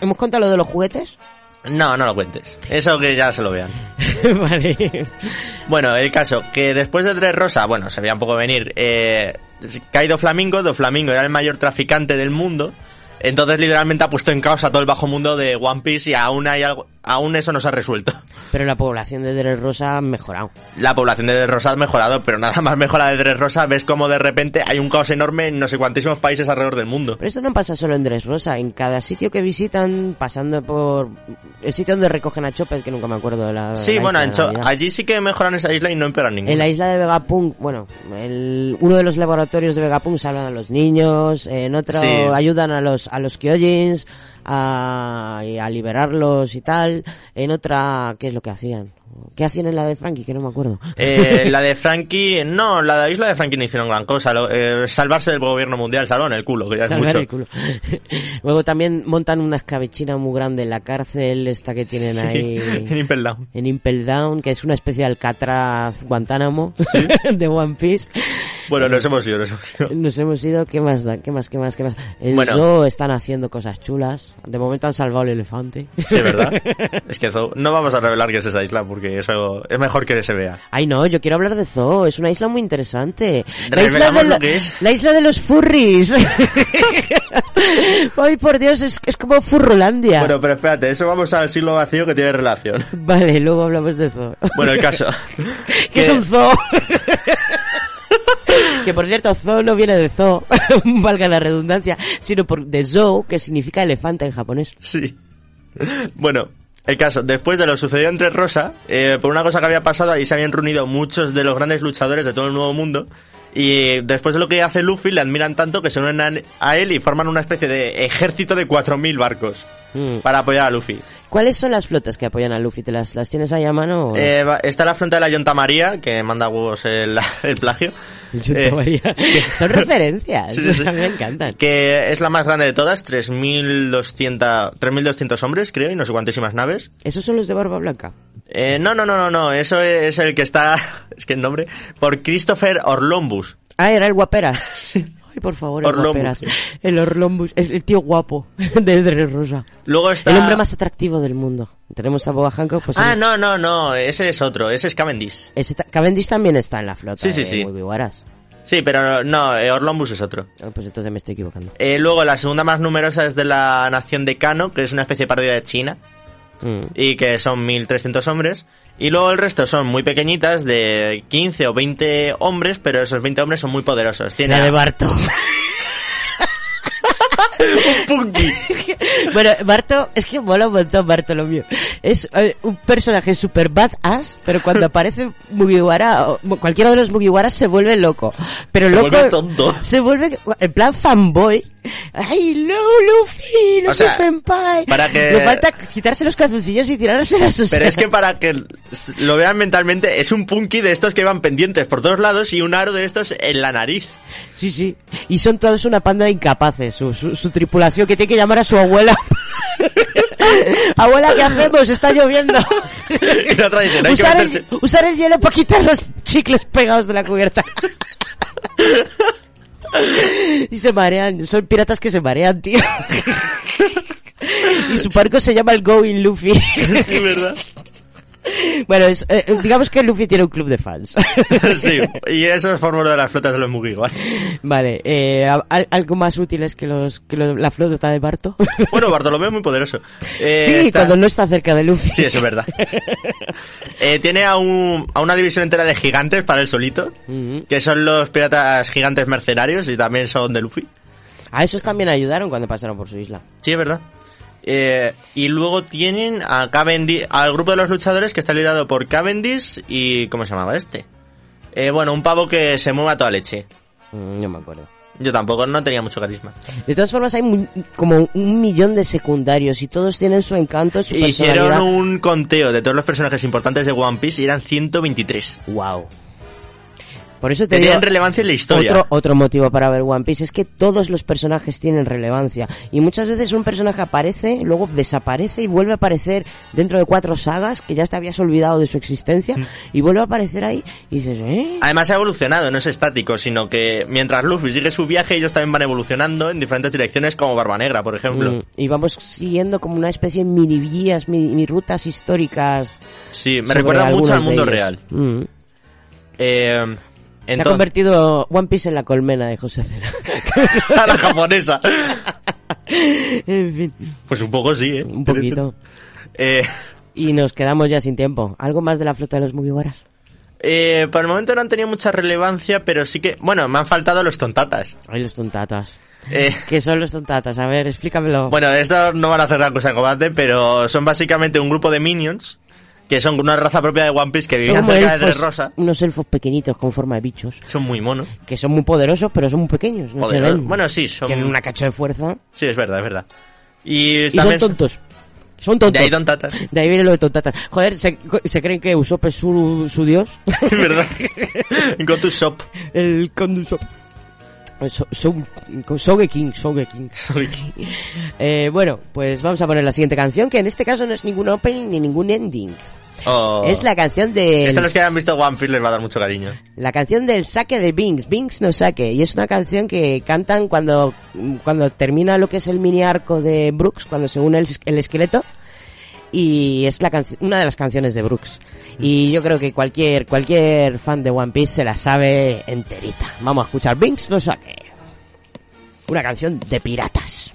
¿hemos contado lo de los juguetes? No, no lo cuentes. Eso que ya se lo vean. [LAUGHS] vale. Bueno, el caso, que después de Dressrosa, bueno, se veía un poco venir, eh, cae Doflamingo, Doflamingo era el mayor traficante del mundo, entonces literalmente ha puesto en caos a todo el bajo mundo de One Piece y aún hay algo, aún eso no se ha resuelto. Pero la población de Dressrosa ha mejorado. La población de Dressrosa ha mejorado, pero nada más mejora de Dressrosa, ves como de repente hay un caos enorme en no sé cuantísimos países alrededor del mundo. Pero esto no pasa solo en Dressrosa, en cada sitio que visitan, pasando por el sitio donde recogen a Chopper, que nunca me acuerdo de la. Sí, la bueno, isla, realidad. allí sí que mejoran esa isla y no empeoran ninguna. En la isla de Vegapunk, bueno, el, uno de los laboratorios de Vegapunk salvan a los niños, en otro Sí. ayudan a los a los Kyojins a, a liberarlos y tal, en otra, ¿qué es lo que hacían? ¿Qué hacían en la de Frankie? Que no me acuerdo. Eh, [LAUGHS] la de Frankie, no, la de isla de Frankie no hicieron gran cosa. lo- eh, salvarse del gobierno mundial, salvaron el culo, que ya es mucho. el culo. [LAUGHS] Luego también montan una escabechina muy grande en la cárcel, esta que tienen Sí, ahí [LAUGHS] en Impel Down. en Impel Down, que es una especie de Alcatraz Guantánamo de One Piece. Bueno, nos hemos ido, nos hemos ido. Nos hemos ido, ¿qué más da? ¿Qué más? ¿Qué más? ¿Qué más? En Bueno. Zoo están haciendo cosas chulas. De momento han salvado el elefante. Sí, ¿verdad? [LAUGHS] es que Zou- no vamos a revelar que es esa isla porque eso es mejor que se vea. Ay, no, yo quiero hablar de Zoo. Es una isla muy interesante. La isla, de lo que es. la isla de los furries. [LAUGHS] Ay, por Dios, es, es como Furrolandia. Bueno, pero espérate, eso vamos al siglo vacío que tiene relación. Vale, luego hablamos de Zoo. Bueno, el caso. [LAUGHS] ¿Qué es un zoo? Que por cierto, zoo no viene de zoo, [LAUGHS] valga la redundancia, sino por de zoo, que significa elefante en japonés. Sí. Bueno, el caso, después de lo sucedido entre Rosa, eh, por una cosa que había pasado, ahí se habían reunido muchos de los grandes luchadores de todo el Nuevo Mundo. Y después de lo que hace Luffy, le admiran tanto que se unen a, él y forman una especie de ejército de 4.000 barcos Mm. para apoyar a Luffy. ¿Cuáles son las flotas que apoyan a Luffy? ¿Te las, las tienes ahí a mano? o? Eh, está la fronta de la Yonta María, que manda huevos el, [LAUGHS] el plagio. Eh, tomaría- [LAUGHS] [LAUGHS] Son referencias, Sí, sí, sí. me encantan. Que es la más grande de todas, 3.200 3.200 hombres, creo, y no sé cuantísimas naves. ¿Esos son los de Barba Blanca? Eh, no, no, no, no, no, eso es el que está, es que el nombre, por Christopher Orlombus. Ah, era el guapera. Ay, por favor, el Orlombus. El Orlombus, el, el tío guapo [LAUGHS] de Dre Rosa. Luego está... El hombre más atractivo del mundo. Tenemos a Boba Hancock, pues... Ah, no, no, no, ese es otro, ese es Cavendish. ese ta- Cavendish también está en la flota Sí, sí, de sí. Mugiwaras. Sí, pero no, eh, Orlombus es otro. Ah, Pues entonces me estoy equivocando. Eh, luego la segunda más numerosa es de la nación de Kano, que es una especie de parodia de China. Mm. y que son 1300 hombres. Y luego el resto son muy pequeñitas, de 15 o 20 hombres, pero esos 20 hombres son muy poderosos. Tiene La de Barto. [LAUGHS] Punky. [LAUGHS] bueno, Barto, es que mola un montón Bartolomeo. Es eh, un personaje super badass, pero cuando aparece Mugiwara, o cualquiera de los Mugiwaras se vuelve loco. Pero Se loco. vuelve tonto. Se vuelve, en plan fanboy, ¡Ay, no, Luffy! ¡Luffy O sea, senpai! para que- Le falta quitarse los calzoncillos y tirárselos. o sea. Pero es que para que lo vean mentalmente, es un punky de estos que van pendientes por todos lados y un aro de estos en la nariz. Sí, sí. Y son todos una panda de incapaces. Su, su, su tripulación que tiene que llamar a su abuela. [LAUGHS] abuela, ¿qué hacemos? Está lloviendo. [LAUGHS] Y la otra dice, no hay que usar, el, meterse- usar el hielo para quitar los chicles pegados de la cubierta. [LAUGHS] y se marean. Son piratas que se marean, tío. y su barco se llama el Going Luffy. Sí, ¿verdad? Bueno, es, eh, digamos que Luffy tiene un club de fans. [LAUGHS] sí, y eso es fórmula de las flotas de los Mugi igual. Vale, eh, al- algo más útiles que los que los- la flota de Barto. [LAUGHS] Bueno, Bartolomé es muy poderoso. Eh, sí, está- cuando no está cerca de Luffy. Sí, eso es verdad. [LAUGHS] Eh, tiene a, un- a una división entera de gigantes para él solito, que son los piratas gigantes mercenarios y también son de Luffy. A esos también ayudaron cuando pasaron por su isla. Sí, es verdad. Eh, y luego tienen a Cavendish, al grupo de los luchadores que está liderado por Cavendish y... ¿Cómo se llamaba este? Eh, bueno, un pavo que se mueve a toda leche. Mm, no me acuerdo. Yo tampoco, no tenía mucho carisma. De todas formas, hay como un millón de secundarios y todos tienen su encanto, su Hicieron un conteo de todos los personajes importantes de One Piece y eran 123. Wow. Por eso te Tenían digo, relevancia en la historia. Otro, otro motivo para ver One Piece es que todos los personajes tienen relevancia. Y muchas veces un personaje aparece, luego desaparece y vuelve a aparecer dentro de cuatro sagas que ya te habías olvidado de su existencia Mm. y vuelve a aparecer ahí y dices, ¿eh? Además ha evolucionado, no es estático, sino que mientras Luffy sigue su viaje, ellos también van evolucionando en diferentes direcciones, como Barba Negra, por ejemplo. Mm, Y vamos siguiendo como una especie de mini guías, mini, mini rutas históricas. Sí, me recuerda mucho al mundo real. Mm. Eh, Se ha convertido One Piece en la colmena de José Cela. a la japonesa. [LAUGHS] en fin, Pues un poco sí, ¿eh? un poquito. Eh, Y nos quedamos ya sin tiempo. ¿Algo más de la flota de los Mugiwaras? eh, por el momento no han tenido mucha relevancia, pero sí que... Bueno, me han faltado los tontatas. Ay, los tontatas. Eh, ¿Qué son los tontatas? A ver, explícamelo. bueno, estos no van a hacer gran cosa en combate, pero son básicamente un grupo de minions, que son una raza propia de One Piece que como cerca de elfos- Tres Rosa. Unos elfos pequeñitos con forma de bichos. Son muy monos. Que son muy poderosos, pero son muy pequeños. No se Poderosos. ven. Bueno, sí, son... Tienen una cacho de fuerza. Sí, es verdad, es verdad. Y, Y son tontos. Son tontos. De ahí tontatas. De ahí viene lo de tontatas. Joder, ¿se, se creen que Usopp es su, su dios? [LAUGHS] Es verdad. [LAUGHS] Go to shop. El Condusop. So, so, Sogeking, Sogeking. [LAUGHS] [LAUGHS] Eh, bueno, pues vamos a poner la siguiente canción, que en este caso no es ningún opening ni ningún ending. Oh. Es la canción de... Esto los que hayan visto One Piece les va a dar mucho cariño. La canción del saque de Binks, Binks no saque, y es una canción que cantan cuando, cuando termina lo que es el mini arco de Brooks, cuando se une el, el esqueleto, y es la una de las canciones de Brooks. Y yo creo que cualquier, cualquier fan de One Piece se la sabe enterita. Vamos a escuchar Binks no saque. Una canción de piratas.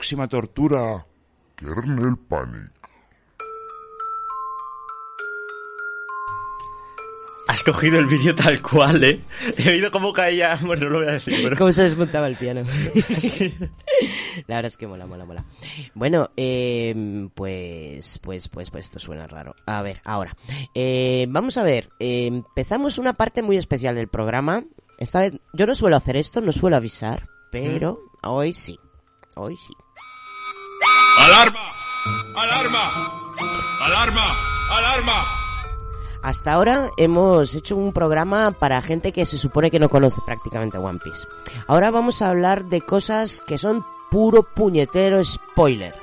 Próxima tortura. Kernel Panic. Has cogido el vídeo tal cual, ¿eh? He oído cómo caía... Bueno, no lo voy a decir, pero... Cómo se desmontaba el piano. [LAUGHS] La verdad es que mola, mola, mola. Bueno, eh, pues, pues, pues, pues esto suena raro. A ver, ahora. Eh, vamos a ver. eh, empezamos una parte muy especial del programa. Esta vez, yo no suelo hacer esto, no suelo avisar, pero hoy sí. Hoy sí. ¡Alarma! ¡Alarma! ¡Alarma! ¡Alarma! Hasta ahora hemos hecho un programa para gente que se supone que no conoce prácticamente One Piece. Ahora vamos a hablar de cosas que son puro puñetero spoiler.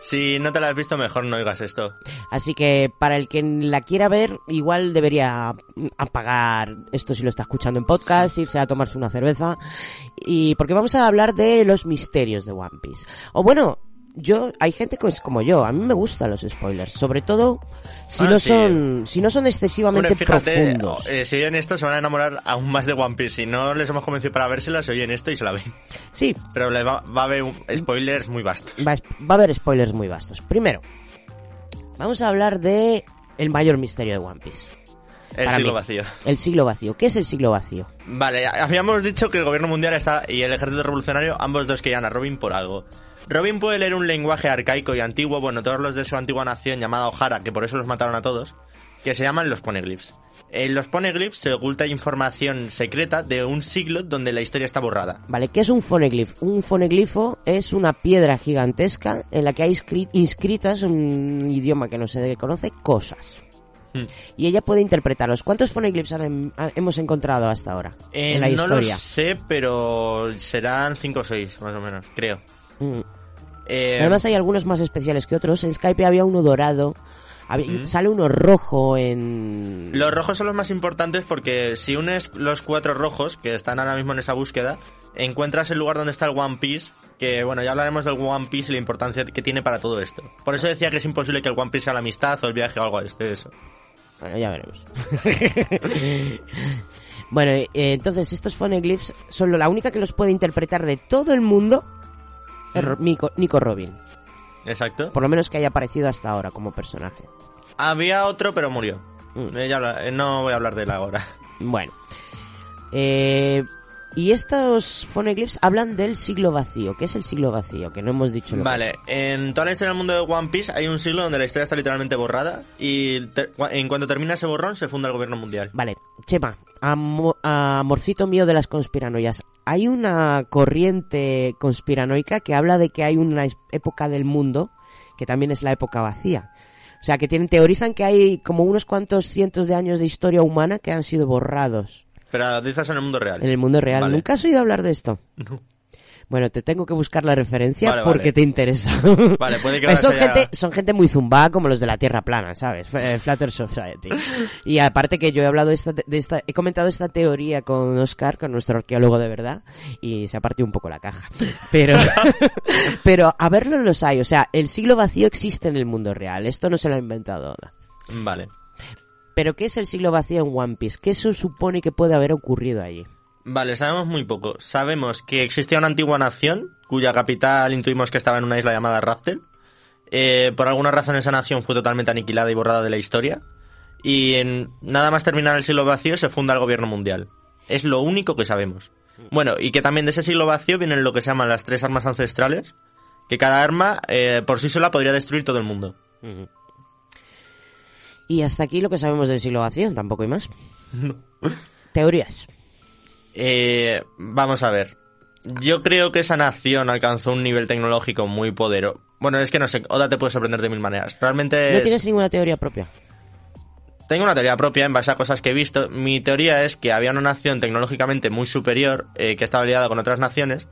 Si no te la has visto, mejor no oigas esto. Así que para el que la quiera ver, igual debería apagar esto si lo está escuchando en podcast, irse a tomarse una cerveza. Y porque vamos a hablar de los misterios de One Piece. O bueno, yo, hay gente que es como yo, a mí me gustan los spoilers, sobre todo si Ah, no sí. son, si no son excesivamente Bueno, fíjate, profundos. eh, si oyen esto se van a enamorar aún más de One Piece. Si no les hemos convencido para vérsela, se oyen esto y se la ven. Sí. Pero le va, va a haber spoilers muy vastos. Va, a es- va a haber spoilers muy vastos. Primero, vamos a hablar de el mayor misterio de One Piece. El Para siglo mí. vacío. El siglo vacío. ¿Qué es el siglo vacío? Vale, habíamos dicho que el gobierno mundial está y el ejército revolucionario, ambos dos querían a Robin por algo. Robin puede leer un lenguaje arcaico y antiguo, bueno, todos los de su antigua nación llamada O'Hara, que por eso los mataron a todos, que se llaman los poneglyphs. En los poneglyphs se oculta información secreta de un siglo donde la historia está borrada. Vale, ¿qué es un foneglifo? Un foneglifo es una piedra gigantesca en la que hay inscri- inscritas en un idioma que no se conoce cosas. Hmm. Y ella puede interpretarlos. ¿Cuántos foneglifs han- ha- hemos encontrado hasta ahora Eh, en la no lo historia? sé, pero serán 5 o 6, más o menos, creo. Mm. Eh, Además hay algunos más especiales que otros. En Skype había uno dorado. había- Mm. Sale uno rojo en... Los rojos son los más importantes porque si unes los cuatro rojos que están ahora mismo en esa búsqueda, encuentras el lugar donde está el One Piece, que bueno, ya hablaremos del One Piece y la importancia que tiene para todo esto. Por eso decía que es imposible que el One Piece sea la amistad o el viaje o algo de eso. Bueno, ya veremos. [LAUGHS] bueno, eh, entonces estos phoneglyphs son la única que los puede interpretar de todo el mundo Nico, Nico Robin. Exacto. Por lo menos que haya aparecido hasta ahora como personaje. Había otro, pero murió. Eh, ya habla- eh, no voy a hablar de él ahora. Bueno. Eh, y estos phoneglyphs hablan del siglo vacío. ¿Qué es el siglo vacío? Que no hemos dicho lo que Vale, en toda la historia del mundo de One Piece hay un siglo donde la historia está literalmente borrada y en cuanto termina ese borrón se funda el gobierno mundial. Vale, Chema, amo- amorcito mío de las conspiranoias. Hay una corriente conspiranoica que habla de que hay una época del mundo que también es la época vacía. O sea, que tienen, teorizan que hay como unos cuantos cientos de años de historia humana que han sido borrados Pero dices en el mundo real. en el mundo real. Vale. ¿Nunca has oído hablar de esto? No. Bueno, te tengo que buscar la referencia Vale, porque vale. te interesa. Vale, puede que son, sea- gente, son gente muy zumba como los de la Tierra plana, ¿sabes? Eh, Flatter Society. Y aparte que yo he hablado de esta, de esta, he comentado esta teoría con Oscar, con nuestro arqueólogo de verdad, y se ha partido un poco la caja. Pero, [LAUGHS] pero a verlo los hay, o sea, el siglo vacío existe en el mundo real, esto no se lo ha inventado Oda. Vale. Pero ¿qué es el siglo vacío en One Piece? ¿Qué eso supone que puede haber ocurrido allí? Vale, sabemos muy poco. Sabemos que existía una antigua nación, cuya capital intuimos que estaba en una isla llamada Raftel. Eh, por alguna razón esa nación fue totalmente aniquilada y borrada de la historia. Y en nada más terminar el siglo vacío se funda el gobierno mundial. Es lo único que sabemos. Bueno, y que también de ese siglo vacío vienen lo que se llaman las tres armas ancestrales, que cada arma eh, por sí sola podría destruir todo el mundo. Y hasta aquí lo que sabemos del siglo vacío, tampoco hay más. Teorías. Eh, vamos a ver. Yo creo que esa nación alcanzó un nivel tecnológico muy poderoso. Bueno, es que no sé, Oda te puede sorprender de mil maneras. Realmente No es- tienes ninguna teoría propia. tengo una teoría propia en base a cosas que he visto. Mi teoría es que había una nación tecnológicamente muy superior eh, que estaba aliada con otras naciones.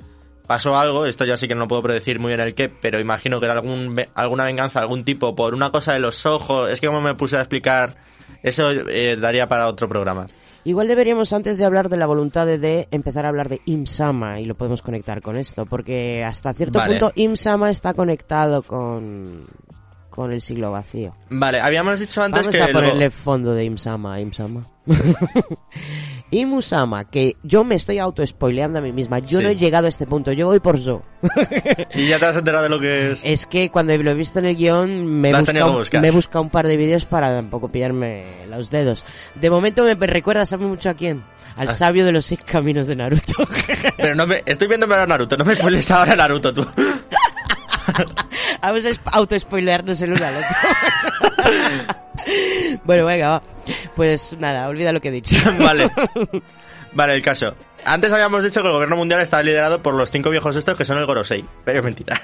Pasó algo, esto ya sí que no puedo predecir muy bien el qué, pero imagino que era algún, alguna venganza, algún tipo, por una cosa de los ojos. Es que como me puse a explicar, eso eh, daría para otro programa. Igual deberíamos, antes de hablar de la voluntad de D, empezar a hablar de Imsama y lo podemos conectar con esto, porque hasta cierto Vale. punto Imsama está conectado con, con el siglo vacío. Vale, habíamos dicho antes Vamos que... a luego- ponerle fondo de Imsama a Imsama. [LAUGHS] Imusama, que yo me estoy auto-spoileando a mí misma. Yo Sí. no he llegado a este punto, yo voy por Zo. [LAUGHS] Y ya te has enterado de lo que es... Es que cuando lo he visto en el guion me me he buscado un par de vídeos para tampoco pillarme los dedos. De momento me recuerda, ¿sabe mucho a quién? Al Ah. sabio de los seis caminos de Naruto. Pero no me... Estoy viéndome ahora Naruto, no me spoiles ahora Naruto tú. [LAUGHS] [LAUGHS] Vamos a sp- auto-spoilearnos el uno al otro. [LAUGHS] bueno, venga, va. Pues nada, olvida lo que he dicho. [LAUGHS] vale. Vale, el caso. Antes habíamos dicho que el gobierno mundial está liderado por los cinco viejos estos que son el Gorosei, pero es mentira.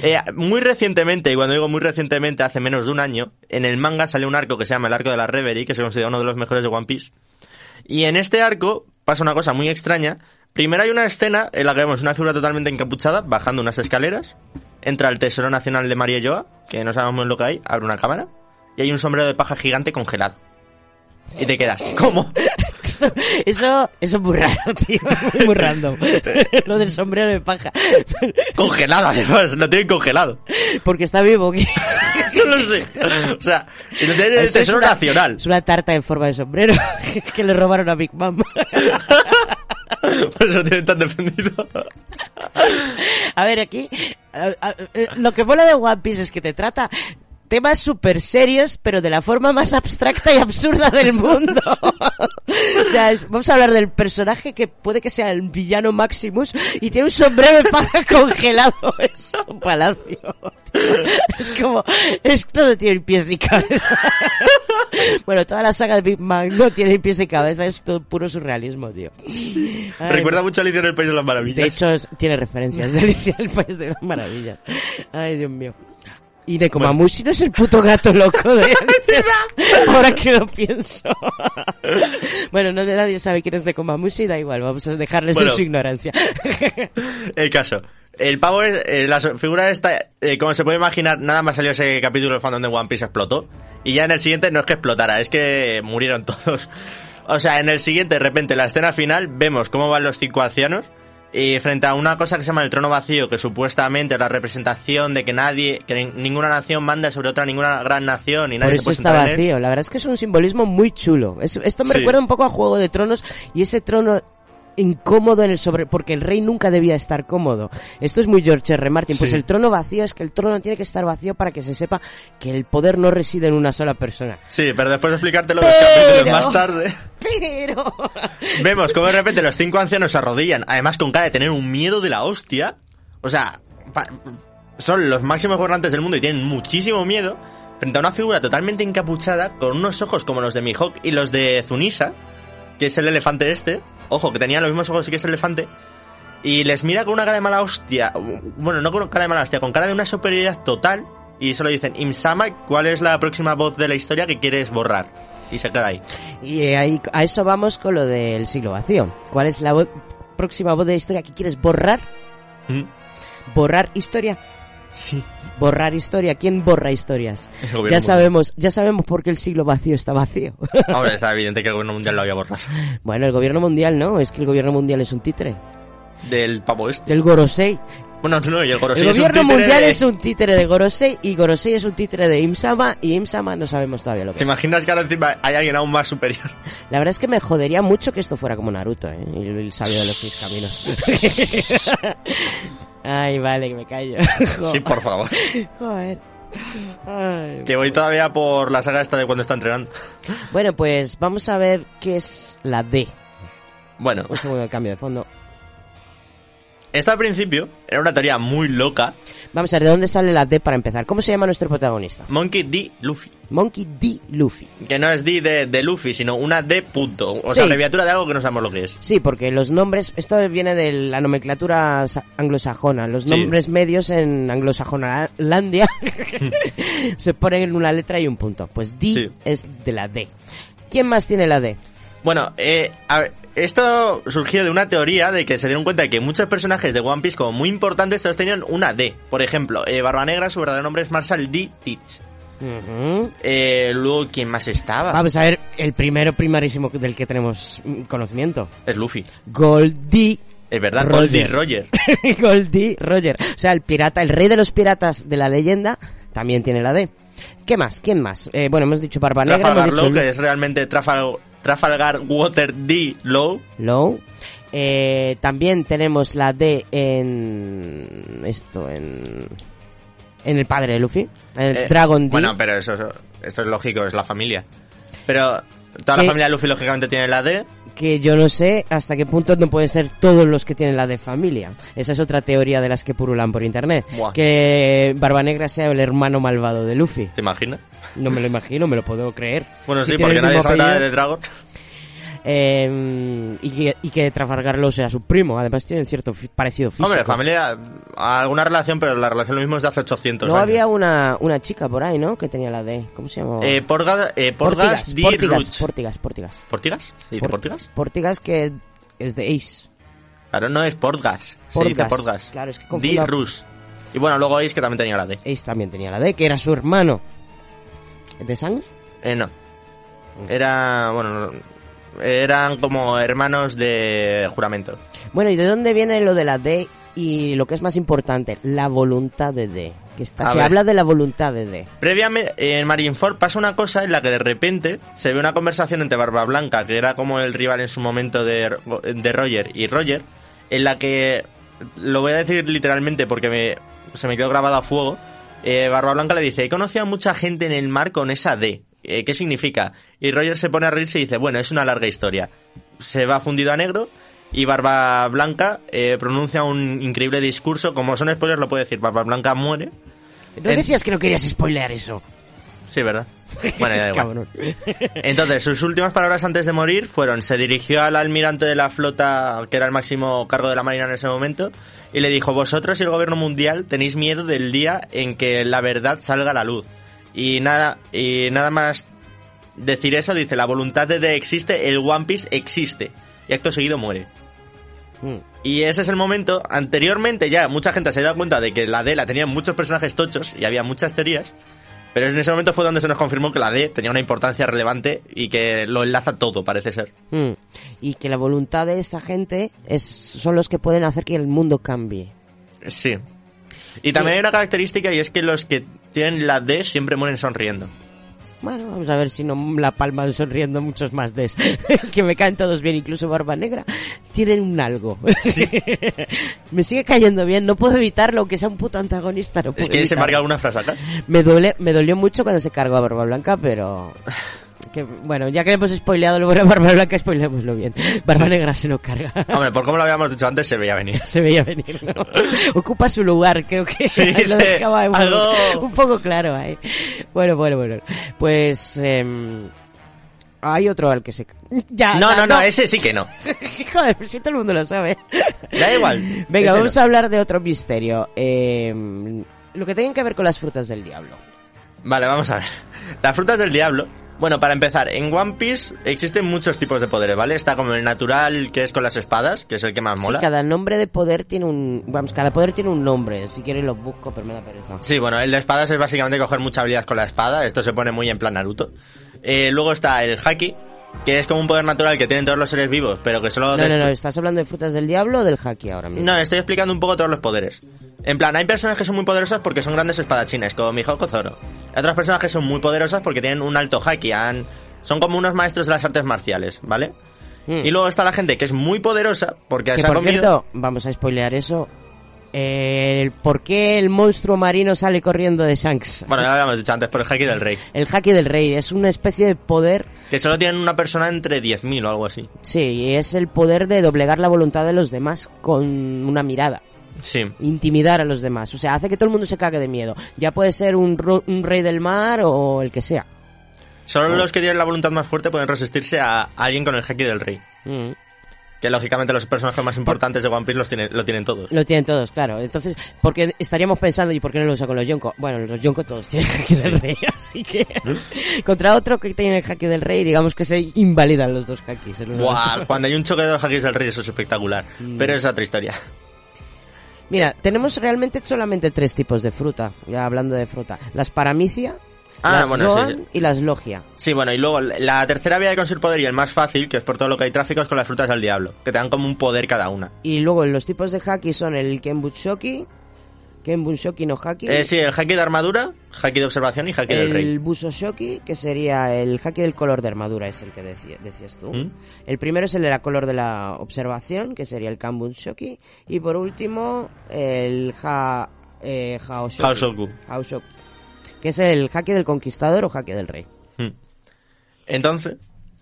Eh, muy recientemente, y cuando digo muy recientemente, hace menos de un año, en el manga sale un arco que se llama el arco de la Reverie, que se considera uno de los mejores de One Piece. Y en este arco pasa una cosa muy extraña. Primero hay una escena en la que vemos una figura totalmente encapuchada bajando unas escaleras. Entra el Tesoro Nacional de María Joa, que no sabemos lo que hay, abre una cámara. Y hay un sombrero de paja gigante congelado. Y te quedas, ¿cómo? [LAUGHS] Eso, eso, eso es muy raro, tío. Muy, muy random. [LAUGHS] Lo del sombrero de paja. Congelado, además, lo tienen congelado. Porque está vivo. ¿qué? [LAUGHS] No lo sé. O sea, lo tienen en el Eso es Tesoro una- Nacional. Es una tarta en forma de sombrero que le robaron a Big Mom. [LAUGHS] Por eso lo tienen tan defendido. A ver, aquí a- a- eh, lo que mola de One Piece es que te trata temas súper serios, pero de la forma más abstracta y absurda del [LAUGHS] mundo. o sea, es- vamos a hablar del personaje que puede que sea el villano Maximus y tiene un sombrero de paja [LAUGHS] congelado. [LAUGHS] Es un palacio. Es como, esto no tiene pies ni cabeza. bueno, toda la saga de Big Man no tiene pies ni cabeza, es todo puro surrealismo, tío. Ay, Recuerda mucho a Alicia en el País de las Maravillas. de hecho, es- tiene referencias de Alicia en el País de las Maravillas. Ay, Dios mío. Y Nekomamushi no es el puto gato loco de. [LAUGHS] Ahora que lo pienso. [LAUGHS] bueno, no nadie sabe quién es Nekomamushi, da igual, vamos a dejarles Bueno. en su ignorancia. [LAUGHS] El caso. El pavo es, eh, la figura esta, eh, como se puede imaginar, nada más salió ese capítulo del fandom de One Piece explotó. Y ya en el siguiente no es que explotara, es que murieron todos. O sea, en el siguiente, de repente, la escena final, vemos cómo van los cinco ancianos. Y frente a una cosa que se llama el trono vacío, que supuestamente es la representación de que nadie, que nin- ninguna nación manda sobre otra, ninguna gran nación y Por nadie se eso puede está vacío. La verdad es que es un simbolismo muy chulo. Es- esto me Sí. recuerda un poco a Juego de Tronos y ese trono incómodo en el sobre porque el rey nunca debía estar cómodo. Esto es muy George R. Martin. Pues Sí. el trono vacío es que el trono tiene que estar vacío para que se sepa que el poder no reside en una sola persona. Sí, pero después de explicártelo dos Pero- capítulos más tarde. Pero [LAUGHS] Vemos como de repente los cinco ancianos se arrodillan, además con cara de tener un miedo de la hostia. O sea, son los máximos gobernantes del mundo y tienen muchísimo miedo frente a una figura totalmente encapuchada con unos ojos como los de Mihawk y los de Zunisa, que es el elefante este. Ojo, que tenía los mismos ojos y que es el elefante. Y les mira con una cara de mala hostia. Bueno, no con cara de mala hostia, con cara de una superioridad total. Y solo dicen, Imsama, ¿cuál es la próxima voz de la historia que quieres borrar? Y se queda ahí. Y eh, ahí, a eso vamos con lo del siglo vacío. ¿Cuál es la voz- próxima voz de la historia que quieres borrar ¿Mm? Borrar historia. Sí. Borrar historia. ¿Quién borra historias? Gobierno Ya mundial. sabemos, ya sabemos por qué el siglo vacío está vacío. [LAUGHS] Hombre, está evidente que el gobierno mundial lo había borrado. bueno, el gobierno mundial no, es que el gobierno mundial es un títere. Del pavo este. Del Gorosei. Bueno, no, y el Gorosei el es un gobierno títere mundial de- es un títere de Gorosei y Gorosei es un títere de Imsama y Imsama no sabemos todavía lo que ¿Te es. imaginas que ahora encima hay alguien aún más superior? [LAUGHS] La verdad es que me jodería mucho que esto fuera como Naruto, ¿eh? El, el sabio de los seis caminos. [LAUGHS] Ay, vale, que me callo. [LAUGHS] Sí, por favor. Joder. Ay. Que voy todavía por la saga esta de cuando está entrenando. Bueno, pues vamos a ver qué es la D. Bueno, Un segundo de cambio de fondo. Esto al principio era una teoría muy loca. Vamos a ver, ¿de dónde sale la D para empezar? ¿Cómo se llama nuestro protagonista? Monkey D. Luffy. Monkey D. Luffy. Que no es D de, de Luffy, sino una D punto. O Sí. sea, abreviatura de algo que no sabemos lo que es. Sí, porque los nombres, esto viene de la nomenclatura sa- anglosajona. Los Sí. nombres medios en anglosajonalandia [LAUGHS] [LAUGHS] se ponen en una letra y un punto. Pues D Sí. es de la D. ¿Quién más tiene la D? Bueno, eh, a ver, esto surgió de una teoría de que se dieron cuenta de que muchos personajes de One Piece como muy importantes todos tenían una D. Por ejemplo, eh, Barba Negra, su verdadero nombre es Marshall D. Teach. Eh, luego, ¿quién más estaba? Vamos a ver, el primero primarísimo del que tenemos conocimiento. Es Luffy. Goldie. Es verdad, Roger. Goldie Roger. [LAUGHS] Goldie Roger. O sea, el pirata, el rey de los piratas de la leyenda, también tiene la D. ¿Qué más? ¿Quién más? Eh, bueno, hemos dicho Barba Negra, hemos Trafalgar dicho Law, que es realmente Trafal- Trafalgar Water D. Low. Low. Eh, también tenemos la D en esto, en en el padre de Luffy, en el Eh, Dragon D. Bueno, pero eso, eso, es lógico, es la familia. Pero toda la familia de Luffy lógicamente tiene la D. que yo no sé hasta qué punto no pueden ser todos los que tienen la de familia. Esa es otra teoría de las que purulan por internet. Buah. Que Barba Negra sea el hermano malvado de Luffy. ¿Te imaginas? No me lo imagino, me lo puedo creer. Bueno, Si sí, porque nadie sabe nada de Dragon. Eh, y, que, y que sea su primo. Además tienen cierto parecido físico. Hombre, familia, alguna relación, pero la relación lo mismo es de hace 800 No años. había una, una chica por ahí, ¿no? Que tenía la D. ¿Cómo se llama? Eh, Porga- eh, Porgas Portigas. Portigas. Portigas, Portigas. ¿Portigas? ¿Se dice Por- Portigas? Portigas que es de Ace. Claro, no es Portgas. Se dice Portgas. Portgas. Claro, es que D. confundo- Rus. Y bueno, luego Ace que también tenía la D. Ace también tenía la D, que era su hermano. ¿De sangre? Eh, no. Era, bueno, no- eran como hermanos de juramento. Bueno, ¿y de dónde viene lo de la D? Y lo que es más importante, la voluntad de D. Que está, se ver. habla de la voluntad de D. Previamente, en Marineford pasa una cosa en la que de repente se ve una conversación entre Barba Blanca, que era como el rival en su momento de, de Roger, y Roger, en la que, lo voy a decir literalmente porque me, se me quedó grabado a fuego, eh, Barba Blanca le dice, he conocido a mucha gente en el mar con esa D. Eh, ¿Qué significa? Y Roger se pone a reírse y dice, bueno, es una larga historia. Se va fundido a negro y Barba Blanca eh, pronuncia un increíble discurso. Como son spoilers, lo puedo decir. Barba Blanca muere. ¿No decías que no querías spoilear eso? Sí, ¿verdad? Bueno, ya [LAUGHS] igual. Entonces, sus últimas palabras antes de morir fueron, se dirigió al almirante de la flota, que era el máximo cargo de la marina en ese momento, y le dijo, vosotros y el gobierno mundial tenéis miedo del día en que la verdad salga a la luz. Y nada, y nada más decir eso, dice, la voluntad de D existe, el One Piece existe. Y acto seguido muere. Mm. Y ese es el momento, anteriormente ya mucha gente se ha dado cuenta de que la D la tenían muchos personajes tochos y había muchas teorías, pero en ese momento fue donde se nos confirmó que la D tenía una importancia relevante y que lo enlaza todo, parece ser. Mm. Y que la voluntad de esta gente es, son los que pueden hacer que el mundo cambie. Sí. Y también hay una característica y es que los que tienen la D siempre mueren sonriendo. Bueno, vamos a ver si no la palman sonriendo muchos más Ds. [LAUGHS] que me caen todos bien, incluso Barba Negra. Tienen un algo. [LAUGHS] me sigue cayendo bien, no puedo evitarlo, aunque sea un puto antagonista. No puedo Es que se marca alguna frase acá. Me, duele, me dolió mucho cuando se cargó a Barba Blanca, pero... Que, bueno, ya que hemos spoileado lo bueno Barba Blanca, spoileémoslo bien. Barba Negra se lo carga. Hombre, por como lo habíamos dicho antes, se veía venir. [LAUGHS] se veía venir, ¿no? [LAUGHS] Ocupa su lugar, creo que Sí, [LAUGHS] lo sí, dejaba un, algo- un poco claro ahí. Bueno, bueno, bueno. Pues... em, hay otro al que se... Ya, No, ya, no, no, ese sí que no. Joder, si todo el mundo lo sabe. Da igual. Venga, vamos no. a hablar de otro misterio. Em, lo que tiene que ver con las frutas del diablo. Vale, vamos a ver. Las frutas del diablo, Bueno, para empezar, en One Piece existen muchos tipos de poderes, ¿vale? Está como el natural, que es con las espadas, que es el que más Sí, mola. cada nombre de poder tiene un... Vamos, cada poder tiene un nombre. Si quieres los busco, pero me da pereza. Sí, bueno, el de espadas es básicamente coger mucha habilidad con la espada. Esto se pone muy en plan Naruto. Eh, luego está el Haki, que es como un poder natural que tienen todos los seres vivos, pero que solo... No, no, no, ¿estás hablando de frutas del diablo o del haki ahora mismo? No, estoy explicando un poco todos los poderes. En plan, hay personas que son muy poderosas porque son grandes espadachines, como Mihawk Zoro. Hay otras personas que son muy poderosas porque tienen un alto haki, han- son como unos maestros de las artes marciales, ¿vale? Y luego está la gente que es muy poderosa porque Hmm. Que se ha por comido... cierto, vamos a spoilear eso. Eh, el ¿Por qué el monstruo marino sale corriendo de Shanks? Bueno, ya lo habíamos dicho antes, por el haki del rey. El haki del rey es una especie de poder, Que solo tienen una persona entre 10.000 o algo así. sí, y es el poder de doblegar la voluntad de los demás con una mirada. Sí. Intimidar a los demás. O sea, hace que todo el mundo se cague de miedo. Ya puede ser un, ro- un rey del mar o el que sea. Solo los que tienen la voluntad más fuerte pueden resistirse a alguien con el haki del rey. Mm. Que lógicamente los personajes más importantes de One Piece los tienen, lo tienen todos. Lo tienen todos, claro. Entonces, porque estaríamos pensando, ¿y por qué no lo usa con los Yonko? Bueno, los Yonko todos tienen haki del rey, [LAUGHS] así que... contra otro que tiene el haki del rey, digamos que se invalidan los dos hakis. el uno Buah, cuando hay un choque de dos hakis del rey eso es espectacular. Mm. Pero es otra historia. Mira, tenemos realmente solamente tres tipos de fruta, ya hablando de fruta. Las paramicia, Ah, las bueno, sí, zoan sí. y las logia. Sí, bueno, y luego la tercera vía de conseguir poder y el más fácil, que es por todo lo que hay tráfico, es con las frutas del diablo, que te dan como un poder cada una. Y luego los tipos de haki son el Kenbushoki, Kenbushoki no haki. Eh, sí, el haki de armadura, haki de observación y haki del rey. El Busoshoki, que sería el haki del color de armadura, es el que decías tú. ¿Mm? El primero es el de la color de la observación, que sería el Kanbun Shoki. Y por último, el ha, eh. Haoshoku. Haoshoki, Que es el haki del conquistador o haki del rey. Hmm. Entonces,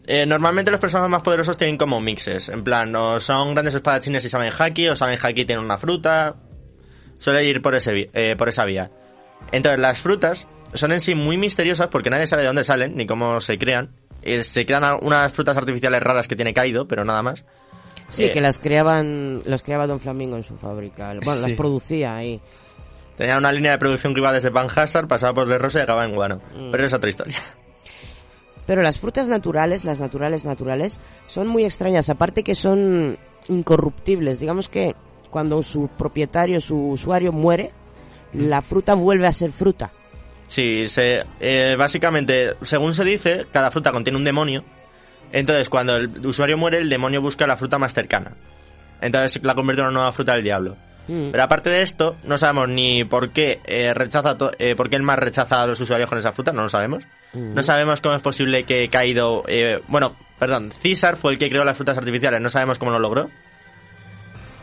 eh, normalmente los personajes más poderosos tienen como mixes. En plan, o son grandes espadachines y saben haki, o saben haki y tienen una fruta. Suele ir por, ese, eh, por esa vía. Entonces, las frutas son en sí muy misteriosas porque nadie sabe de dónde salen ni cómo se crean. Eh, se crean unas frutas artificiales raras que tiene Kaido, pero nada más. Sí, Eh, que las creaban, las creaba Don Flamingo en su fábrica. Bueno, las producía ahí. Tenía una línea de producción que iba desde Van Hazard, pasaba por De Rosa y acababa en Guano. Mm. Pero es otra historia. Pero las frutas naturales, las naturales naturales, son muy extrañas. Aparte que son incorruptibles. Digamos que cuando su propietario, su usuario muere, la fruta vuelve a ser fruta. Sí, se, eh, básicamente, según se dice, cada fruta contiene un demonio. Entonces, cuando el usuario muere, el demonio busca la fruta más cercana. Entonces la convierte en una nueva fruta del diablo. Mm. Pero aparte de esto, no sabemos ni por qué eh, rechaza eh, por qué el mar rechaza a los usuarios con esa fruta, no lo sabemos. Mm. No sabemos cómo es posible que Kaido, eh, bueno, perdón, César fue el que creó las frutas artificiales, no sabemos cómo lo logró.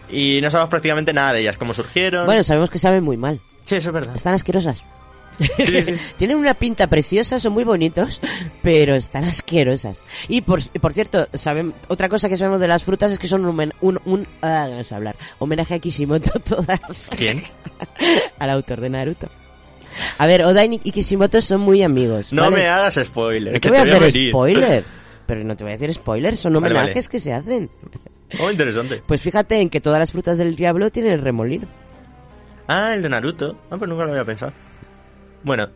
Y no sabemos prácticamente nada de ellas, cómo surgieron. Bueno, sabemos que saben muy mal. Sí, eso es verdad. Están asquerosas. [LAUGHS] Tienen una pinta preciosa, son muy bonitos, pero están asquerosas. Y por, por cierto, saben, otra cosa que sabemos de las frutas es que son un, un, un ah, hablar, homenaje a Kishimoto [LAUGHS] todas. ¿Quién? [LAUGHS] Al autor de Naruto. A ver, Oda y Kishimoto son muy amigos. No ¿vale? me hagas spoiler. No que te voy a hacer spoiler. Pero no te voy a decir spoiler, son Vale, homenajes vale. que se hacen. Oh, interesante. Pues fíjate en que todas las frutas del diablo tienen el remolino. Ah, el de Naruto. Ah, pues nunca lo había pensado. Bueno,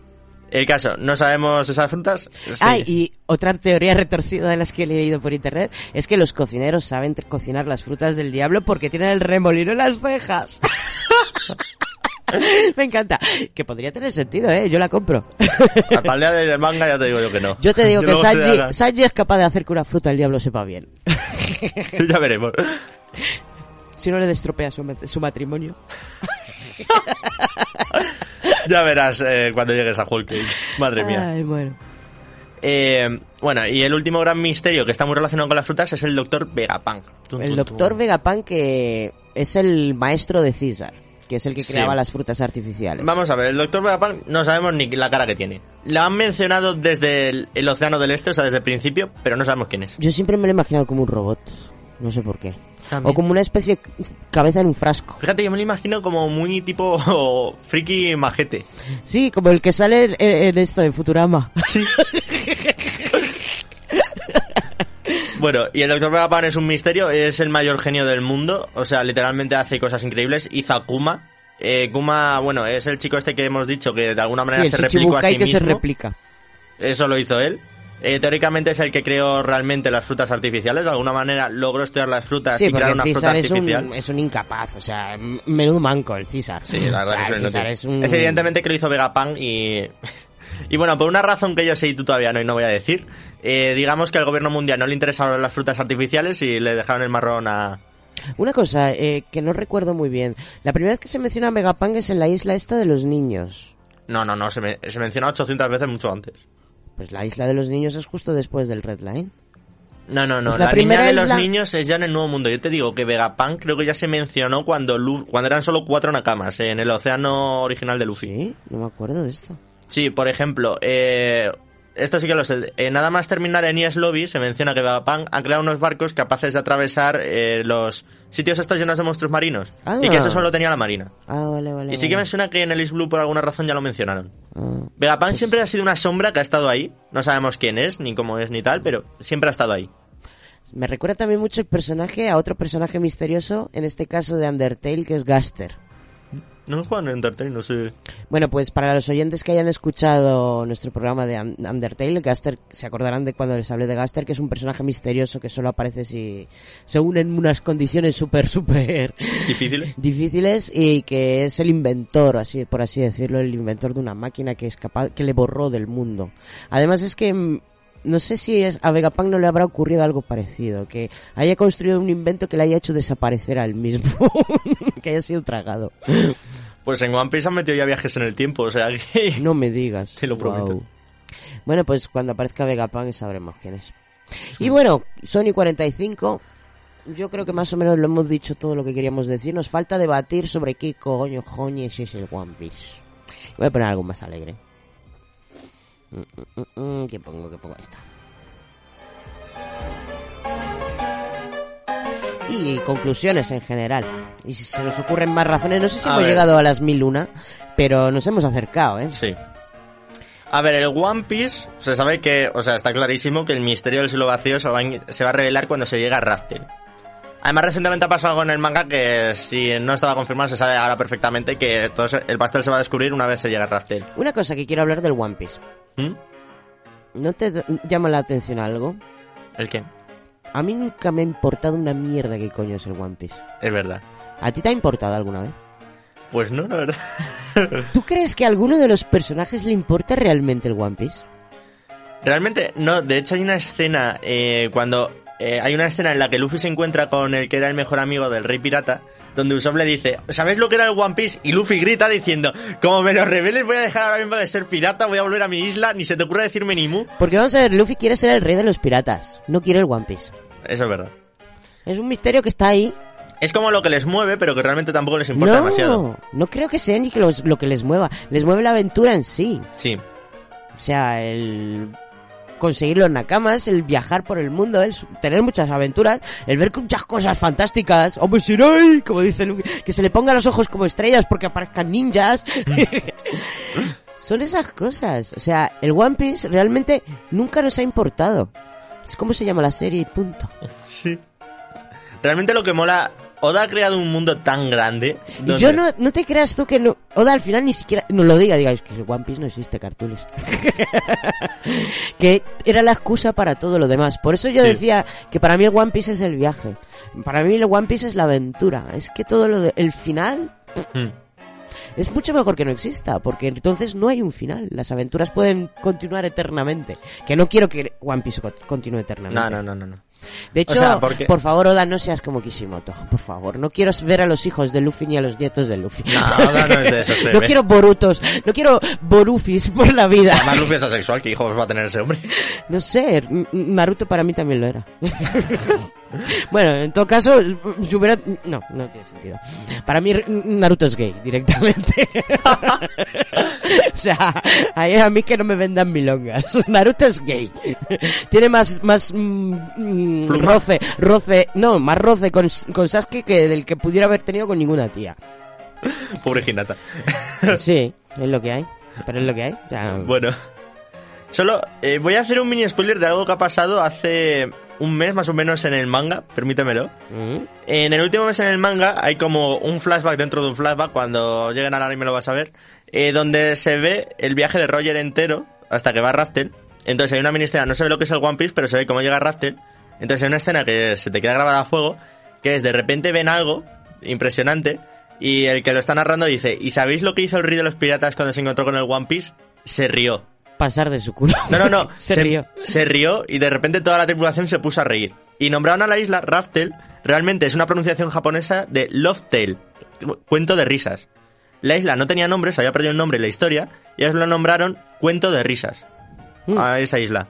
el caso, no sabemos esas frutas. Sí. Ah, y otra teoría retorcida de las que he leído por internet es que los cocineros saben cocinar las frutas del diablo porque tienen el remolino en las cejas. [LAUGHS] Me encanta. Que podría tener sentido, ¿eh? Yo la compro. Hasta el día del manga ya te digo yo que no. Yo te digo que Sanji. Sanji es capaz de hacer que una fruta del diablo sepa bien. [LAUGHS] ya veremos. Si no le destropea su, su matrimonio. [LAUGHS] Ya verás eh, cuando llegues a Hulk. Madre mía. Ay, bueno. Eh, bueno, y el último gran misterio que está muy relacionado con las frutas es el doctor Vegapunk. Tun, El doctor. Vegapunk que es el maestro de César, que es el que Sí. creaba las frutas artificiales. Vamos a ver, el doctor Vegapunk no sabemos ni la cara que tiene. La han mencionado desde el, el Océano del Este, o sea, desde el principio, pero no sabemos quién es. Yo siempre me lo he imaginado como un robot. No sé por qué. También. O como una especie de cabeza en un frasco. Fíjate, yo me lo imagino como muy tipo [LAUGHS] friki majete. Sí, como el que sale en, en esto, en Futurama. Sí. Bueno, y el Dr. Vegapunk es un misterio, es el mayor genio del mundo, o sea, literalmente hace cosas increíbles. Hizo a Kuma. Eh, Kuma, bueno, es el chico este que hemos dicho que de alguna manera Sí, se replicó a sí que mismo. se replica. Eso lo hizo él. Eh, teóricamente es el que creó realmente las frutas artificiales. De alguna manera logró estudiar las frutas Sí, y crear una fruta es artificial. un, es un incapaz, o sea, menudo manco el César. Sí, la verdad O sea, que el César es un... Es evidentemente que lo hizo Vegapunk y... [LAUGHS] Y bueno, por una razón que yo sé y tú todavía no y no voy a decir, eh, digamos que al gobierno mundial no le interesaban las frutas artificiales y le dejaron el marrón a... Una cosa eh, que no recuerdo muy bien. La primera vez que se menciona a Vegapunk es en la isla esta de los niños. No, no, no, se, me- se menciona 800 veces mucho antes. Pues la isla de los niños es justo después del Red Line. No, no, no. Pues la la, primera niña de los niños es ya en el Nuevo Mundo. Yo te digo que Vegapunk creo que ya se mencionó cuando Lu- cuando eran solo cuatro nakamas en el océano original de Luffy. Sí, no me acuerdo de esto. Sí, por ejemplo, eh, esto sí que lo sé. Eh, nada más terminar en Ies Lobby se menciona que Vegapunk ha creado unos barcos capaces de atravesar eh, los sitios estos llenos de monstruos marinos. Ah. Y que eso solo tenía la marina. Ah, vale, vale. Y sí que me suena que en el Blue por alguna razón ya lo mencionaron. Ah. Vegapunk siempre ha sido una sombra que ha estado ahí. No sabemos quién es, ni cómo es, ni tal, pero siempre ha estado ahí. Me recuerda también mucho el personaje a otro personaje misterioso, en este caso de Undertale, que es Gaster. No jugado en Entertain, no sé. Bueno, pues para los oyentes que hayan escuchado nuestro programa de Un- Undertale, Gaster, se acordarán de cuando les hablé de Gaster, que es un personaje misterioso que solo aparece si se unen unas condiciones súper, súper Difíciles. difíciles y que es el inventor, así por así decirlo, el inventor de una máquina que es capaz, que le borró del mundo. Además es que mm, no sé si es, a Vegapunk no le habrá ocurrido algo parecido, que haya construido un invento que le haya hecho desaparecer al mismo, [LAUGHS] que haya sido tragado. Pues en One Piece han metido ya viajes en el tiempo, o sea que... [LAUGHS] No me digas. Te lo prometo. Bueno, pues cuando aparezca Vegapunk sabremos quién es. Y bueno, Sony 45, yo creo que más o menos lo hemos dicho todo lo que queríamos decir. Nos falta debatir sobre qué coño joñes es el One Piece. Voy a poner algo más alegre. Mm, mm, mm, ¿Qué pongo? ¿Qué pongo? Ahí está. Y conclusiones en general. Y si se nos ocurren más razones, no sé si A hemos ver. llegado a las mil una, pero nos hemos acercado, ¿eh? Sí. A ver, el One Piece, se sabe que, o sea, está clarísimo que el misterio del siglo vacío se va, a in- se va a revelar cuando se llegue a Raftel. Además, recientemente ha pasado algo en el manga que si no estaba confirmado, se sabe ahora perfectamente que todo el pastel se va a descubrir una vez se llegue a Raftel. Una cosa que quiero hablar del One Piece. ¿Mm? ¿No te llama la atención algo? ¿El qué? A mí nunca me ha importado una mierda qué coño es el One Piece. Es verdad. ¿A ti te ha importado alguna vez? Pues no, la verdad. ¿Tú crees que a alguno de los personajes le importa realmente el One Piece? Realmente, no, de hecho hay una escena eh, cuando... eh, hay una escena en la que Luffy se encuentra con el que era el mejor amigo del rey pirata, donde Usopp le dice, ¿sabes lo que era el One Piece? Y Luffy grita diciendo, como me lo reveles voy a dejar ahora mismo de ser pirata, voy a volver a mi isla, ni se te ocurra decirme ni mu. Porque vamos a ver, Luffy quiere ser el rey de los piratas, no quiere el One Piece. Eso es verdad. Es un misterio que está ahí. Es como lo que les mueve, pero que realmente tampoco les importa no, demasiado. no creo que sea ni que los- lo que les mueva. Les mueve la aventura en sí. Sí. O sea, el conseguir los nakamas, el viajar por el mundo, el tener muchas aventuras, el ver muchas cosas fantásticas, hombre Shirai, como dice Luffy, que se le pongan los ojos como estrellas porque aparezcan ninjas. [LAUGHS] Son esas cosas. O sea, el One Piece realmente nunca nos ha importado. Es como se llama la serie punto. Sí. Realmente lo que mola... Oda ha creado un mundo tan grande. Y donde- yo no, no te creas tú que no, Oda al final ni siquiera nos lo diga, digáis que el One Piece no existe, cartules. [LAUGHS] que era la excusa para todo lo demás. Por eso yo Sí. decía que para mí el One Piece es el viaje. Para mí el One Piece es la aventura. Es que todo lo de, el final Hmm. es mucho mejor que no exista, porque entonces no hay un final. Las aventuras pueden continuar eternamente. Que no quiero que One Piece co- continúe eternamente. No, no, no, no. no. De hecho, O sea, porque- por favor, Oda, no seas como Kishimoto. Por favor, no quiero ver a los hijos de Luffy ni a los nietos de Luffy. No, Oda no es de esos, [LAUGHS] no quiero Borutos, no quiero Borufis por la vida. Además Luffy es [LAUGHS] asexual, ¿qué hijos va a tener ese hombre? No sé, Naruto para mí también lo era. [LAUGHS] bueno, en todo caso, si hubiera... No, no tiene sentido. Para mí Naruto es gay, directamente. [LAUGHS] o sea, ahí a mí que no me vendan milongas. Naruto es gay. Tiene más, más mm, mm, roce, roce, no, más roce con, con Sasuke que del que pudiera haber tenido con ninguna tía. Pobre Hinata. [LAUGHS] Sí, es lo que hay. Pero es lo que hay. O sea, Bueno. Solo eh, voy a hacer un mini spoiler de algo que ha pasado hace un mes más o menos en el manga, permítemelo. ¿Mm? En el último mes en el manga hay como un flashback dentro de un flashback, cuando lleguen al anime lo vas a ver, eh, donde se ve el viaje de Roger entero hasta que va a Raftel Entonces hay una mini escena, no se ve lo que es el One Piece, pero se ve cómo llega Raftel. Entonces hay una escena que se te queda grabada a fuego, que es de repente ven algo impresionante y el que lo está narrando dice, ¿y sabéis lo que hizo el rey de los piratas cuando se encontró con el One Piece? Se rió. Pasar de su culo. No, no, no. [LAUGHS] Se rió. Se rió y de repente toda la tripulación se puso a reír. Y nombraron a la isla Raftel. Realmente es una pronunciación japonesa de Loftail. cu- Cuento de risas. La isla no tenía nombre, se había perdido el nombre en la historia. Y ellos lo nombraron Cuento de risas. Mm. A esa isla.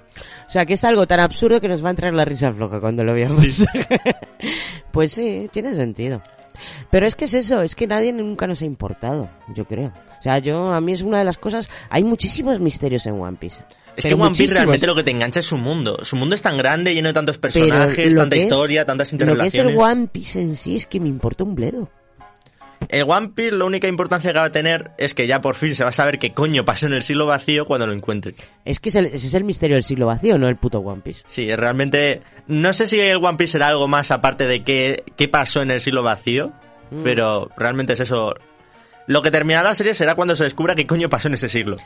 O sea, que es algo tan absurdo que nos va a entrar la risa floja cuando lo veamos. [LAUGHS] pues sí, tiene sentido. Pero es que es eso, es que nadie nunca nos ha importado, yo creo. O sea, yo, a mí es una de las cosas... Hay muchísimos misterios en One Piece. Es que One Piece realmente lo que te engancha es su mundo. Su mundo es tan grande, lleno de tantos personajes, lo tanta es- historia, tantas Lo que es interrelaciones. el One Piece en sí es que me importa un bledo. El One Piece, la única importancia que va a tener es que ya por fin se va a saber qué coño pasó en el siglo vacío cuando lo encuentre. Es que es el- ese es el misterio del siglo vacío, no el puto One Piece. Sí, realmente. No sé si el One Piece será algo más aparte de qué, qué pasó en el siglo vacío, Mm. pero realmente es eso. Lo que terminará la serie será cuando se descubra qué coño pasó en ese siglo.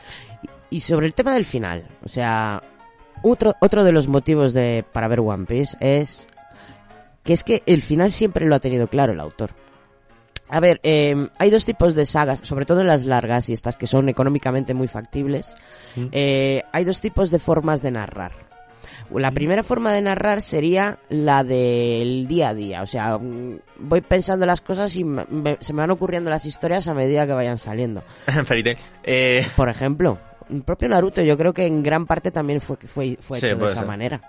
Y sobre el tema del final, o sea, otro, otro de los motivos de, para ver One Piece es que es que el final siempre lo ha tenido claro el autor. A ver, eh, hay dos tipos de sagas, sobre todo en las largas y estas que son económicamente muy factibles. Mm. eh, hay dos tipos de formas de narrar. La primera forma de narrar sería la del día a día, o sea, mm, voy pensando las cosas y me- me- se me van ocurriendo las historias a medida que vayan saliendo. [LAUGHS] Eh, Por ejemplo, el propio Naruto yo creo que en gran parte también fue, fue, fue Sí, hecho de esa ser. manera.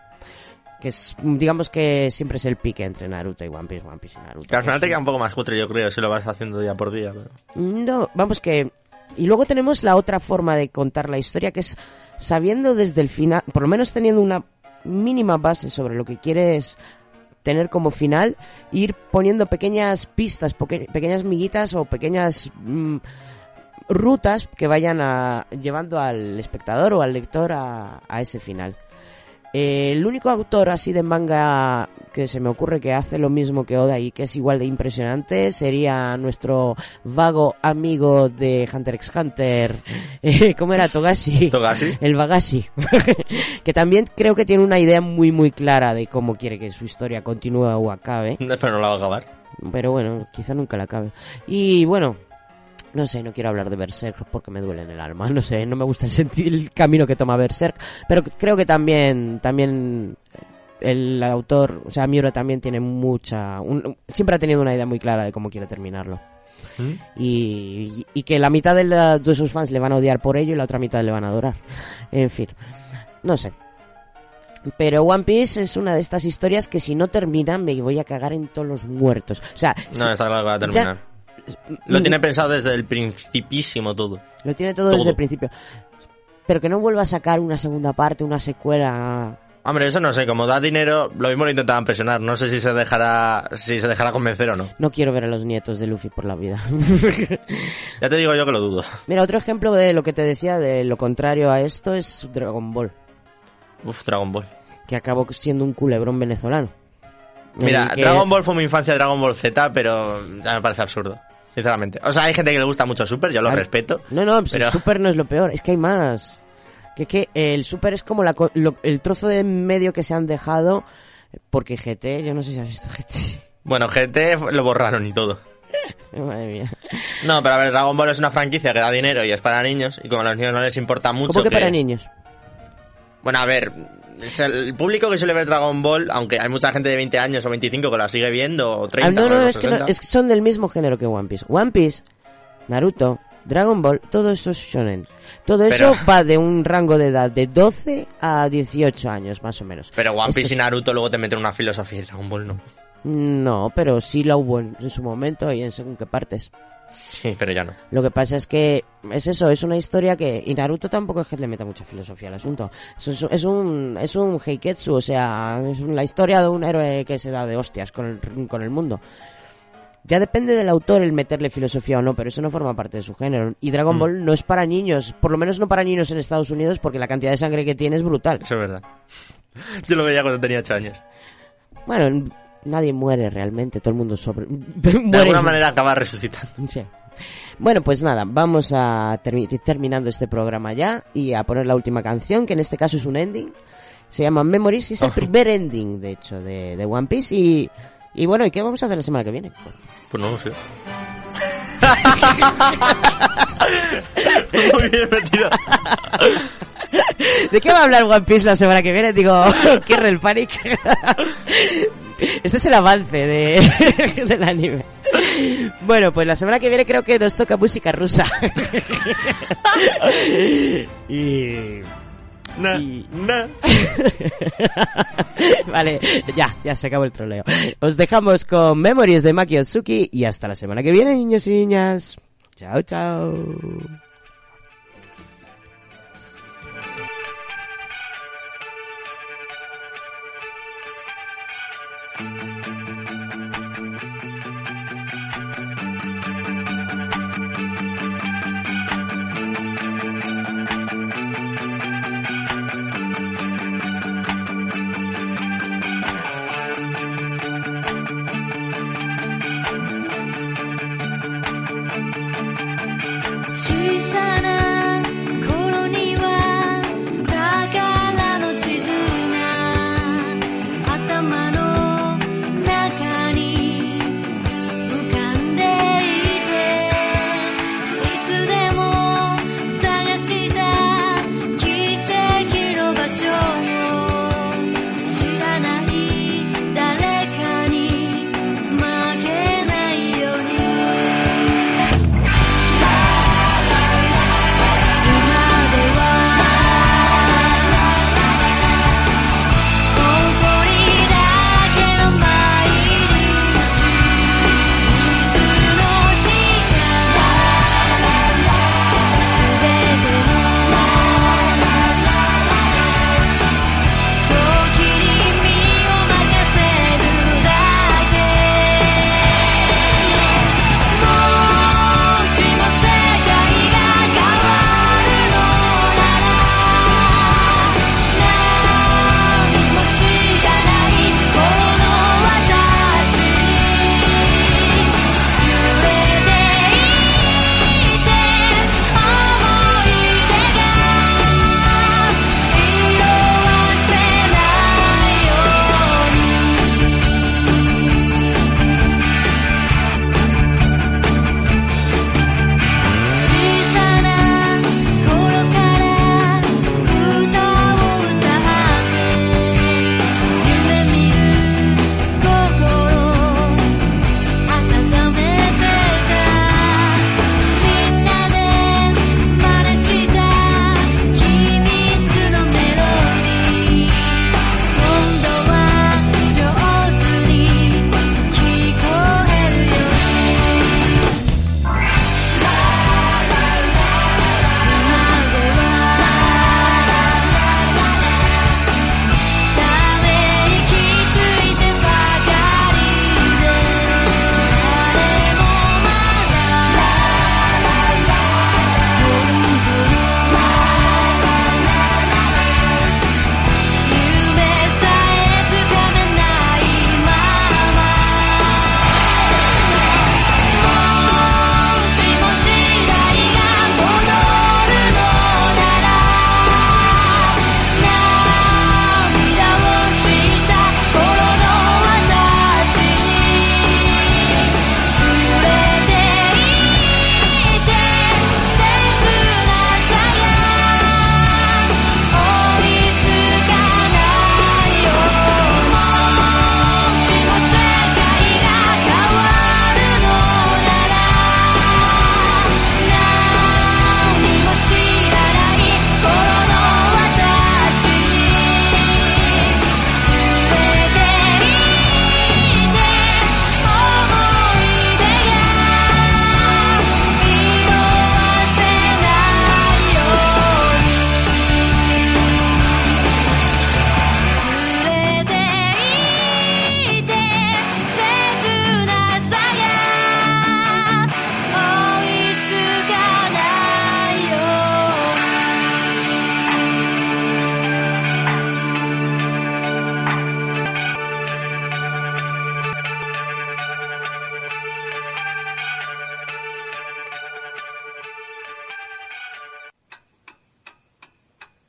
Que es, digamos que siempre es el pique entre Naruto y One Piece, One Piece y Naruto. al final te queda un poco más cutre, yo creo, si lo vas haciendo día por día. pero- No, vamos que... Y luego tenemos la otra forma de contar la historia, que es sabiendo desde el final, por lo menos teniendo una mínima base sobre lo que quieres tener como final, ir poniendo pequeñas pistas, pequeñas miguitas o pequeñas mm, rutas que vayan a, llevando al espectador o al lector a, a ese final. Eh, el único autor así de manga que se me ocurre que hace lo mismo que Oda y que es igual de impresionante sería nuestro vago amigo de Hunter x Hunter, eh, [LAUGHS] ¿cómo era? Togashi. Togashi. El Bagashi. [LAUGHS] que también creo que tiene una idea muy muy clara de cómo quiere que su historia continúe o acabe. [LAUGHS] Pero no la va a acabar. Pero bueno, quizá nunca la acabe. Y bueno, no sé, no quiero hablar de Berserk porque me duele en el alma. [LAUGHS] No sé, no me gusta el, senti- el camino que toma Berserk. Pero creo que también, también el autor, o sea, Miura también tiene mucha... un- siempre ha tenido una idea muy clara de cómo quiere terminarlo. Y, y que la mitad de, la- de sus fans le van a odiar por ello y la otra mitad le van a adorar. En fin, no sé. Pero One Piece es una de estas historias que si no termina me voy a cagar en todos los muertos. O sea, No, si- está claro que va a ya- terminar. Lo tiene pensado desde el principísimo todo. Lo tiene todo, desde el principio. Pero que no vuelva a sacar una segunda parte, una secuela. Hombre, eso no sé, como da dinero, lo mismo lo intentaban presionar. No sé si se dejará, si se dejará convencer o no. No quiero ver a los nietos de Luffy por la vida. [LAUGHS] Ya te digo yo que lo dudo. Mira, otro ejemplo de lo que te decía, de lo contrario a esto, es Dragon Ball. Uf, Dragon Ball. Que acabó siendo un culebrón venezolano. En Mira, que- Dragon Ball fue mi infancia Dragon Ball Z, pero ya me parece absurdo. Sinceramente. O sea, hay gente que le gusta mucho Super, yo lo Claro. respeto. No, no, pues pero- el Super no es lo peor, es que hay más. Que es que el Super es como la lo- el trozo de medio que se han dejado. Porque GT, yo no sé si has visto GT. Bueno, GT lo borraron y todo. [LAUGHS] Madre mía. No, pero a ver, Dragon Ball es una franquicia que da dinero y es para niños, y como a los niños no les importa mucho ¿Cómo que para niños? Bueno, a ver, el público que suele ver Dragon Ball, aunque hay mucha gente de 20 años o 25 que la sigue viendo, o 30 Ah, no, no, es que, no, 60. es que son del mismo género que One Piece. One Piece, Naruto, Dragon Ball, todo eso es shonen. Todo eso Pero- va de un rango de edad de 12 a 18 años, más o menos. Pero One Este- Piece y Naruto luego te meten una filosofía y Dragon Ball no. No, pero sí la hubo en, en su momento y en según qué partes. Sí, pero ya no. Lo que pasa es que es eso, es una historia que... Y Naruto tampoco es que le meta mucha filosofía al asunto. Es, es, es un, es un heiketsu, o sea, es la historia de un héroe que se da de hostias con el, con el mundo. Ya depende del autor el meterle filosofía o no, pero eso no forma parte de su género. Y Dragon Mm. Ball no es para niños, por lo menos no para niños en Estados Unidos, porque la cantidad de sangre que tiene es brutal. Eso es verdad. [LAUGHS] Yo lo veía cuando tenía 8 años. Bueno, nadie muere realmente, todo el mundo sobre... [LAUGHS] De alguna manera acaba resucitando. Sí. Bueno, pues nada, vamos a termi- ir terminando este programa ya y a poner la última canción, que en este caso es un ending. Se llama Memories y es el primer ending, de hecho, de, de One Piece. Y, y bueno, ¿y qué vamos a hacer la semana que viene? Pues no lo sé. [LAUGHS] Muy bien metido. ¿De qué va a hablar One Piece la semana que viene? Digo, ¿qué el panic? Este es el avance de, [LAUGHS] del anime. Bueno, pues la semana que viene creo que nos toca música rusa. [LAUGHS] y... Na, y- na. [LAUGHS] vale, ya, ya se acabó el troleo. Os dejamos con Memories de Maki Otsuki y hasta la semana que viene, niños y niñas. Chao, chao.